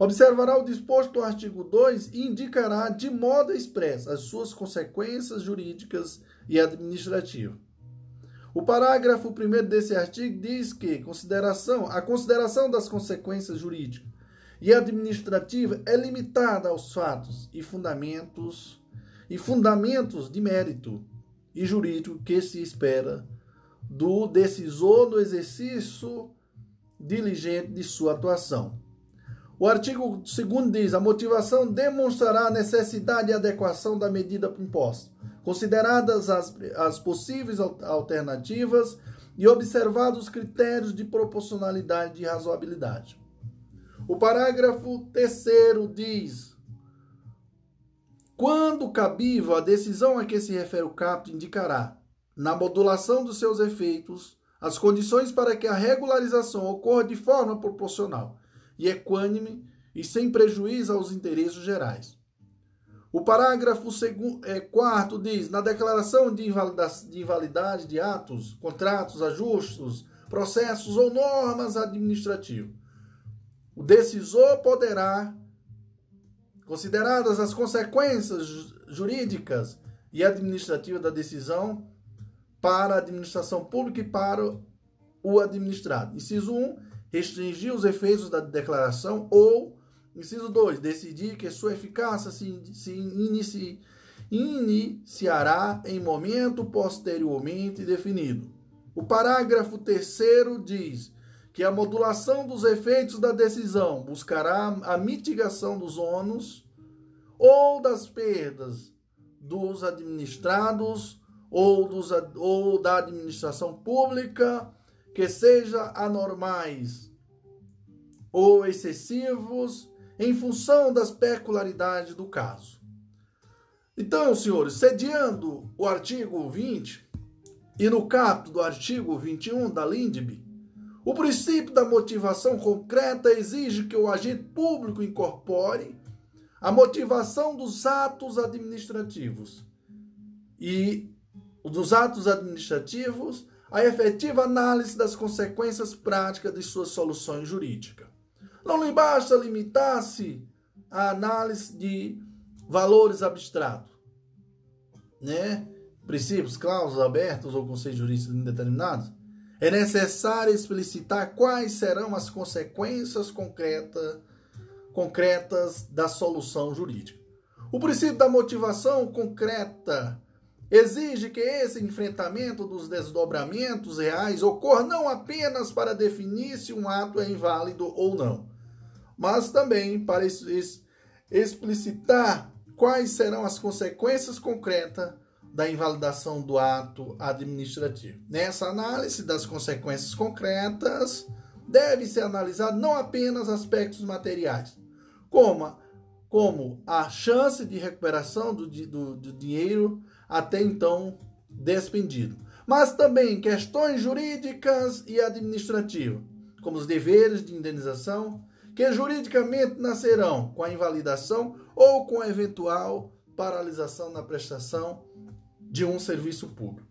observará o disposto do artigo 2 e indicará de modo expresso as suas consequências jurídicas e administrativas. O parágrafo 1 desse artigo diz que consideração, a consideração das consequências jurídicas e administrativas é limitada aos fatos e fundamentos e fundamentos de mérito e jurídico que se espera do decisor no exercício diligente de sua atuação. O artigo 2 diz: a motivação demonstrará a necessidade e adequação da medida imposta consideradas as, as possíveis alternativas e observados os critérios de proporcionalidade e razoabilidade. O parágrafo terceiro diz: quando cabível, a decisão a que se refere o capto indicará, na modulação dos seus efeitos, as condições para que a regularização ocorra de forma proporcional e equânime e sem prejuízo aos interesses gerais. O parágrafo segundo, é, quarto diz: na declaração de, de invalidade de atos, contratos, ajustes, processos ou normas administrativas, o decisor poderá, consideradas as consequências jurídicas e administrativas da decisão para a administração pública e para o administrado. Inciso 1. Restringir os efeitos da declaração ou Inciso 2. Decidir que sua eficácia se, se inici, iniciará em momento posteriormente definido. O parágrafo 3 diz que a modulação dos efeitos da decisão buscará a mitigação dos ônus ou das perdas dos administrados ou, dos, ou da administração pública que seja anormais ou excessivos em função das peculiaridades do caso. Então, senhores, sediando o artigo 20 e no capto do artigo 21 da LINDB, o princípio da motivação concreta exige que o agente público incorpore a motivação dos atos administrativos e dos atos administrativos, a efetiva análise das consequências práticas de suas soluções jurídicas. Não lhe basta limitar-se à análise de valores abstratos, né? princípios, cláusulas abertas ou conceitos jurídicos indeterminados. É necessário explicitar quais serão as consequências concreta, concretas da solução jurídica. O princípio da motivação concreta exige que esse enfrentamento dos desdobramentos reais ocorra não apenas para definir se um ato é inválido ou não, mas também para explicitar quais serão as consequências concretas da invalidação do ato administrativo. Nessa análise das consequências concretas, deve ser analisado não apenas aspectos materiais, como, como a chance de recuperação do, do, do dinheiro até então despendido, mas também questões jurídicas e administrativas, como os deveres de indenização, que juridicamente nascerão com a invalidação ou com a eventual paralisação na prestação de um serviço público.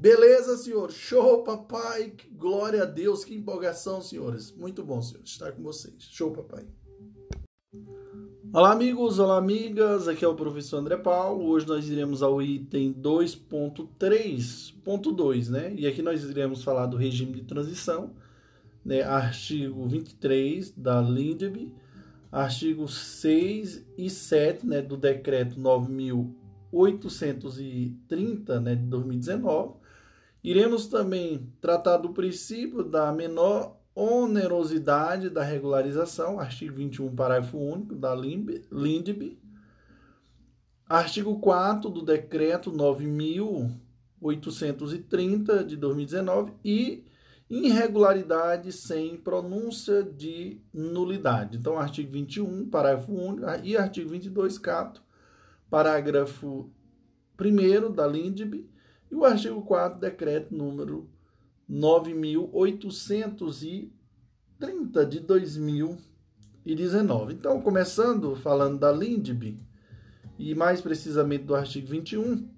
Beleza, senhor? Show, papai! Glória a Deus, que empolgação, senhores. Muito bom, senhores, estar com vocês. Show, papai. Olá, amigos, olá, amigas. Aqui é o professor André Paulo. Hoje nós iremos ao item 2.3.2, né? E aqui nós iremos falar do regime de transição, né? Artigo 23 da LINDB, artigo 6 e 7, né, do decreto 9830, né, de 2019. Iremos também tratar do princípio da menor onerosidade da regularização, artigo 21, parágrafo único da LINDB, artigo 4 do decreto 9830 de 2019 e irregularidade sem pronúncia de nulidade. Então, artigo 21, parágrafo único e artigo 22, cato, parágrafo 1 da LINDB e o artigo 4 decreto número 9.830 de 2019. Então, começando falando da LINDB, e mais precisamente do artigo 21,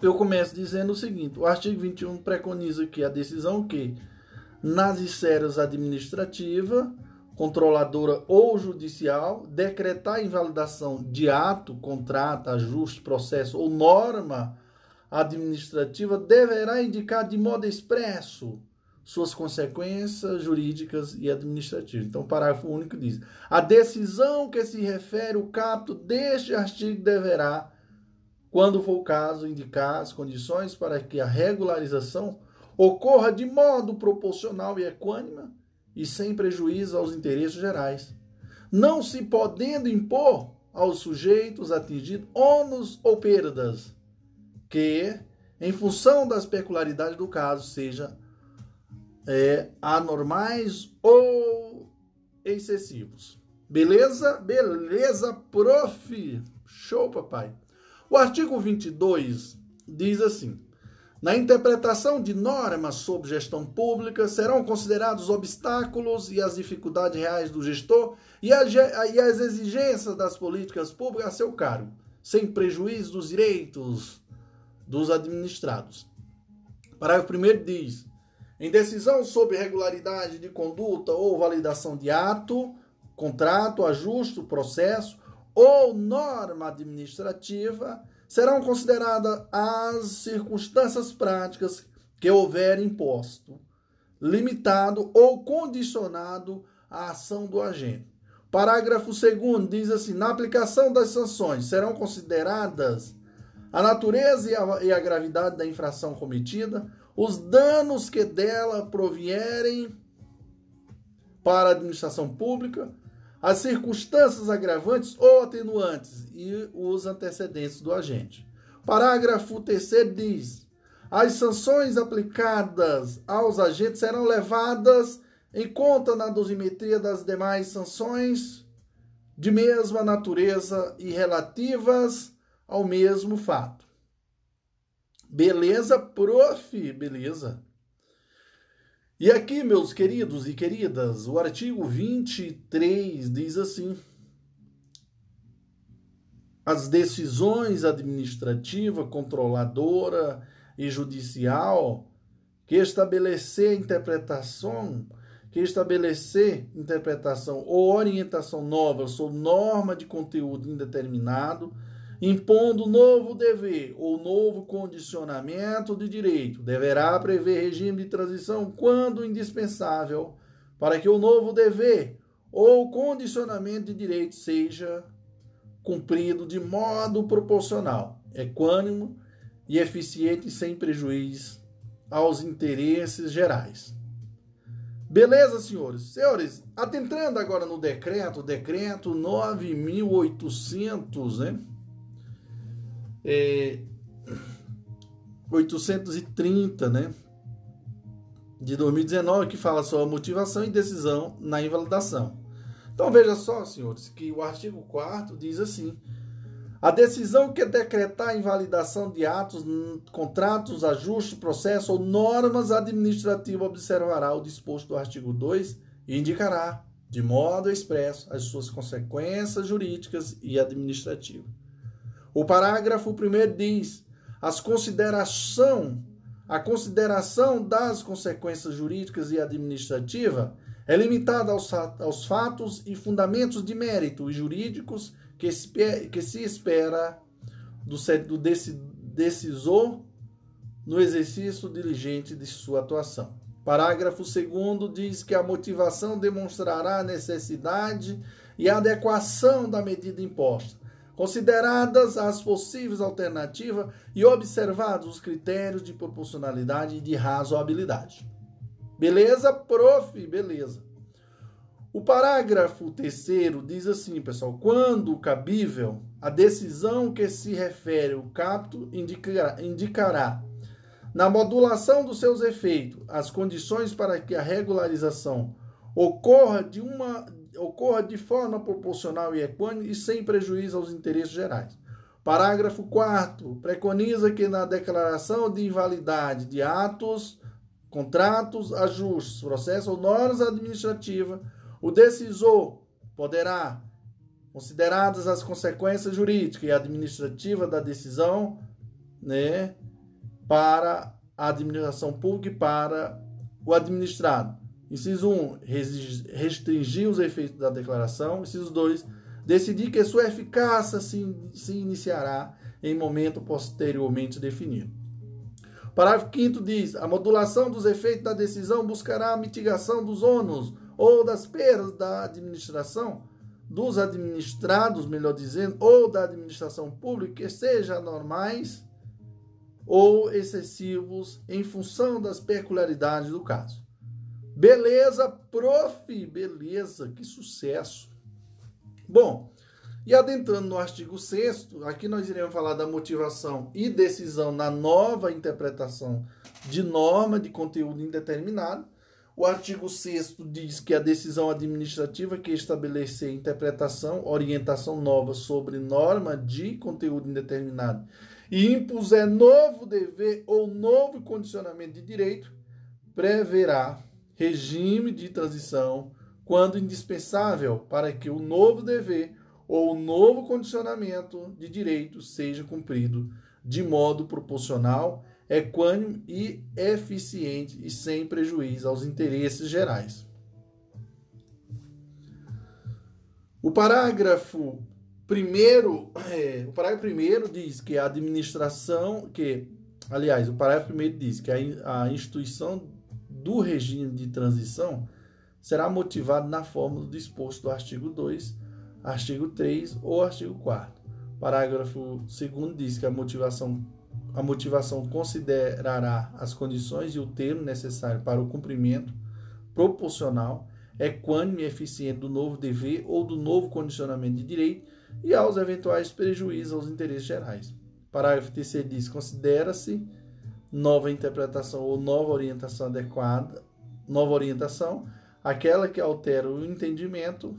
eu começo dizendo o seguinte: o artigo 21 preconiza que a decisão que, nas esferas administrativa, controladora ou judicial, decretar invalidação de ato, contrato, ajuste, processo ou norma administrativa deverá indicar de modo expresso suas consequências jurídicas e administrativas. Então, o parágrafo único diz: a decisão que se refere o capto deste artigo deverá, quando for o caso, indicar as condições para que a regularização ocorra de modo proporcional e equânime e sem prejuízo aos interesses gerais, não se podendo impor aos sujeitos atingidos ônus ou perdas que, em função das peculiaridades do caso, seja é, anormais ou excessivos. Beleza? Beleza, prof. Show, papai. O artigo 22 diz assim: na interpretação de normas sobre gestão pública, serão considerados obstáculos e as dificuldades reais do gestor e, e as exigências das políticas públicas a seu cargo, sem prejuízo dos direitos dos administrados. Parágrafo 1 diz: em decisão sobre regularidade de conduta ou validação de ato, contrato, ajuste, processo ou norma administrativa, serão consideradas as circunstâncias práticas que houver imposto, limitado ou condicionado à ação do agente. Parágrafo 2 diz assim: na aplicação das sanções serão consideradas a natureza e a, e a gravidade da infração cometida, os danos que dela provierem para a administração pública, as circunstâncias agravantes ou atenuantes e os antecedentes do agente. Parágrafo 3 diz: as sanções aplicadas aos agentes serão levadas em conta na dosimetria das demais sanções de mesma natureza e relativas ao mesmo fato. Beleza, prof? Beleza. E aqui, meus queridos e queridas, o artigo 23 diz assim: as decisões administrativa, controladora e judicial que estabelecer interpretação, que estabelecer interpretação ou orientação nova sobre norma de conteúdo indeterminado, impondo novo dever ou novo condicionamento de direito, deverá prever regime de transição quando indispensável para que o novo dever ou condicionamento de direito seja cumprido de modo proporcional, equânimo e eficiente sem prejuízo aos interesses gerais. Beleza, senhores? Senhores, atentando agora no decreto, decreto 9800, né? É, 830, né? De 2019, que fala sobre motivação e decisão na invalidação. Então veja só, senhores, que o artigo 4 diz assim: a decisão que decretar a invalidação de atos, contratos, ajustes, processo ou normas administrativas observará o disposto do artigo 2 e indicará, de modo expresso, as suas consequências jurídicas e administrativas. O parágrafo 1 diz: as consideração, a consideração das consequências jurídicas e administrativas é limitada aos, aos fatos e fundamentos de mérito jurídicos que, que se espera do, do decisor no exercício diligente de sua atuação. Parágrafo 2 diz que a motivação demonstrará a necessidade e a adequação da medida imposta, consideradas as possíveis alternativas e observados os critérios de proporcionalidade e de razoabilidade. Beleza, prof? Beleza. O parágrafo terceiro diz assim, pessoal: quando cabível, a decisão que se refere ao capto indicará, indicará na modulação dos seus efeitos as condições para que a regularização ocorra de uma ocorra de forma proporcional e equânime e sem prejuízo aos interesses gerais. Parágrafo 4 preconiza que na declaração de invalidade de atos contratos, ajustes, processos ou normas administrativas, o decisor poderá, consideradas as consequências jurídicas e administrativas da decisão, né, para a administração pública e para o administrado. Inciso 1, restringir os efeitos da declaração. Inciso 2, decidir que sua eficácia se, se iniciará em momento posteriormente definido. Parágrafo 5 diz: a modulação dos efeitos da decisão buscará a mitigação dos ônus ou das perdas da administração, dos administrados, melhor dizendo, ou da administração pública, que sejam normais ou excessivos em função das peculiaridades do caso. Beleza, prof, beleza, que sucesso. Bom, e adentrando no artigo 6 aqui nós iremos falar da motivação e decisão na nova interpretação de norma de conteúdo indeterminado. O artigo 6 diz que a decisão administrativa que estabelecer interpretação, orientação nova sobre norma de conteúdo indeterminado e impuser novo dever ou novo condicionamento de direito, preverá regime de transição quando indispensável para que o novo dever ou o novo condicionamento de direito seja cumprido de modo proporcional, equânime e eficiente e sem prejuízo aos interesses gerais. O parágrafo primeiro, é, o parágrafo primeiro diz que a administração, que, aliás, o parágrafo primeiro diz que a, a instituição do regime de transição será motivada na forma do disposto do artigo 2 artigo 3 ou artigo 4. Parágrafo 2 diz que a motivação, a motivação considerará as condições e o termo necessário para o cumprimento proporcional, equânime e eficiente do novo dever ou do novo condicionamento de direito e aos eventuais prejuízos aos interesses gerais. Parágrafo 3 diz: considera-se nova interpretação ou nova orientação adequada, nova orientação, aquela que altera o entendimento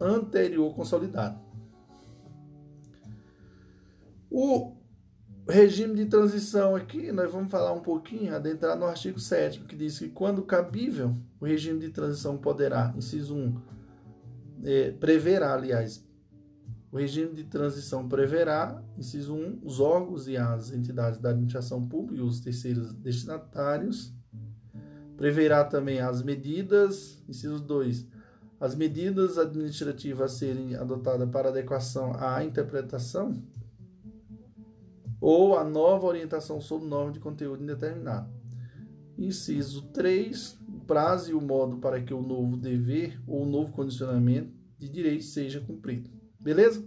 anterior consolidado. O regime de transição aqui, nós vamos falar um pouquinho, adentrar no artigo 7 que diz que quando cabível, o regime de transição poderá, inciso 1, é, preverá, aliás, O regime de transição preverá, inciso 1, os órgãos e as entidades da administração pública e os terceiros destinatários. Preverá também as medidas, inciso 2, as medidas administrativas a serem adotadas para adequação à interpretação ou a nova orientação sobre norma de conteúdo indeterminado. Inciso 3, o prazo e o modo para que o novo dever ou o novo condicionamento de direito seja cumprido. Beleza?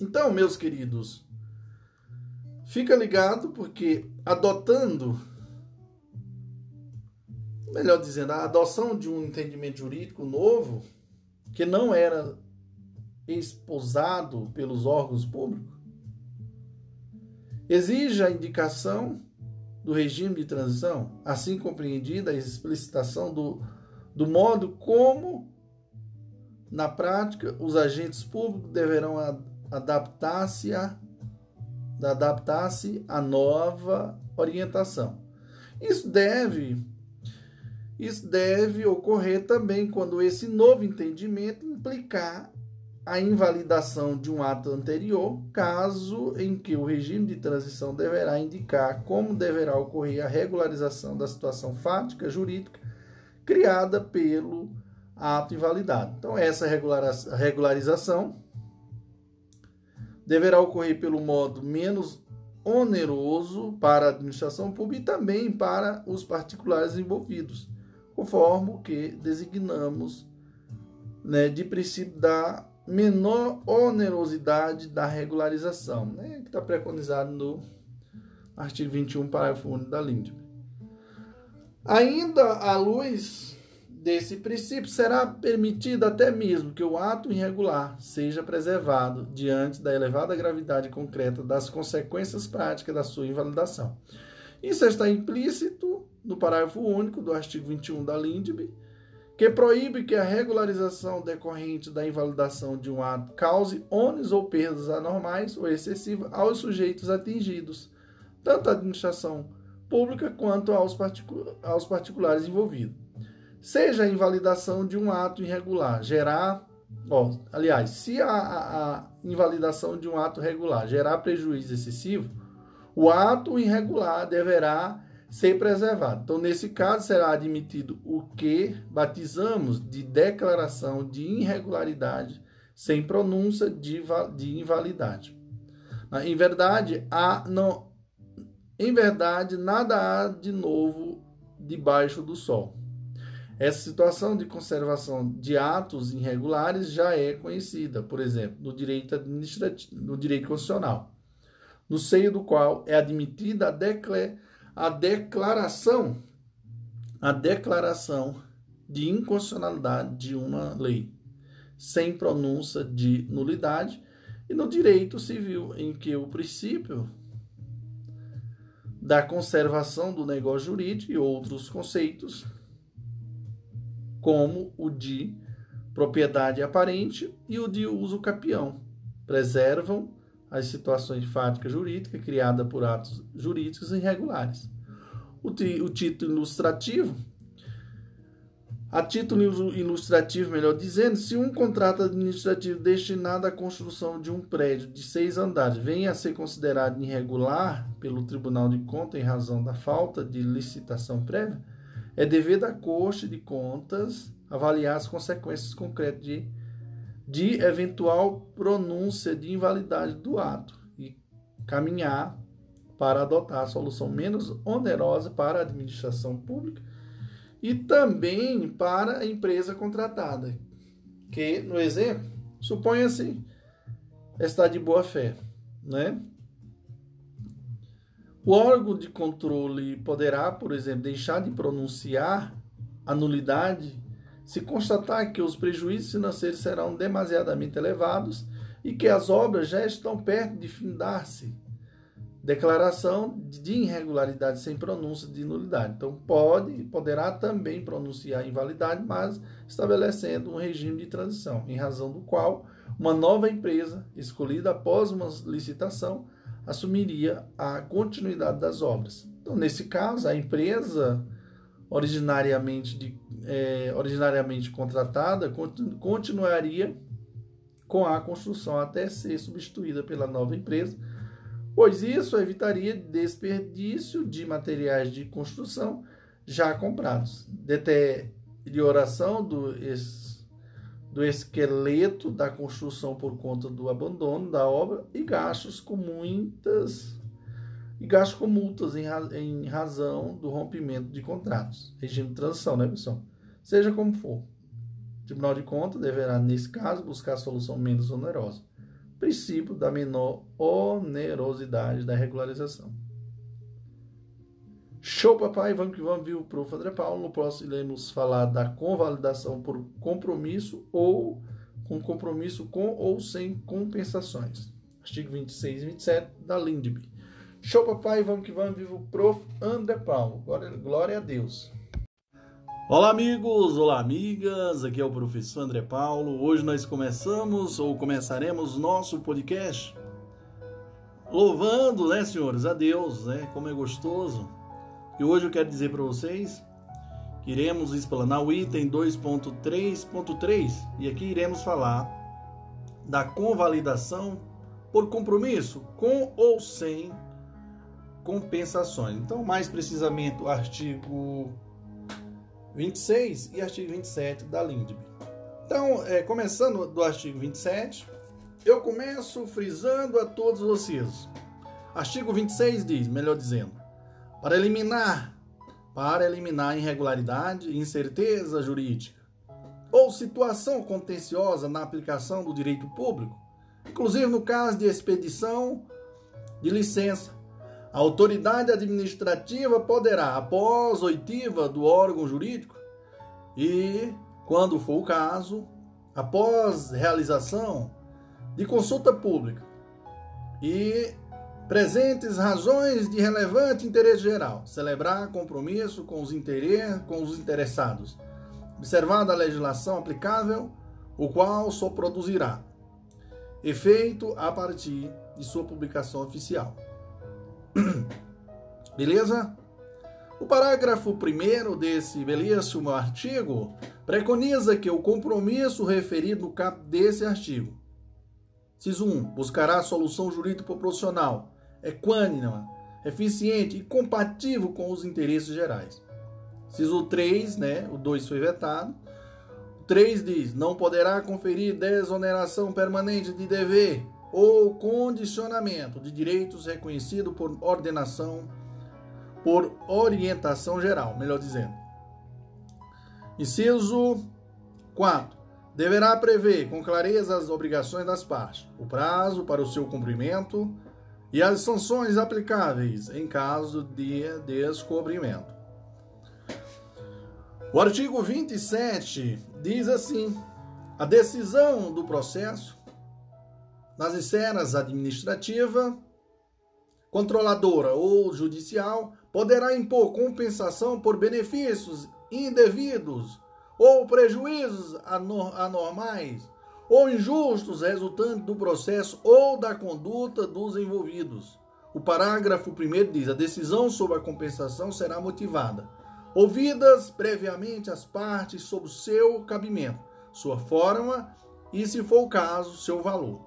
Então, meus queridos, fica ligado porque adotando, melhor dizendo, a adoção de um entendimento jurídico novo, que não era esposado pelos órgãos públicos, exige a indicação do regime de transição, assim compreendida a explicitação do, do modo como na prática, os agentes públicos deverão adaptar-se a adaptar-se à nova orientação. Isso deve isso deve ocorrer também quando esse novo entendimento implicar a invalidação de um ato anterior, caso em que o regime de transição deverá indicar como deverá ocorrer a regularização da situação fática jurídica criada pelo ato invalidado. Então, essa regularização deverá ocorrer pelo modo menos oneroso para a administração pública e também para os particulares envolvidos, conforme o que designamos né, de princípio da menor onerosidade da regularização, né, que está preconizado no artigo 21, parágrafo único da LINDB. Ainda à luz desse princípio, será permitido até mesmo que o ato irregular seja preservado diante da elevada gravidade concreta das consequências práticas da sua invalidação. Isso está implícito no parágrafo único do artigo 21 da LINDB, que proíbe que a regularização decorrente da invalidação de um ato cause ônus ou perdas anormais ou excessivas aos sujeitos atingidos, tanto a administração pública quanto aos particulares envolvidos seja a invalidação de um ato irregular gerar, ó, aliás, se a, a, a invalidação de um ato regular gerar prejuízo excessivo, o ato irregular deverá ser preservado. Então, nesse caso, será admitido o que batizamos de declaração de irregularidade sem pronúncia de, de invalidade. Em verdade, há, não, em verdade, nada há de novo debaixo do sol. Essa situação de conservação de atos irregulares já é conhecida, por exemplo, no direito administrativo, no direito constitucional, no seio do qual é admitida a, a declaração a declaração de inconstitucionalidade de uma lei, sem pronúncia de nulidade, e no direito civil, em que o princípio da conservação do negócio jurídico e outros conceitos como o de propriedade aparente e o de uso capião. Preservam as situações fáticas jurídicas criadas por atos jurídicos irregulares. O, o título ilustrativo a título ilustrativo, melhor dizendo, se um contrato administrativo destinado à construção de um prédio de seis andares venha a ser considerado irregular pelo Tribunal de Contas em razão da falta de licitação prévia, é dever da Corte de Contas avaliar as consequências concretas de, de eventual pronúncia de invalidade do ato e caminhar para adotar a solução menos onerosa para a administração pública e também para a empresa contratada, que, no exemplo, suponha-se está de boa fé, né? O órgão de controle poderá, por exemplo, deixar de pronunciar a nulidade se constatar que os prejuízos financeiros serão demasiadamente elevados e que as obras já estão perto de findar-se. Declaração de irregularidade sem pronúncia de nulidade. Então, pode poderá também pronunciar invalidade, mas estabelecendo um regime de transição, em razão do qual uma nova empresa, escolhida após uma licitação, assumiria a continuidade das obras. Então, nesse caso, a empresa originariamente, de, é, originariamente contratada continuaria com a construção até ser substituída pela nova empresa, pois isso evitaria desperdício de materiais de construção já comprados, deterioração do, do esqueleto da construção por conta do abandono da obra e gastos com muitas e gastos com multas em, em razão do rompimento de contratos. Regime de transição, né, pessoal? Seja como for. O Tribunal de Contas deverá, nesse caso, buscar a solução menos onerosa. Princípio da menor onerosidade da regularização. Show, papai! Vamos que vamos, viu, prof. André Paulo. No próximo, iremos falar da convalidação por compromisso ou com compromisso com ou sem compensações. Artigo 26 e 27 da LINDB. Show, papai! Vamos que vamos, vivo prof. André Paulo. Glória, glória a Deus! Olá, amigos! Olá, amigas! Aqui é o professor André Paulo. Hoje nós começamos ou começaremos nosso podcast louvando, né, senhores, a Deus, né? Como é gostoso. E hoje eu quero dizer para vocês que iremos explanar o item 2.3.3 e aqui iremos falar da convalidação por compromisso, com ou sem compensações. Então, mais precisamente, o artigo 26 e artigo 27 da LINDB. Então, é, começando do artigo 27, eu começo frisando a todos vocês. Artigo 26 diz, melhor dizendo, para eliminar, para eliminar irregularidade, incerteza jurídica ou situação contenciosa na aplicação do direito público, inclusive no caso de expedição de licença a autoridade administrativa poderá, após oitiva do órgão jurídico e, quando for o caso, após realização de consulta pública e presentes razões de relevante interesse geral, celebrar compromisso com os, com os interessados, observada a legislação aplicável, o qual só produzirá efeito a partir de sua publicação oficial. Beleza? O parágrafo 1 desse belíssimo artigo preconiza que o compromisso referido no cap desse artigo. CIS 1. Buscará solução jurídico-proporcional, equânime, eficiente e compatível com os interesses gerais. CISO 3, né, o 2 foi vetado. O 3 diz: não poderá conferir desoneração permanente de dever ou condicionamento de direitos reconhecido por ordenação, por orientação geral, melhor dizendo. Inciso 4. Deverá prever com clareza as obrigações das partes, o prazo para o seu cumprimento e as sanções aplicáveis em caso de descobrimento. O artigo 27 diz assim: a decisão do processo nas esferas administrativa, controladora ou judicial, poderá impor compensação por benefícios indevidos ou prejuízos anormais ou injustos resultantes do processo ou da conduta dos envolvidos. O parágrafo 1 diz: a decisão sobre a compensação será motivada, ouvidas previamente as partes sobre seu cabimento, sua forma e, se for o caso, seu valor.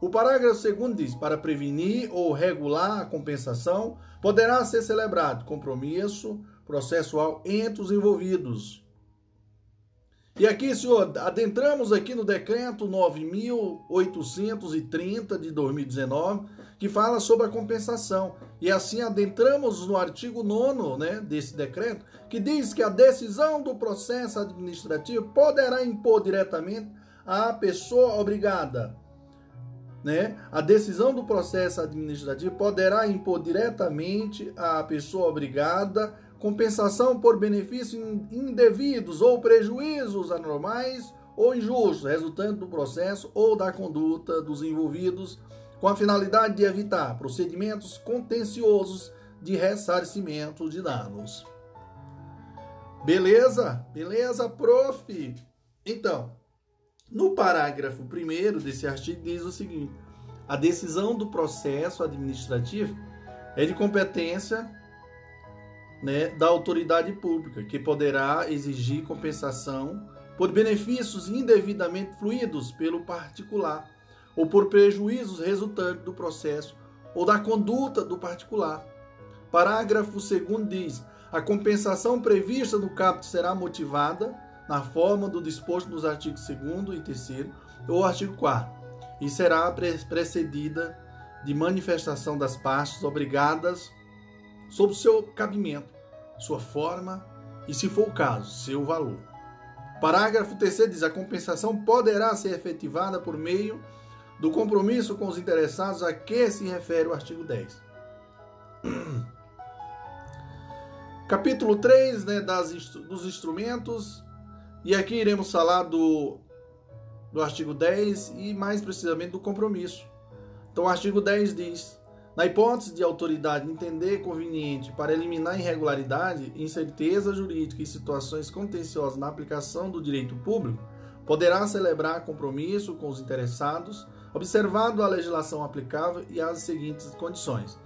O parágrafo 2 diz: para prevenir ou regular a compensação, poderá ser celebrado compromisso processual entre os envolvidos. E aqui, senhor, adentramos aqui no decreto 9830 de 2019, que fala sobre a compensação. E assim adentramos no artigo 9 né, desse decreto, que diz que a decisão do processo administrativo poderá impor diretamente à pessoa obrigada né, a decisão do processo administrativo poderá impor diretamente à pessoa obrigada compensação por benefícios indevidos ou prejuízos anormais ou injustos resultantes do processo ou da conduta dos envolvidos, com a finalidade de evitar procedimentos contenciosos de ressarcimento de danos. Beleza? Beleza, prof? Então, no parágrafo 1 desse artigo diz o seguinte: a decisão do processo administrativo é de competência né, da autoridade pública, que poderá exigir compensação por benefícios indevidamente fluídos pelo particular, ou por prejuízos resultantes do processo ou da conduta do particular. Parágrafo 2 diz: a compensação prevista no caput será motivada na forma do disposto nos artigos 2 e 3 ou artigo 4 e será precedida de manifestação das partes obrigadas sobre seu cabimento, sua forma e, se for o caso, seu valor. Parágrafo 3 diz: a compensação poderá ser efetivada por meio do compromisso com os interessados a que se refere o artigo 10. Capítulo 3 né, das, dos instrumentos, e aqui iremos falar do, do artigo 10 e mais precisamente do compromisso. Então, o artigo 10 diz: na hipótese de autoridade entender conveniente para eliminar irregularidade, incerteza jurídica e situações contenciosas na aplicação do direito público, poderá celebrar compromisso com os interessados, observado a legislação aplicável e as seguintes condições.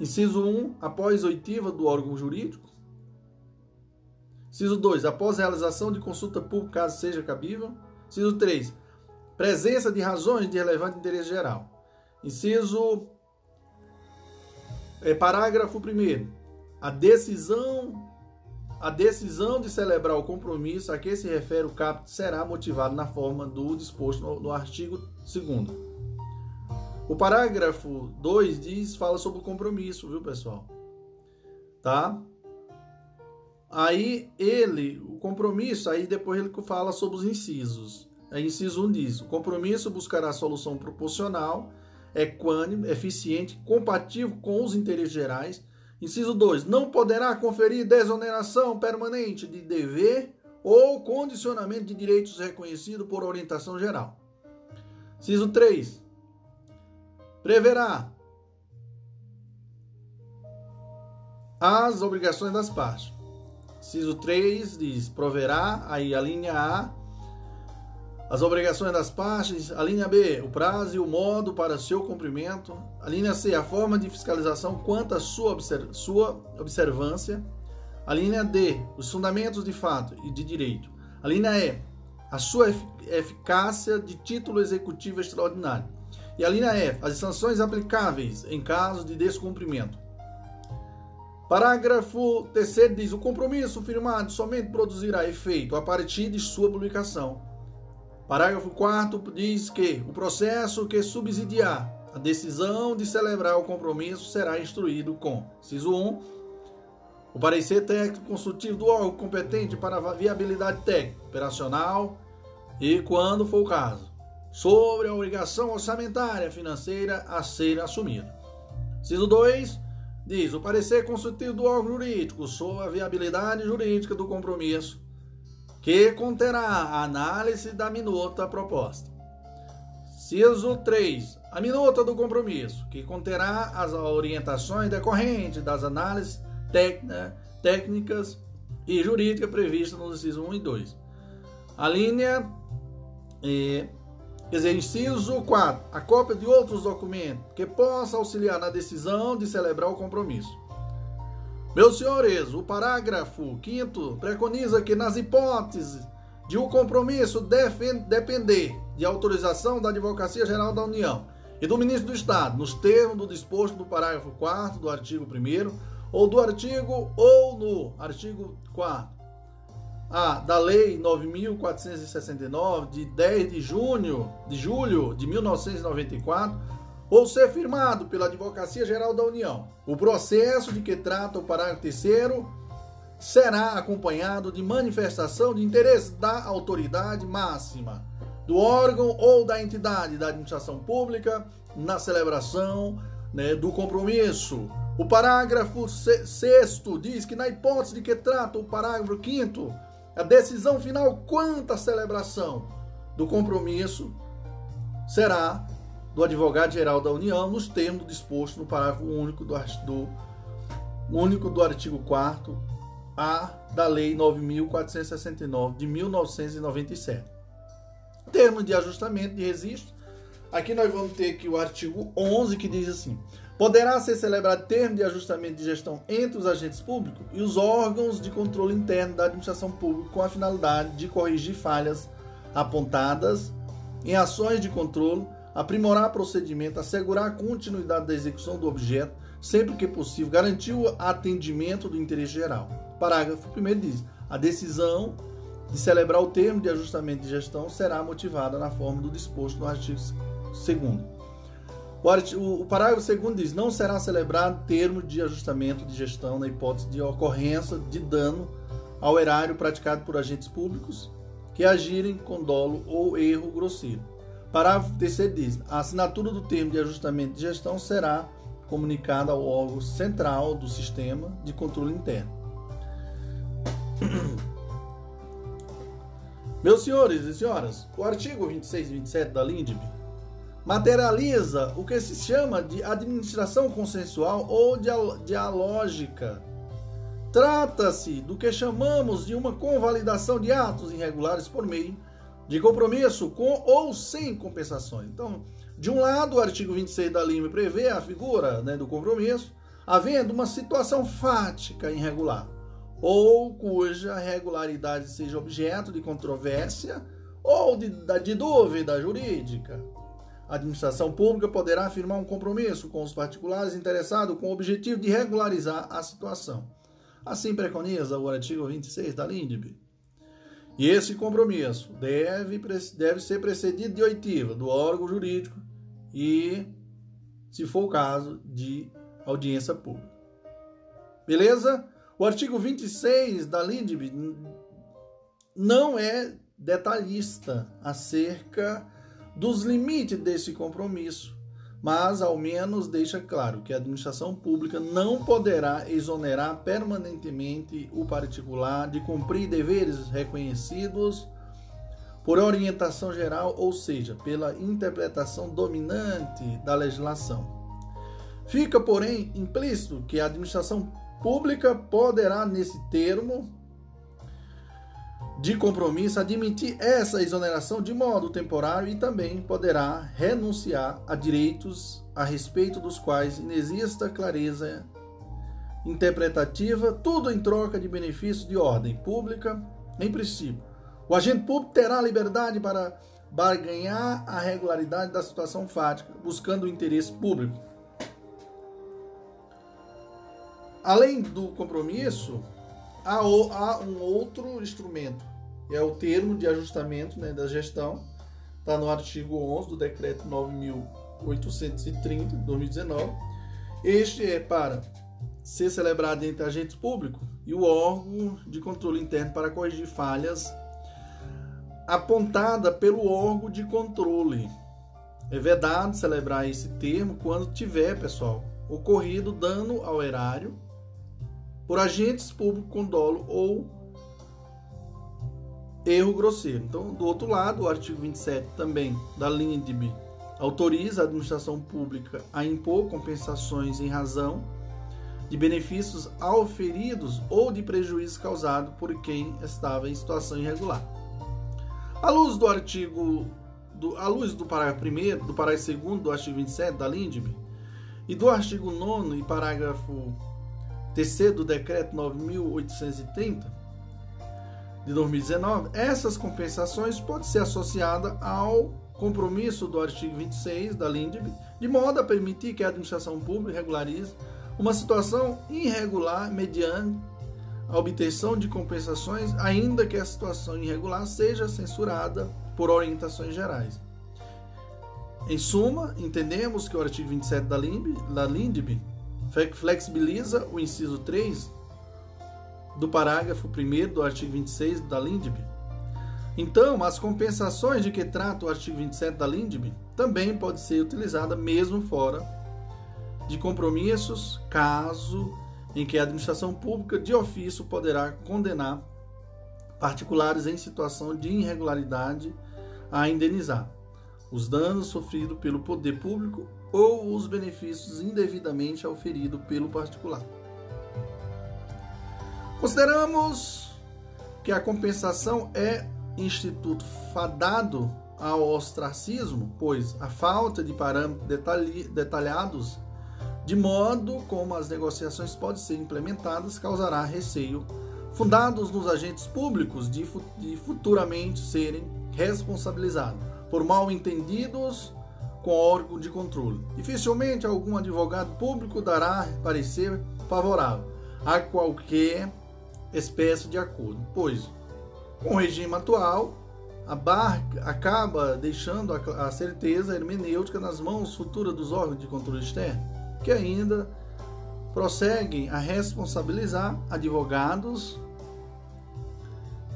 Inciso 1, após oitiva do órgão jurídico. Inciso 2, após realização de consulta pública, caso seja cabível. Inciso 3, presença de razões de relevante interesse geral. Inciso é, parágrafo 1 A decisão a decisão de celebrar o compromisso a que se refere o caput será motivado na forma do disposto no, no artigo 2 O parágrafo 2 diz fala sobre o compromisso, viu, pessoal? Tá? Aí ele, o compromisso, aí depois ele fala sobre os incisos. Inciso 1 diz: o compromisso buscará solução proporcional equânime, eficiente, compatível com os interesses gerais. Inciso 2. Não poderá conferir desoneração permanente de dever ou condicionamento de direitos reconhecido por orientação geral. Inciso 3. Preverá as obrigações das partes. Inciso 3 diz: proverá, aí a linha A, as obrigações das partes. A linha B, o prazo e o modo para seu cumprimento. A linha C, a forma de fiscalização quanto à sua, observ sua observância. A linha D, os fundamentos de fato e de direito. A linha E, a sua eficácia de título executivo extraordinário. E a linha F, as sanções aplicáveis em caso de descumprimento. Parágrafo 3 diz: o compromisso firmado somente produzirá efeito a partir de sua publicação Parágrafo 4 diz que o processo que subsidiar a decisão de celebrar o compromisso será instruído com, ciso 1, o parecer técnico consultivo do órgão competente para a viabilidade técnica, operacional e, quando for o caso, sobre a obrigação orçamentária financeira a ser assumida. Ciso 2 diz o parecer consultivo do órgão jurídico sobre a viabilidade jurídica do compromisso que conterá a análise da minuta proposta. Ciso 3. A minuta do compromisso, que conterá as orientações decorrentes das análises técnicas e jurídicas previstas no inciso 1 e 2. A linha, é, quer dizer, inciso 4. A cópia de outros documentos que possa auxiliar na decisão de celebrar o compromisso. Meus senhores, o parágrafo 5 preconiza que, nas hipóteses de o um compromisso depender de autorização da Advocacia Geral da União e do Ministro do Estado, nos termos do disposto do parágrafo 4 do artigo 1 ou do artigo ou no artigo 4 a da Lei 9469 de 10 de junho de julho de 1994 ou ser firmado pela Advocacia Geral da União. O processo de que trata o parágrafo 3 será acompanhado de manifestação de interesse da autoridade máxima, do órgão ou da entidade da administração pública na celebração né, do compromisso. O parágrafo 6 diz que, na hipótese de que trata o parágrafo 5, a decisão final quanto à celebração do compromisso será do advogado-geral da União nos termos dispostos no parágrafo único do, do, único do artigo 4 A da Lei 9.469 de 1997. Termo de ajustamento de registro. Aqui nós vamos ter aqui o artigo 11 que diz assim: poderá ser celebrado termo de ajustamento de gestão entre os agentes públicos e os órgãos de controle interno da administração pública com a finalidade de corrigir falhas apontadas em ações de controle, aprimorar procedimento, assegurar a continuidade da execução do objeto, sempre que possível, garantir o atendimento do interesse geral. Parágrafo 1 diz: a decisão de celebrar o termo de ajustamento de gestão será motivada na forma do disposto no artigo 2. O, o parágrafo 2 diz: não será celebrado termo de ajustamento de gestão na hipótese de ocorrência de dano ao erário praticado por agentes públicos que agirem com dolo ou erro grosseiro. Parágrafo 3 diz: a assinatura do termo de ajustamento de gestão será comunicada ao órgão central do sistema de controle interno. Meus senhores e senhoras, o artigo 26 e 27 da LINDB materializa o que se chama de administração consensual ou dialógica. Trata-se do que chamamos de uma convalidação de atos irregulares por meio de compromisso com ou sem compensações. Então, de um lado, o artigo 26 da LIME prevê a figura né, do compromisso, havendo uma situação fática irregular, ou cuja regularidade seja objeto de controvérsia ou de, de dúvida jurídica. A administração pública poderá afirmar um compromisso com os particulares interessados com o objetivo de regularizar a situação. Assim preconiza o artigo 26 da LINDB. E esse compromisso deve, deve ser precedido de oitiva do órgão jurídico e, se for o caso, de audiência pública. Beleza? O artigo 26 da LINDB não é detalhista acerca dos limites desse compromisso, mas ao menos deixa claro que a administração pública não poderá exonerar permanentemente o particular de cumprir deveres reconhecidos por orientação geral, ou seja, pela interpretação dominante da legislação. Fica, porém, implícito que a administração pública poderá, nesse termo, de compromisso admitir essa exoneração de modo temporário e também poderá renunciar a direitos a respeito dos quais inexista clareza interpretativa, tudo em troca de benefícios de ordem pública, em princípio. O agente público terá liberdade para barganhar a regularidade da situação fática, buscando o interesse público. Além do compromisso, há, um outro instrumento, é o termo de ajustamento né, da gestão, está no artigo 11 do decreto 9.830 de 2019. Este é para ser celebrado entre agentes públicos e o órgão de controle interno para corrigir falhas apontada pelo órgão de controle. É vedado celebrar esse termo quando tiver, pessoal, ocorrido dano ao erário por agentes públicos com dolo ou erro grosseiro. Então, do outro lado, o artigo 27 também da linha de B autoriza a administração pública a impor compensações em razão de benefícios auferidos ou de prejuízos causados por quem estava em situação irregular. À luz do artigo do, à luz do parágrafo 1 do parágrafo 2 do artigo 27 da LINDB e do artigo 9 e parágrafo terceiro do decreto 9830 de 2019, essas compensações podem ser associadas ao compromisso do artigo 26 da LINDB, de modo a permitir que a administração pública regularize uma situação irregular mediante a obtenção de compensações, ainda que a situação irregular seja censurada por orientações gerais. Em suma, entendemos que o artigo 27 da LINDB flexibiliza o inciso 3 do parágrafo 1 do artigo 26 da LINDB. Então, as compensações de que trata o artigo 27 da LINDB também pode ser utilizada mesmo fora de compromissos, caso em que a administração pública de ofício poderá condenar particulares em situação de irregularidade a indenizar os danos sofridos pelo poder público ou os benefícios indevidamente auferidos pelo particular. Consideramos que a compensação é instituto fadado ao ostracismo, pois a falta de parâmetros detalhados de modo como as negociações podem ser implementadas causará receio fundados nos agentes públicos de, futuramente serem responsabilizados por mal entendidos com órgão de controle. Dificilmente algum advogado público dará parecer favorável a qualquer espécie de acordo, pois, com o regime atual, a barca acaba deixando a certeza hermenêutica nas mãos futuras dos órgãos de controle externo, que ainda prosseguem a responsabilizar advogados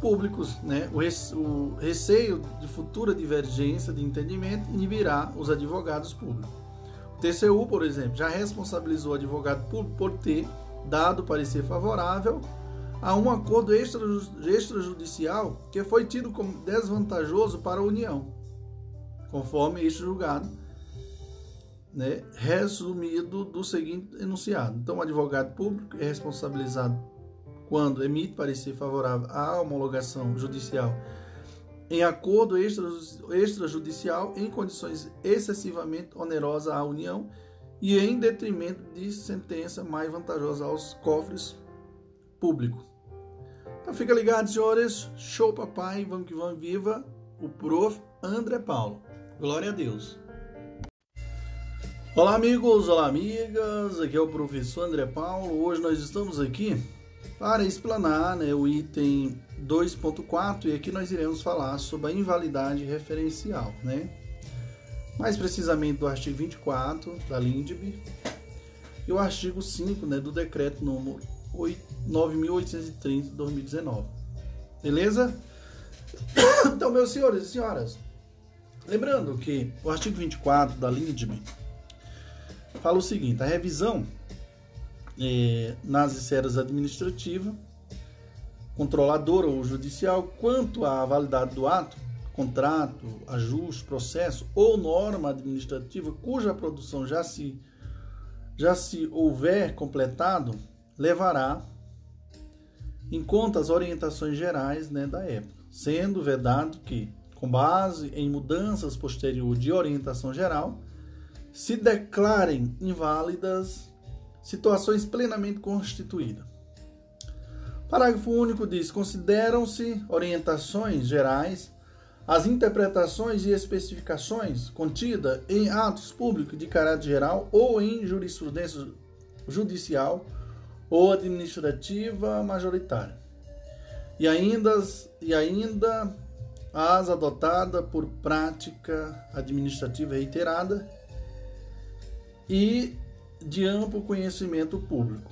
públicos. Né? O, receio de futura divergência de entendimento inibirá os advogados públicos. O TCU, por exemplo, já responsabilizou o advogado público por ter dado parecer favorável a um acordo extrajudicial que foi tido como desvantajoso para a União, conforme este julgado, né, resumido do seguinte enunciado. Então, o advogado público é responsabilizado quando emite parecer favorável à homologação judicial em acordo extrajudicial em condições excessivamente onerosas à União e em detrimento de sentença mais vantajosa aos cofres públicos. Então fica ligado, senhores. Show papai, vamos que vamos, viva o prof. André Paulo. Glória a Deus. Olá amigos, olá amigas, aqui é o professor André Paulo. Hoje nós estamos aqui para explanar né, o item 2.4 e aqui nós iremos falar sobre a invalidade referencial, né? Mais precisamente do artigo 24 da LINDB e o artigo 5 né, do decreto número 9.830 de 2019. Beleza? Então, meus senhores e senhoras, lembrando que o artigo 24 da LINDB fala o seguinte: a revisão é, nas esferas administrativa, controladora ou judicial, quanto à validade do ato, contrato, ajuste, processo ou norma administrativa cuja produção já se já se houver completado, levará em conta as orientações gerais né, da época, sendo vedado que, com base em mudanças posteriores de orientação geral, se declarem inválidas situações plenamente constituídas. Parágrafo único diz: consideram-se orientações gerais as interpretações e especificações contidas em atos públicos de caráter geral ou em jurisprudência judicial ou administrativa majoritária. E ainda, e ainda as adotadas por prática administrativa reiterada e de amplo conhecimento público.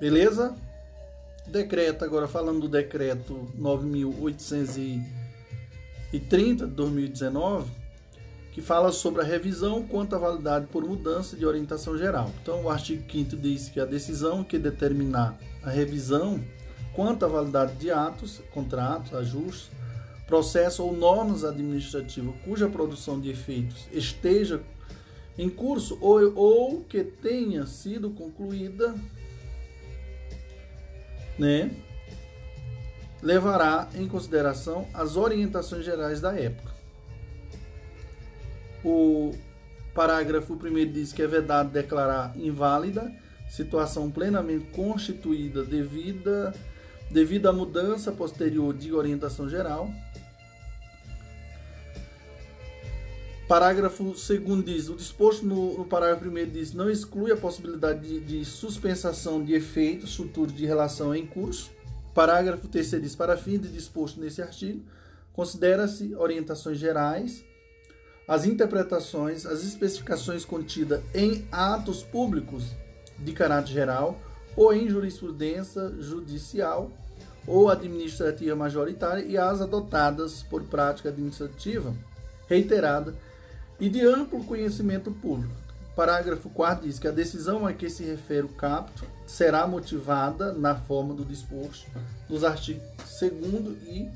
Beleza? Decreto, agora falando do decreto 9830 de 2019, que fala sobre a revisão quanto à validade por mudança de orientação geral. Então, o artigo 5 diz que a decisão que determinar a revisão quanto à validade de atos, contratos, ajustes, processo ou normas administrativas cuja produção de efeitos esteja em curso ou, ou que tenha sido concluída, né, levará em consideração as orientações gerais da época. O parágrafo 1 diz que é vedado declarar inválida situação plenamente constituída devida, devido à mudança posterior de orientação geral Parágrafo 2 diz: o disposto no, no parágrafo 1 diz não exclui a possibilidade de, de de efeitos futuros de relação em curso. Parágrafo 3 diz: para fim de disposto nesse artigo, considera-se orientações gerais, as interpretações, as especificações contidas em atos públicos de caráter geral ou em jurisprudência judicial ou administrativa majoritária e as adotadas por prática administrativa reiterada e de amplo conhecimento público. Parágrafo 4 diz que a decisão a que se refere o capto será motivada na forma do disposto nos artigos 2 e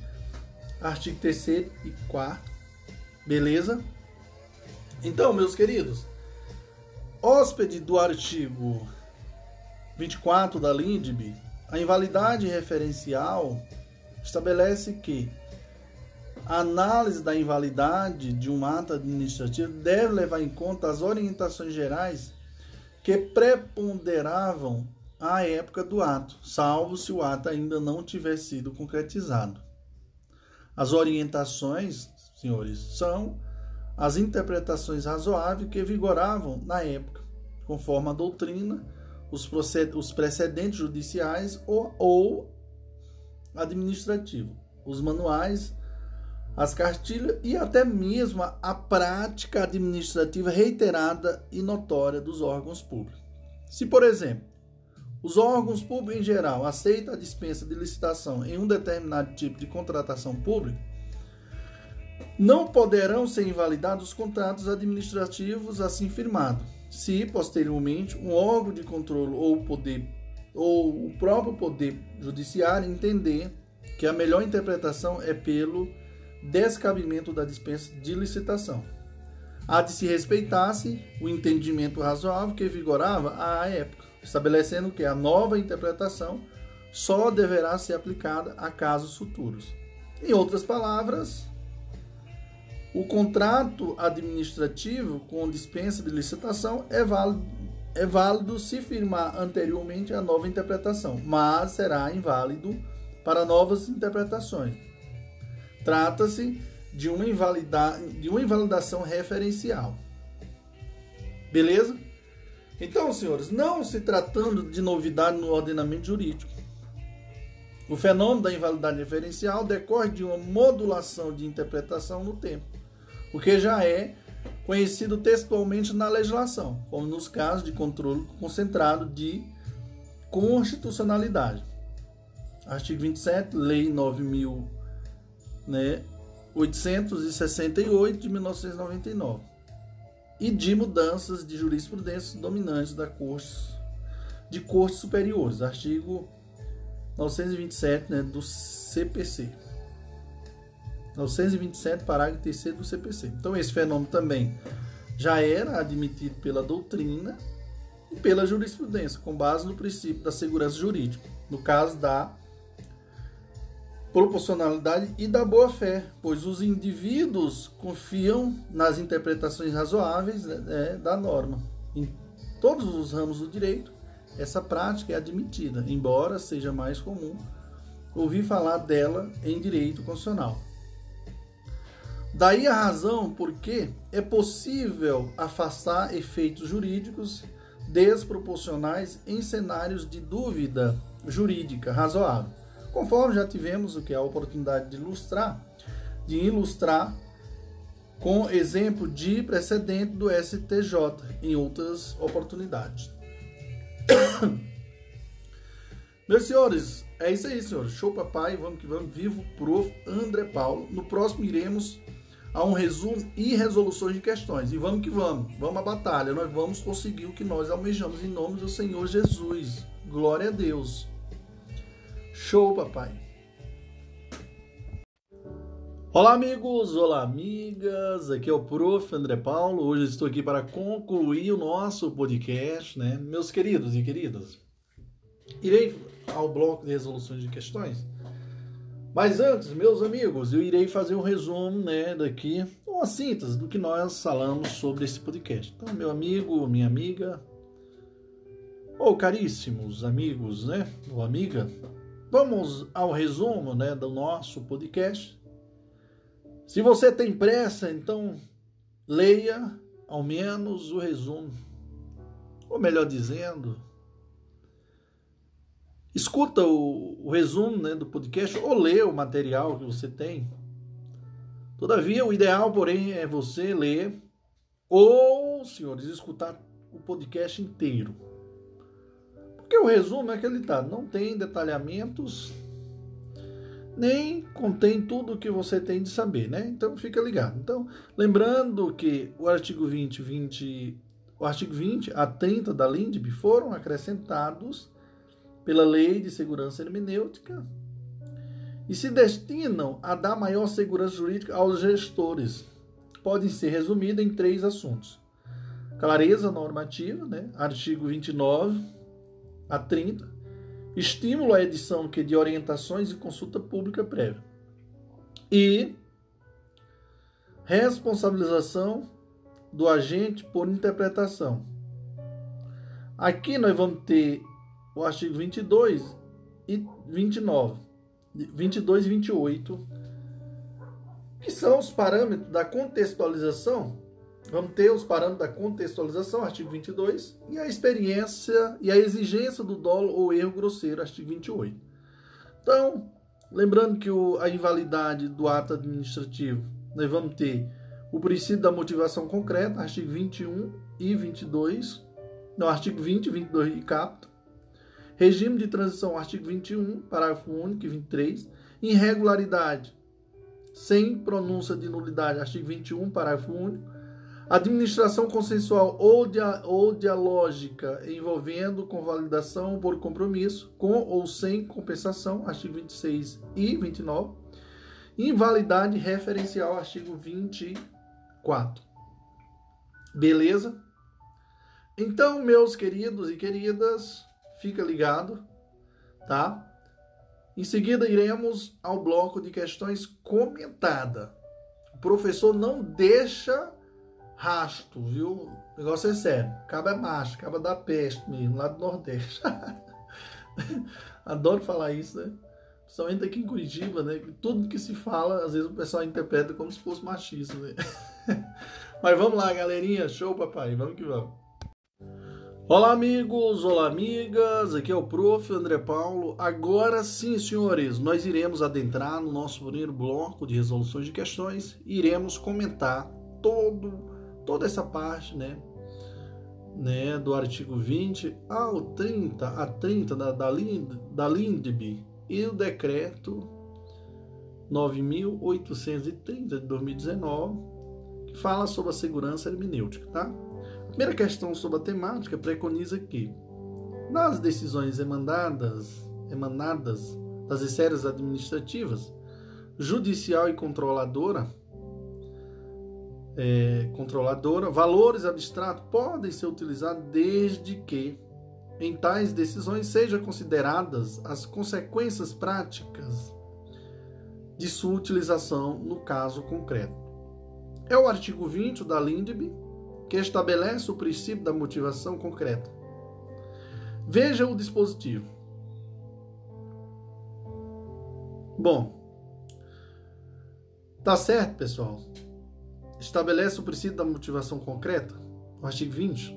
artigo 3 e 4. Beleza? Então, meus queridos, hóspede do artigo 24 da LINDB, a invalidade referencial estabelece que a análise da invalidade de um ato administrativo deve levar em conta as orientações gerais que preponderavam à época do ato, salvo se o ato ainda não tiver sido concretizado. As orientações, senhores, são as interpretações razoáveis que vigoravam na época, conforme a doutrina, os, os precedentes judiciais ou, ou administrativos, os manuais, as cartilhas e até mesmo a prática administrativa reiterada e notória dos órgãos públicos. Se, por exemplo, os órgãos públicos em geral aceitam a dispensa de licitação em um determinado tipo de contratação pública, não poderão ser invalidados os contratos administrativos assim firmados, se posteriormente um órgão de controle ou poder ou o próprio poder judiciário entender que a melhor interpretação é pelo descabimento da dispensa de licitação. Há de se respeitar-se o entendimento razoável que vigorava à época, estabelecendo que a nova interpretação só deverá ser aplicada a casos futuros. Em outras palavras, o contrato administrativo com dispensa de licitação é válido, é válido se firmar anteriormente a nova interpretação, mas será inválido para novas interpretações. Trata-se de, uma de uma invalidação referencial. Beleza? Então, senhores, não se tratando de novidade no ordenamento jurídico, o fenômeno da invalidade referencial decorre de uma modulação de interpretação no tempo, o que já é conhecido textualmente na legislação, como nos casos de controle concentrado de constitucionalidade. Artigo 27, Lei 9.868 né, de 1999 e de mudanças de jurisprudência dominantes da corte, de cortes superiores, artigo 927 né, do CPC. 927, parágrafo 3 do CPC. Então, esse fenômeno também já era admitido pela doutrina e pela jurisprudência, com base no princípio da segurança jurídica, no caso da proporcionalidade e da boa-fé, pois os indivíduos confiam nas interpretações razoáveis né, é, da norma. Em todos os ramos do direito, essa prática é admitida, embora seja mais comum ouvir falar dela em direito constitucional. Daí a razão por que é possível afastar efeitos jurídicos desproporcionais em cenários de dúvida jurídica razoável Conforme já tivemos o que é a oportunidade de ilustrar, de ilustrar com exemplo de precedente do STJ em outras oportunidades. Meus senhores, é isso aí, senhores. Show papai, vamos que vamos. Vivo prof. André Paulo. No próximo iremos a um resumo e resoluções de questões. E vamos que vamos. Vamos à batalha. Nós vamos conseguir o que nós almejamos em nome do Senhor Jesus. Glória a Deus. Show, papai! Olá, amigos! Olá, amigas! Aqui é o Prof. André Paulo. Hoje estou aqui para concluir o nosso podcast, né? Meus queridos e queridas, irei ao bloco de resoluções de questões. Mas antes, meus amigos, eu irei fazer um resumo, né, daqui, uma síntese do que nós falamos sobre esse podcast. Então, meu amigo, minha amiga, ou caríssimos amigos, né, ou amiga, Vamos ao resumo né, do nosso podcast. Se você tem pressa, então leia ao menos o resumo. Ou melhor dizendo, escuta o, o resumo né, do podcast ou lê o material que você tem. Todavia, o ideal, porém, é você ler ou, senhores, escutar o podcast inteiro. Porque o resumo é aquele tá, não tem detalhamentos, nem contém tudo o que você tem de saber, né? Então fica ligado. Então, lembrando que o artigo 20, 20 o artigo 20 a 30 da LINDB foram acrescentados pela Lei de Segurança Hermenêutica e se destinam a dar maior segurança jurídica aos gestores. Podem ser resumidos em três assuntos: clareza normativa, né? artigo 29 a 30, estímulo à edição que de orientações e consulta pública prévia. E responsabilização do agente por interpretação. Aqui nós vamos ter o artigo 22 e 29, 22 e 28, que são os parâmetros da contextualização. Vamos ter os parâmetros da contextualização, artigo 22, e a experiência e a exigência do dolo ou erro grosseiro, artigo 28. Então, lembrando que o, a invalidade do ato administrativo, nós vamos ter o princípio da motivação concreta, artigo 21 e 22, no artigo 20, 22 e capto. Regime de transição, artigo 21, parágrafo único e 23. Irregularidade, sem pronúncia de nulidade, artigo 21, parágrafo único. Administração consensual ou, dia, ou dialógica envolvendo convalidação por compromisso, com ou sem compensação, artigo 26 e 29. Invalidade referencial, artigo 24. Beleza? Então, meus queridos e queridas, fica ligado, tá? Em seguida, iremos ao bloco de questões comentada. O professor não deixa rasto, viu? O negócio é sério. Caba é macho, caba da peste mesmo, lá do Nordeste. Adoro falar isso, né? Principalmente aqui em Curitiba, né? Tudo que se fala, às vezes o pessoal interpreta como se fosse machista, né? Mas vamos lá, galerinha. Show, papai. Vamos que vamos. Olá, amigos, olá, amigas. Aqui é o prof. André Paulo. Agora sim, senhores, nós iremos adentrar no nosso primeiro bloco de resoluções de questões. Iremos comentar todo, toda essa parte, né? Né, do artigo 20 ao 30, a 30 da, da, Lind, da LINDB e o decreto 9.830 de 2019, que fala sobre a segurança hermenêutica, tá? primeira questão sobre a temática preconiza que, nas decisões emanadas, emanadas das esferas administrativas, judicial e controladora, é, controladora, valores abstratos podem ser utilizados desde que, em tais decisões, sejam consideradas as consequências práticas de sua utilização no caso concreto. É o artigo 20 da LINDB, que estabelece o princípio da motivação concreta. Veja o dispositivo. Bom, tá certo, pessoal? Estabelece o princípio da motivação concreta, o artigo 20.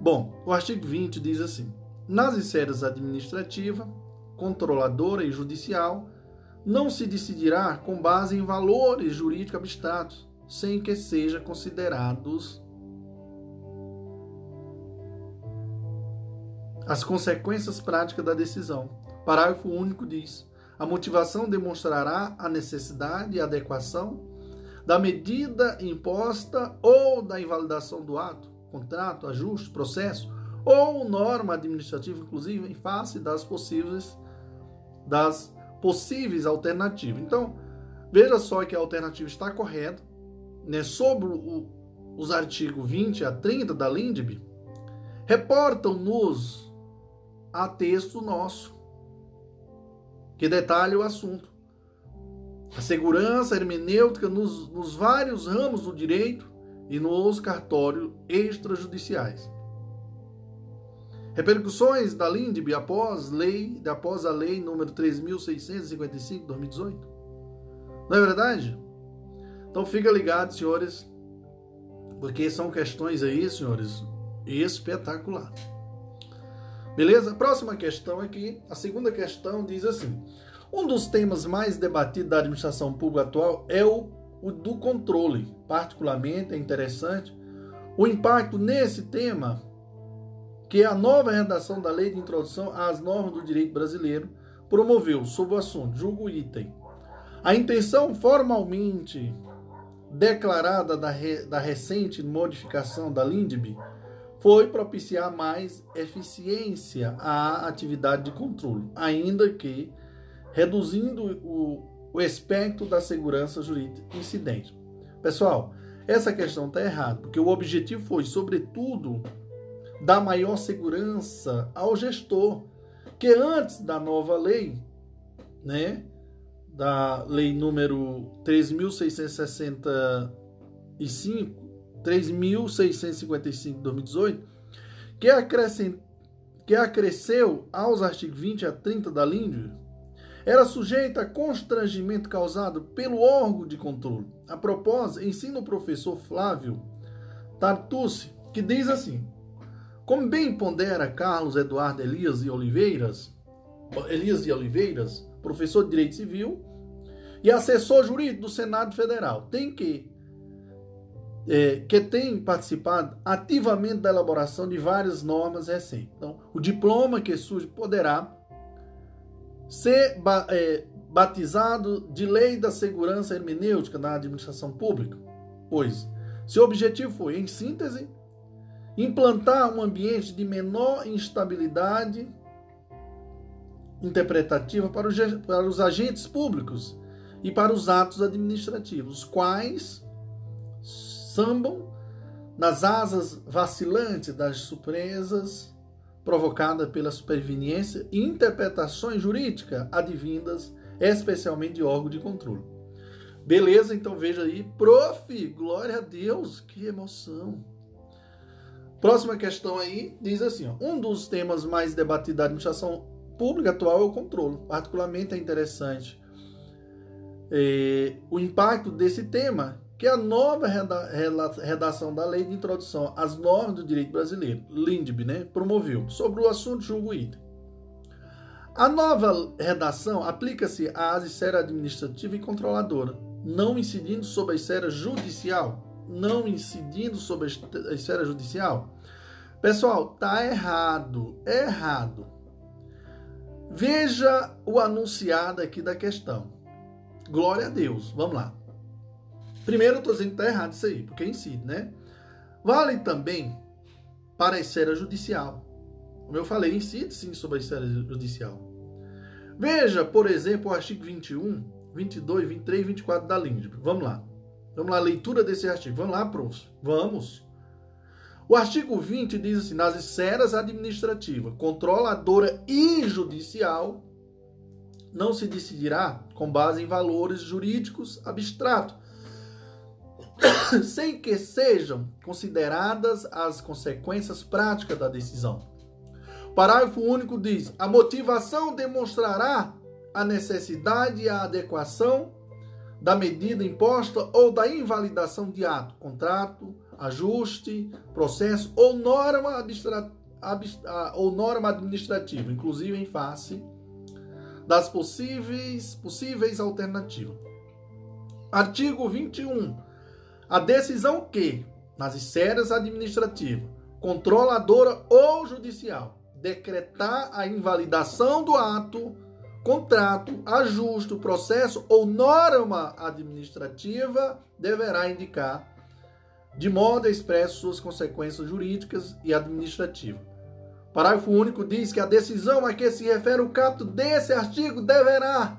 Bom, o artigo 20 diz assim: nas esferas administrativa, controladora e judicial, não se decidirá com base em valores jurídicos abstratos, sem que sejam considerados as consequências práticas da decisão. Parágrafo único diz: a motivação demonstrará a necessidade e adequação da medida imposta ou da invalidação do ato, contrato, ajuste, processo ou norma administrativa, inclusive, em face das possíveis das possíveis alternativas. Então, veja só que a alternativa está correta, né, sobre o, os artigos 20 a 30 da LINDB, reportam-nos a texto nosso, que detalha o assunto. A segurança hermenêutica nos, nos vários ramos do direito e nos cartórios extrajudiciais. Repercussões da LINDB após, lei, após a lei número 3.655 de 2018. Não é verdade? Então fica ligado, senhores, porque são questões aí, senhores, espetacular. Beleza? Próxima questão aqui, a segunda questão diz assim: um dos temas mais debatidos da administração pública atual é o, o do controle. Particularmente é interessante o impacto nesse tema, que a nova redação da Lei de Introdução às Normas do Direito Brasileiro promoveu sobre o assunto. Julgo item. A intenção formalmente declarada da, re, da recente modificação da LINDB foi propiciar mais eficiência à atividade de controle, ainda que reduzindo o, o espectro da segurança jurídica incidente. Pessoal, essa questão está errada, porque o objetivo foi, sobretudo, dar maior segurança ao gestor, que antes da nova lei, né, da lei número 3665, 3655 de 2018, que, acrescent, que acresceu aos artigos 20 a 30 da LINDE, era sujeita a constrangimento causado pelo órgão de controle. A propósito, ensina o professor Flávio Tartucci, que diz assim: como bem pondera Carlos Eduardo Elias de Oliveiras, Elias de Oliveiras, professor de Direito Civil e assessor jurídico do Senado Federal, tem que é, que tem participado ativamente da elaboração de várias normas recentes. Então, o diploma que surge poderá ser é, batizado de Lei da Segurança Hermenêutica na Administração Pública, pois seu objetivo foi, em síntese, implantar um ambiente de menor instabilidade interpretativa para os, para os agentes públicos e para os atos administrativos, quais sambam nas asas vacilantes das surpresas provocadas pela superveniência e interpretações jurídicas advindas especialmente de órgão de controle. Beleza, então veja aí, prof, glória a Deus, que emoção. Próxima questão aí diz assim: ó, um dos temas mais debatidos da administração pública atual é o controle. Particularmente é interessante é, o impacto desse tema, que é a nova redação da Lei de Introdução às Normas do Direito Brasileiro, LINDB, né, promoveu sobre o assunto julgo item. A nova redação aplica-se à esfera administrativa e controladora, não incidindo sobre a esfera judicial não incidindo sobre a esfera judicial? Pessoal, tá errado, é errado. Veja o anunciado aqui da questão. Glória a Deus. Vamos lá. Primeiro, eu estou dizendo que está errado isso aí, porque incide, né? Vale também para a esfera judicial. Como eu falei, incide sim sobre a esfera judicial. Veja, por exemplo, o artigo 21, 22, 23 e 24 da LINDB. Vamos lá. Vamos lá, leitura desse artigo. Vamos lá, prof. Vamos. O artigo 20 diz assim: nas esferas administrativa, controladora e judicial, não se decidirá com base em valores jurídicos abstratos, sem que sejam consideradas as consequências práticas da decisão. O parágrafo único diz: a motivação demonstrará a necessidade e a adequação da medida imposta ou da invalidação de ato, contrato, ajuste, processo ou norma, ou norma administrativa, inclusive em face das possíveis, possíveis alternativas. Artigo 21. A decisão que, nas esferas administrativas, controladora ou judicial, decretar a invalidação do ato contrato, ajuste, processo ou norma administrativa deverá indicar de modo expresso suas consequências jurídicas e administrativas. Parágrafo único diz que a decisão a que se refere o capto desse artigo deverá,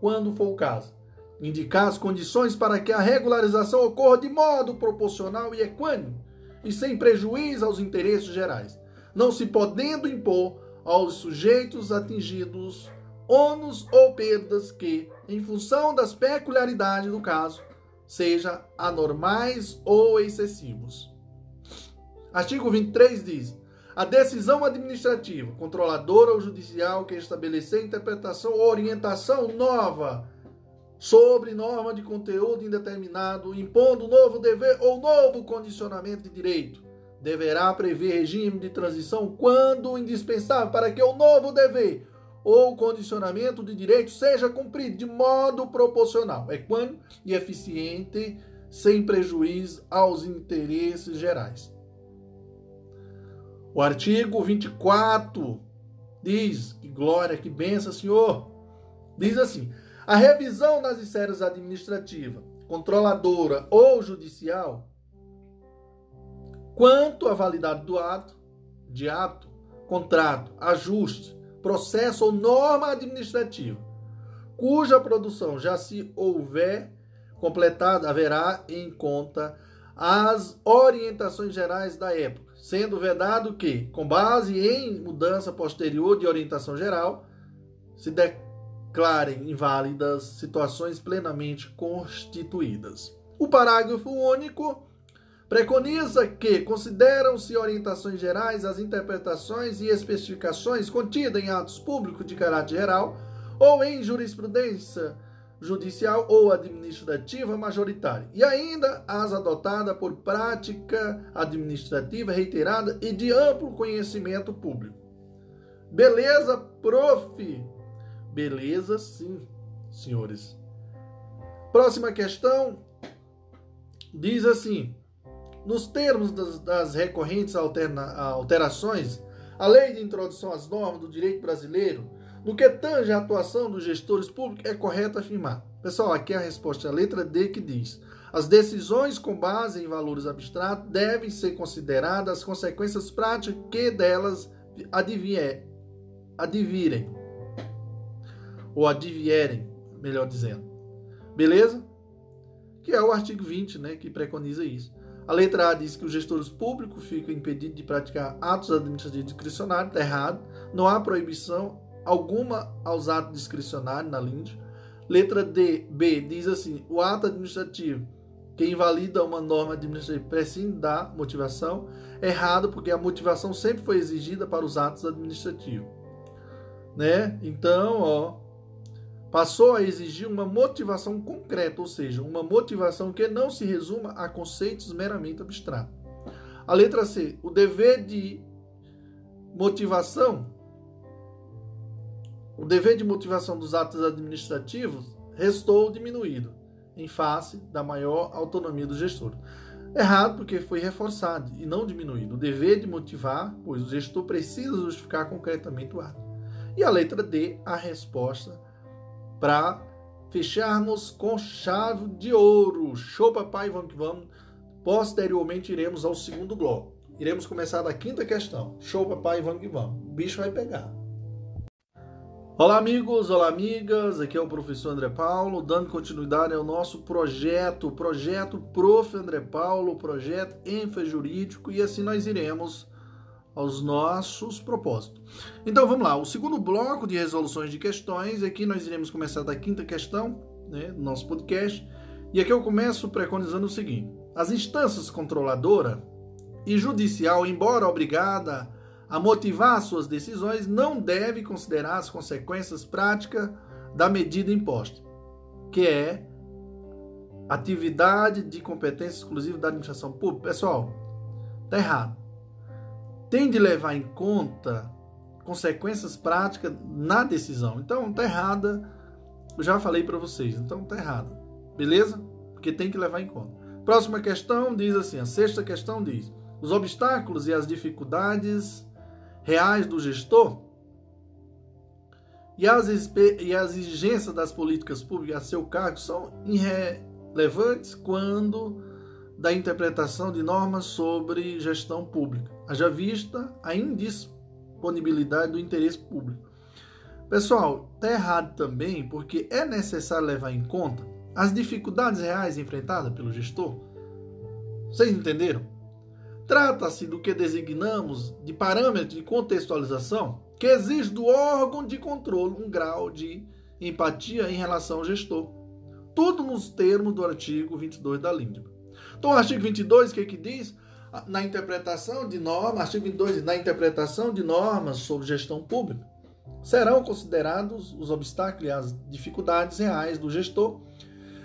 quando for o caso, indicar as condições para que a regularização ocorra de modo proporcional e equânime e sem prejuízo aos interesses gerais, não se podendo impor aos sujeitos atingidos ônus ou perdas que, em função das peculiaridades do caso, seja anormais ou excessivos. Artigo 23 diz: a decisão administrativa, controladora ou judicial que estabelecer interpretação ou orientação nova sobre norma de conteúdo indeterminado, impondo novo dever ou novo condicionamento de direito, deverá prever regime de transição quando indispensável para que o novo dever ou condicionamento de direito seja cumprido de modo proporcional, equânime e eficiente, sem prejuízo aos interesses gerais. O artigo 24 diz, que glória, que benção, Senhor, diz assim, a revisão das esferas administrativa, controladora ou judicial, quanto à validade do ato, de ato, contrato, ajuste, processo ou norma administrativa, cuja produção já se houver completada, haverá em conta as orientações gerais da época, sendo vedado que, com base em mudança posterior de orientação geral, se declarem inválidas situações plenamente constituídas. O parágrafo único Preconiza que consideram-se orientações gerais as interpretações e especificações contidas em atos públicos de caráter geral ou em jurisprudência judicial ou administrativa majoritária, e ainda as adotadas por prática administrativa reiterada e de amplo conhecimento público. Beleza, prof? Beleza, sim, senhores. Próxima questão diz assim: nos termos das, das recorrentes alterna, alterações, a lei de introdução às normas do direito brasileiro no que tange a atuação dos gestores públicos, é correto afirmar. Pessoal, aqui é a resposta é a letra D que diz: as decisões com base em valores abstratos devem ser consideradas as consequências práticas que delas advierem, advirem, ou advierem, melhor dizendo. Beleza? Que é o artigo 20, né, que preconiza isso. A letra A diz que os gestores públicos ficam impedidos de praticar atos administrativos discricionários, está errado. Não há proibição alguma aos atos discricionários na LIND. Letra D, B diz assim: o ato administrativo que invalida uma norma administrativa prescinde da motivação. Errado, porque a motivação sempre foi exigida para os atos administrativos. Né? Então, ó, passou a exigir uma motivação concreta, ou seja, uma motivação que não se resuma a conceitos meramente abstratos. A letra C, o dever de motivação o dever de motivação dos atos administrativos restou diminuído, em face da maior autonomia do gestor. Errado porque foi reforçado e não diminuído. O dever de motivar, pois o gestor precisa justificar concretamente o ato. E a letra D, a resposta para fecharmos com chave de ouro. Show, papai, vamos que vamos. Posteriormente iremos ao segundo bloco. Iremos começar da quinta questão. Show, papai, vamos que vamos. O bicho vai pegar. Olá, amigos, olá, amigas. Aqui é o professor André Paulo, dando continuidade ao nosso projeto, projeto Prof. André Paulo, projeto ênfase jurídico, e assim nós iremos aos nossos propósitos. Então vamos lá, o segundo bloco de resoluções de questões, aqui nós iremos começar da quinta questão né, do nosso podcast, e aqui eu começo preconizando o seguinte: as instâncias controladora e judicial, embora obrigada a motivar suas decisões, não deve considerar as consequências práticas da medida imposta, que é atividade de competência exclusiva da administração pública. Pessoal, tá errado. Tem de levar em conta consequências práticas na decisão. Então, tá errada. Eu já falei para vocês. Então, tá errado. Beleza? Porque tem que levar em conta. Próxima questão diz assim: a sexta questão diz: os obstáculos e as dificuldades reais do gestor e as, e as exigências das políticas públicas a seu cargo são irrelevantes quando da interpretação de normas sobre gestão pública, haja vista a indisponibilidade do interesse público. Pessoal, está errado também porque é necessário levar em conta as dificuldades reais enfrentadas pelo gestor. Vocês entenderam? Trata-se do que designamos de parâmetro de contextualização que exige do órgão de controle um grau de empatia em relação ao gestor. Tudo nos termos do artigo 22 da LINDB. Então, o artigo 22, o que, é que diz? Na interpretação de normas, artigo 22, na interpretação de normas sobre gestão pública, serão considerados os obstáculos e as dificuldades reais do gestor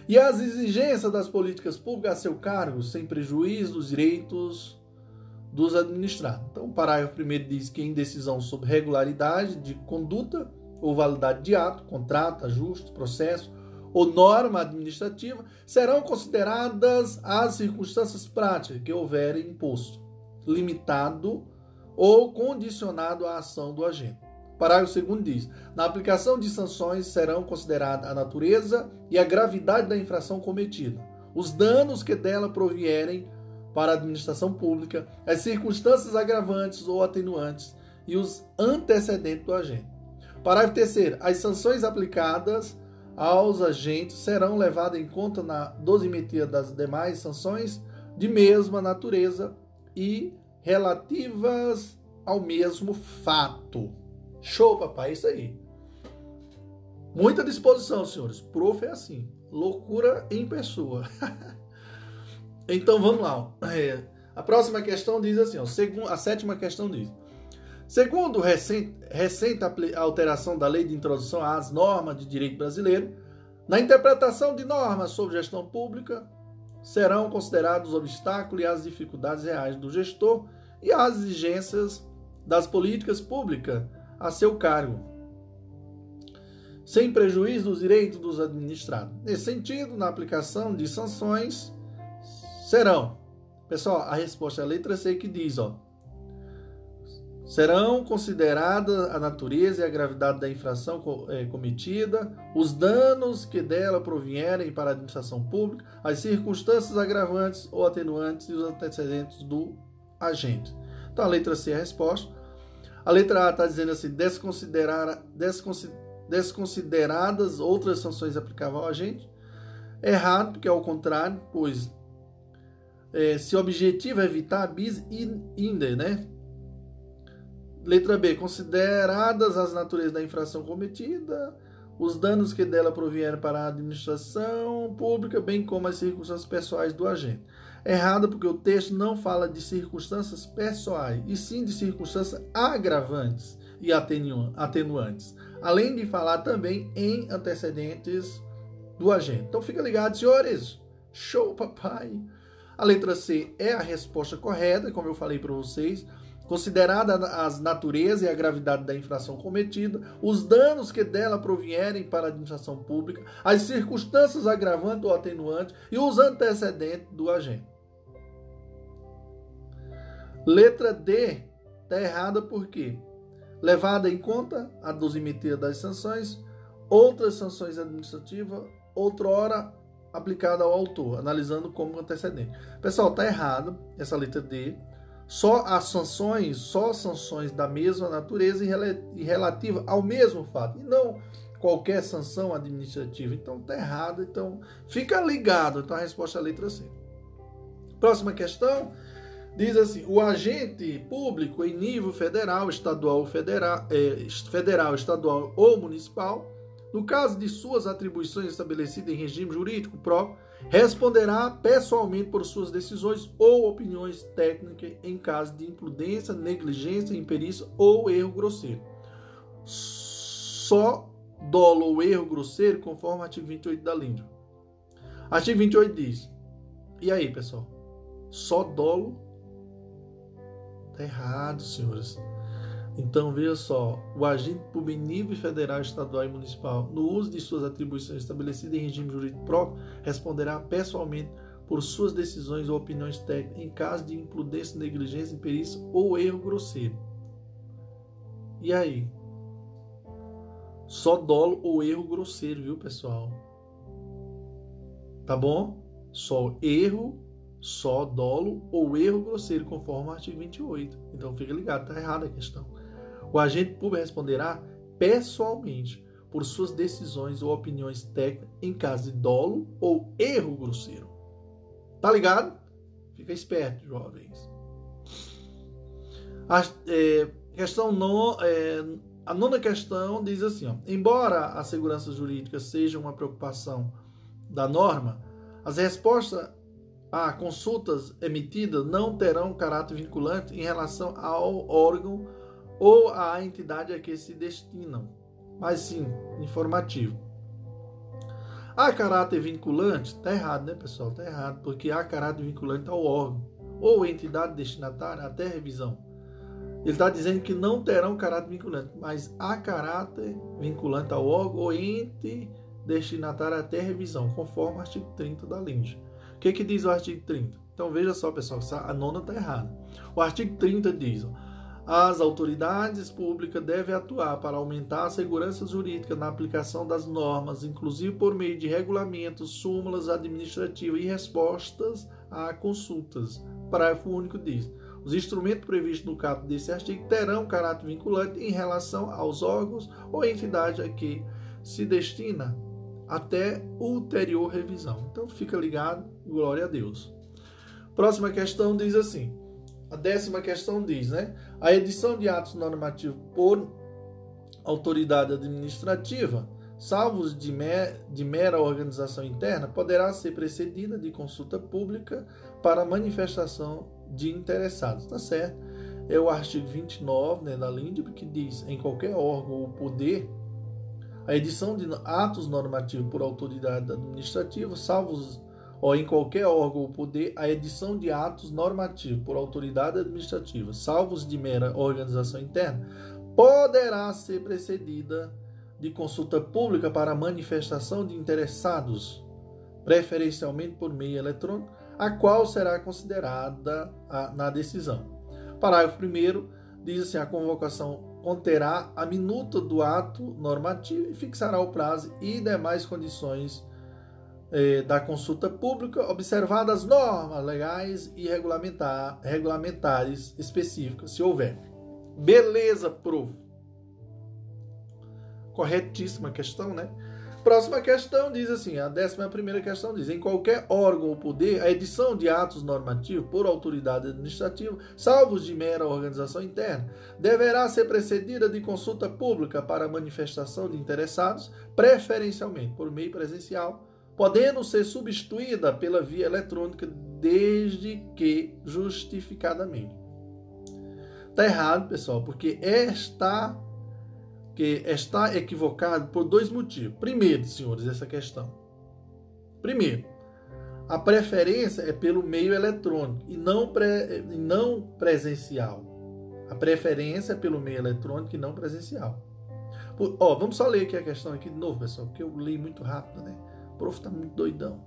e as exigências das políticas públicas a seu cargo, sem prejuízo dos direitos dos administrados. Então, o parágrafo primeiro diz que em decisão sobre regularidade de conduta ou validade de ato, contrato, ajuste, processo ou norma administrativa, serão consideradas as circunstâncias práticas que houverem imposto, limitado ou condicionado à ação do agente. Parágrafo segundo diz: na aplicação de sanções serão consideradas a natureza e a gravidade da infração cometida, os danos que dela provierem para a administração pública, as circunstâncias agravantes ou atenuantes e os antecedentes do agente. Parágrafo 3. As sanções aplicadas aos agentes serão levadas em conta na dosimetria das demais sanções de mesma natureza e relativas ao mesmo fato. Show, papai, isso aí. Muita disposição, senhores. Prof é assim. Loucura em pessoa. Então vamos lá. É, a próxima questão diz assim: ó, a sétima questão diz: Segundo recente, recente alteração da Lei de Introdução às Normas de Direito Brasileiro, na interpretação de normas sobre gestão pública, serão considerados os obstáculos e as dificuldades reais do gestor e as exigências das políticas públicas a seu cargo, sem prejuízo dos direitos dos administrados. Nesse sentido, na aplicação de sanções, serão. Pessoal, a resposta é a letra C que diz, ó, Serão consideradas a natureza e a gravidade da infração eh, cometida, os danos que dela provierem para a administração pública, as circunstâncias agravantes ou atenuantes e os antecedentes do agente. Então a letra C é a resposta. A letra A está dizendo assim: desconsiderar, desconsideradas outras sanções aplicáveis ao agente. Errado, porque é o contrário, pois é, se o objetivo é evitar bis in inde, né? Letra B. Consideradas as naturezas da infração cometida, os danos que dela provieram para a administração pública, bem como as circunstâncias pessoais do agente. Errado porque o texto não fala de circunstâncias pessoais, e sim de circunstâncias agravantes e atenuantes, além de falar também em antecedentes do agente. Então fica ligado, senhores. Show, papai. A letra C é a resposta correta, como eu falei para vocês. Considerada as natureza e a gravidade da infração cometida, os danos que dela provierem para a administração pública, as circunstâncias agravantes ou atenuantes e os antecedentes do agente. Letra D está errada porque levada em conta a dosimetria das sanções, outras sanções administrativas, outrora aplicada ao autor, analisando como antecedente. Pessoal, está errado essa letra D só as sanções, só sanções da mesma natureza e relativa ao mesmo fato, e não qualquer sanção administrativa. Então tá errado, então fica ligado. Então a resposta é a letra C. Próxima questão diz assim: o agente público em nível federal, estadual, federal, é, federal, estadual ou municipal, no caso de suas atribuições estabelecidas em regime jurídico próprio, responderá pessoalmente por suas decisões ou opiniões técnicas em caso de imprudência, negligência, imperícia ou erro grosseiro. Só dolo ou erro grosseiro conforme o artigo 28 da LINDRO. Artigo 28 diz: E aí, pessoal? Só dolo? Tá errado, senhores. Então, veja só, o agente público nível federal, estadual e municipal, no uso de suas atribuições estabelecidas em regime jurídico próprio, responderá pessoalmente por suas decisões ou opiniões técnicas em caso de imprudência, negligência, imperícia ou erro grosseiro. E aí? Só dolo ou erro grosseiro, viu, pessoal? Tá bom? Só erro, só dolo ou erro grosseiro, conforme o artigo 28. Então fica ligado, tá errada a questão. O agente público responderá pessoalmente por suas decisões ou opiniões técnicas em caso de dolo ou erro grosseiro. Tá ligado? Fica esperto, jovens. A, é, questão no, é, a nona questão diz assim: ó, embora a segurança jurídica seja uma preocupação da norma, as respostas a consultas emitidas não terão caráter vinculante em relação ao órgão ou à entidade a que se destinam, mas sim informativo. Há caráter vinculante? Está errado, né, pessoal? Está errado, porque há caráter vinculante ao órgão ou entidade destinatária até revisão. Ele está dizendo que não terão caráter vinculante, mas há caráter vinculante ao órgão ou ente destinatário até revisão, conforme o artigo 30 da LINDE. O que, que diz o artigo 30? Então veja só, pessoal, a nona está errada. O artigo 30 diz: as autoridades públicas devem atuar para aumentar a segurança jurídica na aplicação das normas, inclusive por meio de regulamentos, súmulas administrativas e respostas a consultas. Parágrafo único diz: os instrumentos previstos no caput desse artigo terão caráter vinculante em relação aos órgãos ou entidade a que se destina até ulterior revisão. Então fica ligado, glória a Deus. Próxima questão diz assim: a décima questão diz, né? A edição de atos normativos por autoridade administrativa, salvos de, mer de mera organização interna, poderá ser precedida de consulta pública para manifestação de interessados, tá certo? é o artigo 29 né, da LINDB, que diz em qualquer órgão ou poder a edição de atos normativos por autoridade administrativa, salvo ou em qualquer órgão ou poder, a edição de atos normativos por autoridade administrativa, salvos de mera organização interna, poderá ser precedida de consulta pública para manifestação de interessados, preferencialmente por meio eletrônico, a qual será considerada a, na decisão. Parágrafo 1 diz assim: a convocação conterá a minuta do ato normativo e fixará o prazo e demais condições eh, da consulta pública, observadas normas legais e regulamentar, regulamentares específicas, se houver. Beleza, prof. Corretíssima questão, né? Próxima questão diz assim: a décima primeira questão diz: em qualquer órgão ou poder, a edição de atos normativos por autoridade administrativa, salvos de mera organização interna, deverá ser precedida de consulta pública para manifestação de interessados, preferencialmente por meio presencial, podendo ser substituída pela via eletrônica desde que justificadamente. Está errado, pessoal, porque esta que está equivocado por dois motivos. Primeiro, senhores, essa questão. Primeiro, a preferência é pelo meio eletrônico e não, pre, não presencial. A preferência é pelo meio eletrônico e não presencial. Por, ó, vamos só ler aqui a questão aqui de novo, pessoal, porque eu li muito rápido, né? Prof está muito doidão.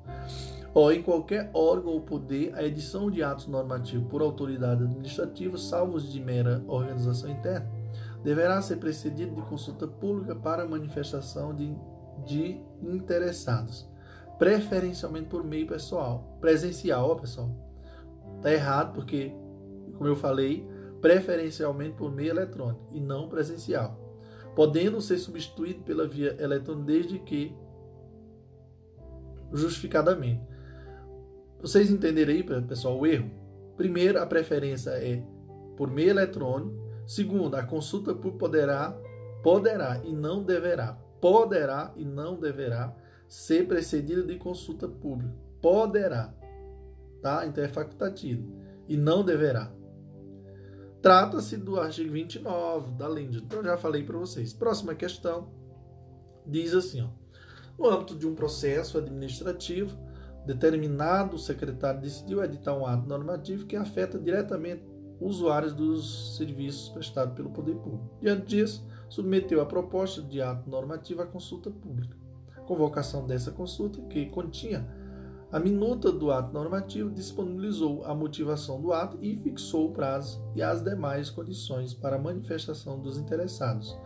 Ó, em qualquer órgão ou poder, a edição de atos normativos por autoridade administrativa, salvos de mera organização interna, deverá ser precedido de consulta pública para manifestação de, de interessados, preferencialmente por meio pessoal, presencial, ó, pessoal. Tá errado porque, como eu falei, preferencialmente por meio eletrônico e não presencial, podendo ser substituído pela via eletrônica desde que justificadamente. Vocês entenderem aí, pessoal, o erro? Primeiro, a preferência é por meio eletrônico Segundo, a consulta pública poderá, poderá e não deverá, poderá e não deverá ser precedida de consulta pública. Poderá, tá? Então é facultativo e não deverá. Trata-se do artigo 29 da lei. Então já falei para vocês. Próxima questão diz assim, ó: No âmbito de um processo administrativo, determinado secretário decidiu editar um ato normativo que afeta diretamente usuários dos serviços prestados pelo poder público. Diante disso, submeteu a proposta de ato normativo à consulta pública. A convocação dessa consulta, que continha a minuta do ato normativo, disponibilizou a motivação do ato e fixou o prazo e as demais condições para a manifestação dos interessados.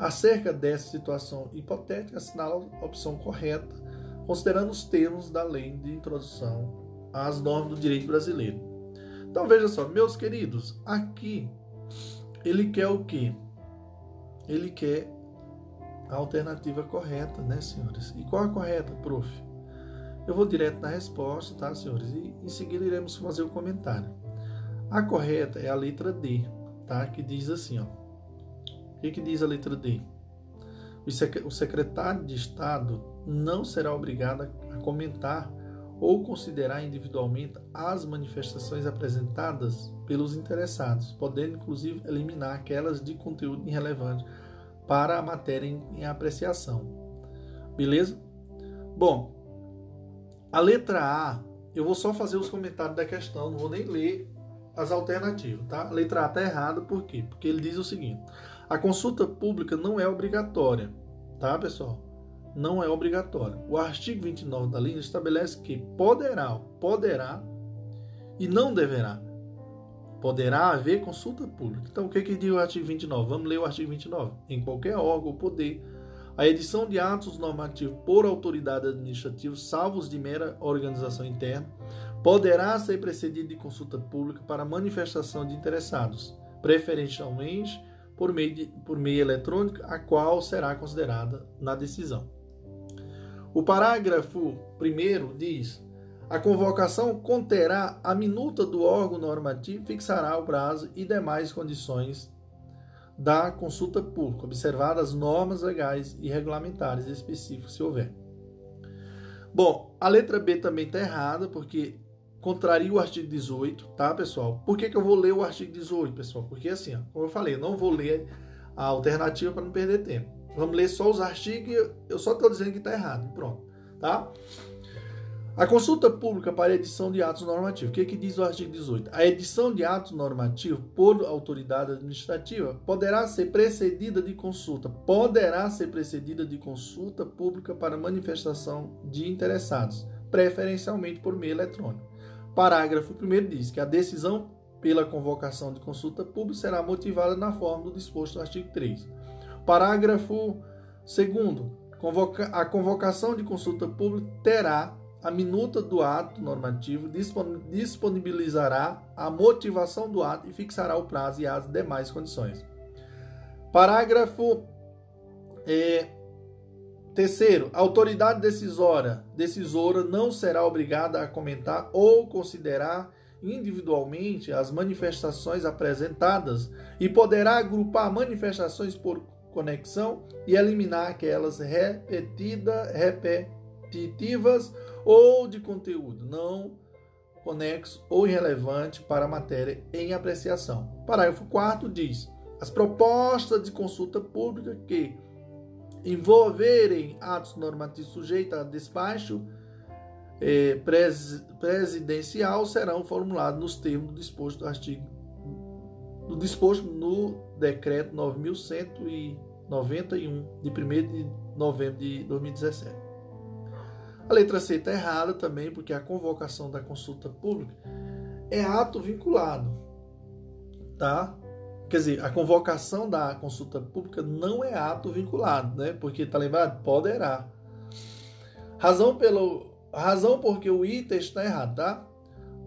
Acerca dessa situação hipotética, assinala a opção correta, considerando os termos da lei de introdução às normas do direito brasileiro. Então veja só, meus queridos, aqui ele quer o quê? Ele quer a alternativa correta, né, senhores? E qual a correta, prof? Eu vou direto na resposta, tá, senhores? E em seguida iremos fazer o comentário. A correta é a letra D, tá? Que diz assim, ó. O que, que diz a letra D? O secretário de Estado não será obrigado a comentar ou considerar individualmente as manifestações apresentadas pelos interessados, podendo inclusive eliminar aquelas de conteúdo irrelevante para a matéria em, apreciação. Beleza? Bom, a letra A, eu vou só fazer os comentários da questão, não vou nem ler as alternativas, tá? A letra A está errada, por quê? Porque ele diz o seguinte: a consulta pública não é obrigatória, tá, pessoal? não é obrigatório. O artigo 29 da lei estabelece que poderá, poderá e não deverá. Poderá haver consulta pública. Então, o que, que diz o artigo 29? Vamos ler o artigo 29. Em qualquer órgão ou poder, a edição de atos normativos por autoridade administrativa, salvos de mera organização interna, poderá ser precedida de consulta pública para manifestação de interessados, preferencialmente por meio, de, por meio eletrônico, a qual será considerada na decisão. O parágrafo 1 diz: a convocação conterá a minuta do órgão normativo, fixará o prazo e demais condições da consulta pública, observadas normas legais e regulamentares específicas, se houver. Bom, a letra B também está errada, porque contraria o artigo 18, tá, pessoal? Por que, que eu vou ler o artigo 18, pessoal? Porque assim, ó, como eu falei, eu não vou ler a alternativa para não perder tempo. Vamos ler só os artigos e eu só estou dizendo que está errado. Pronto, tá? A consulta pública para edição de atos normativos. O que, que diz o artigo 18? A edição de atos normativos por autoridade administrativa poderá ser precedida de consulta. Poderá ser precedida de consulta pública para manifestação de interessados, preferencialmente por meio eletrônico. Parágrafo 1 diz que a decisão pela convocação de consulta pública será motivada na forma do disposto no artigo 3. Parágrafo 2. A convocação de consulta pública terá a minuta do ato normativo, disponibilizará a motivação do ato e fixará o prazo e as demais condições. Parágrafo é, terceiro, a autoridade decisora, decisora não será obrigada a comentar ou considerar individualmente as manifestações apresentadas e poderá agrupar manifestações por conexão e eliminar aquelas repetida, repetitivas ou de conteúdo não conexo ou irrelevante para a matéria em apreciação. Parágrafo 4 diz: as propostas de consulta pública que envolverem atos normativos sujeitos a despacho eh, pres, presidencial serão formulados nos termos do disposto do artigo do disposto no decreto 9191 de 1 de novembro de 2017. A letra C está errada também, porque a convocação da consulta pública é ato vinculado, tá? Quer dizer, a convocação da consulta pública não é ato vinculado, né? Porque tá lembrado? Poderá. Razão pelo razão porque o item está errado, tá?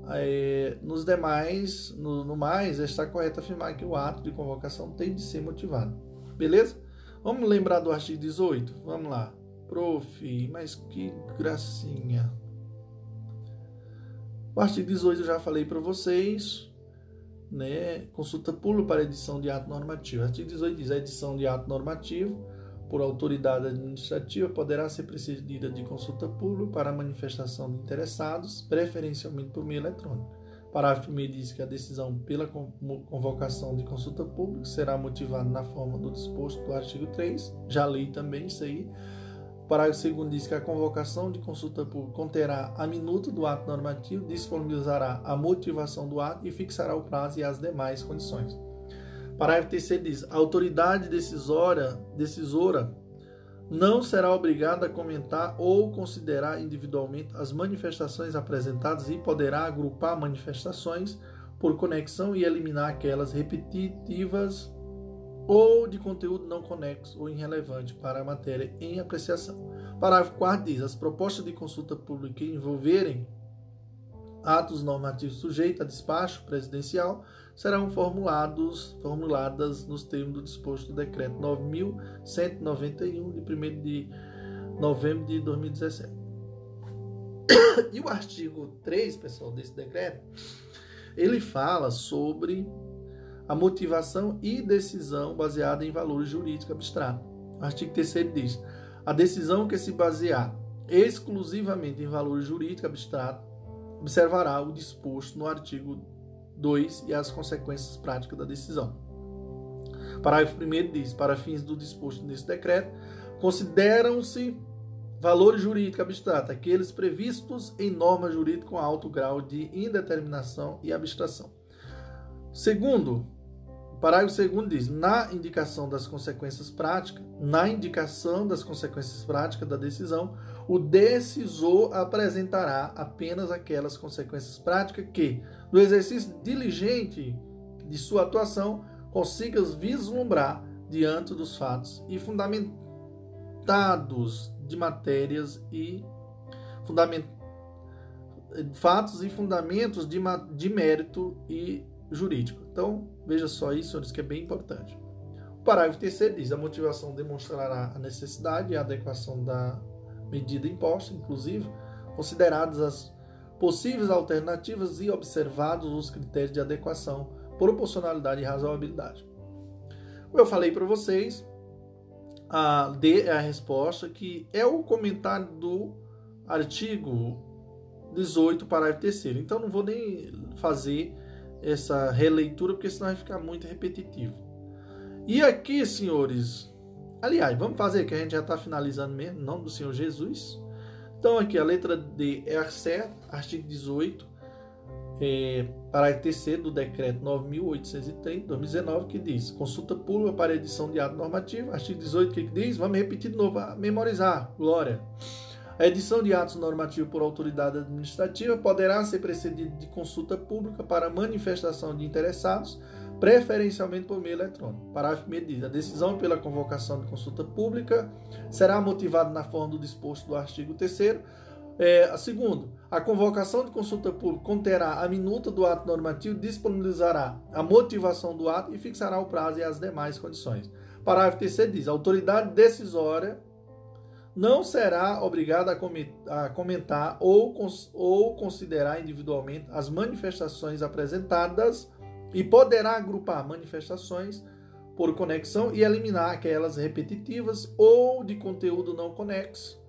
É, nos demais, no, no, mais, está correto afirmar que o ato de convocação tem de ser motivado. Beleza? Vamos lembrar do artigo 18? Vamos lá. Prof, mas que gracinha. O artigo 18 eu já falei para vocês, né? Consulta pública para edição de ato normativo. Artigo 18 diz: a edição de ato normativo por autoridade administrativa poderá ser precedida de consulta pública para manifestação de interessados, preferencialmente por meio eletrônico. Parágrafo 1 diz que a decisão pela convocação de consulta pública será motivada na forma do disposto do artigo 3. Já li também isso aí. Parágrafo 2 diz que a convocação de consulta pública conterá a minuta do ato normativo, disponibilizará a motivação do ato e fixará o prazo e as demais condições. Parágrafo 3 diz: a autoridade decisora, decisora não será obrigada a comentar ou considerar individualmente as manifestações apresentadas e poderá agrupar manifestações por conexão e eliminar aquelas repetitivas ou de conteúdo não conexo ou irrelevante para a matéria em apreciação. Parágrafo 4 diz: as propostas de consulta pública que envolverem atos normativos sujeitos a despacho presidencial serão formulados, formuladas nos termos do disposto do decreto 9191 de 1 de novembro de 2017. E o artigo 3, pessoal, desse decreto, ele fala sobre a motivação e decisão baseada em valores jurídicos abstratos. O artigo 3 diz: a decisão que se basear exclusivamente em valores jurídicos abstratos observará o disposto no artigo 2 e as consequências práticas da decisão. Parágrafo 1 diz: para fins do disposto nesse decreto, consideram-se valores jurídicos abstratos aqueles previstos em norma jurídica com alto grau de indeterminação e abstração. Segundo, parágrafo segundo diz: na indicação das consequências práticas, na indicação das consequências práticas da decisão, o decisor apresentará apenas aquelas consequências práticas que, no exercício diligente de sua atuação, consiga vislumbrar diante dos fatos e fundamentados de matérias e fundament... fatos e fundamentos de, de mérito e jurídico. Então, veja só isso, senhores, que é bem importante. O parágrafo terceiro diz: a motivação demonstrará a necessidade e a adequação da medida imposta, inclusive, consideradas as possíveis alternativas e observados os critérios de adequação, proporcionalidade e razoabilidade. Como eu falei para vocês, a D é a resposta, que é o comentário do artigo 18, parágrafo 3 Então não vou nem fazer essa releitura, porque senão vai ficar muito repetitivo. E aqui, senhores, aliás, vamos fazer que a gente já está finalizando mesmo, em nome do Senhor Jesus. Então, aqui a letra D é a certa, artigo 18, é, parágrafo 3 do decreto 9.830, 2019, que diz: consulta pública para edição de ato normativo. Artigo 18, que diz? Vamos repetir de novo, memorizar. Glória. A edição de atos normativos por autoridade administrativa poderá ser precedida de consulta pública para manifestação de interessados, preferencialmente por meio eletrônico. Parágrafo 1 diz: a decisão pela convocação de consulta pública será motivada na forma do disposto do artigo 3 é, segundo, a convocação de consulta pública conterá a minuta do ato normativo, disponibilizará a motivação do ato e fixará o prazo e as demais condições. Parágrafo 3 diz: a autoridade decisória não será obrigada a comentar ou, ou considerar individualmente as manifestações apresentadas e poderá agrupar manifestações por conexão e eliminar aquelas repetitivas ou de conteúdo não conexo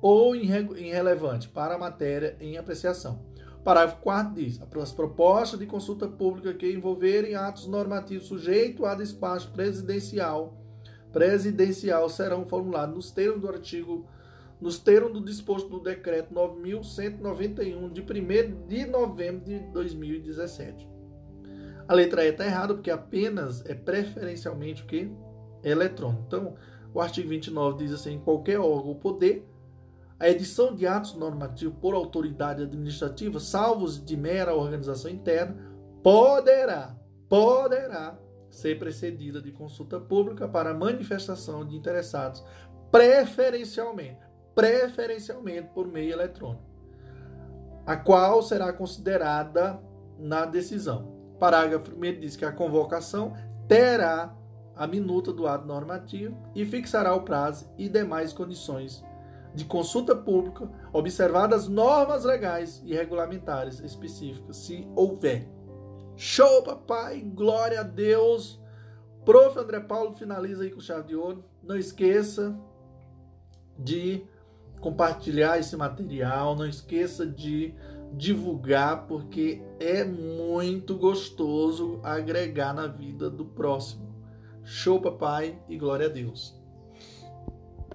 ou irrelevante para a matéria em apreciação. Parágrafo 4 diz: as propostas de consulta pública que envolverem atos normativos sujeitos a despacho presidencial presidencial serão formulados nos termos do artigo nos termos do disposto do decreto 9191 de 1 de novembro de 2017. A letra E está errada porque apenas é preferencialmente o que eletrônico. Então, o artigo 29 diz assim: qualquer órgão ou poder a edição de atos normativos por autoridade administrativa, salvos de mera organização interna, poderá, poderá ser precedida de consulta pública para manifestação de interessados, preferencialmente, preferencialmente por meio eletrônico, a qual será considerada na decisão. Parágrafo 1 diz que a convocação terá a minuta do ato normativo e fixará o prazo e demais condições de consulta pública, observadas normas legais e regulamentares específicas, se houver. Show, papai! Glória a Deus! Prof. André Paulo finaliza aí com chave de ouro. Não esqueça de compartilhar esse material, não esqueça de divulgar, porque é muito gostoso agregar na vida do próximo. Show, papai, e glória a Deus.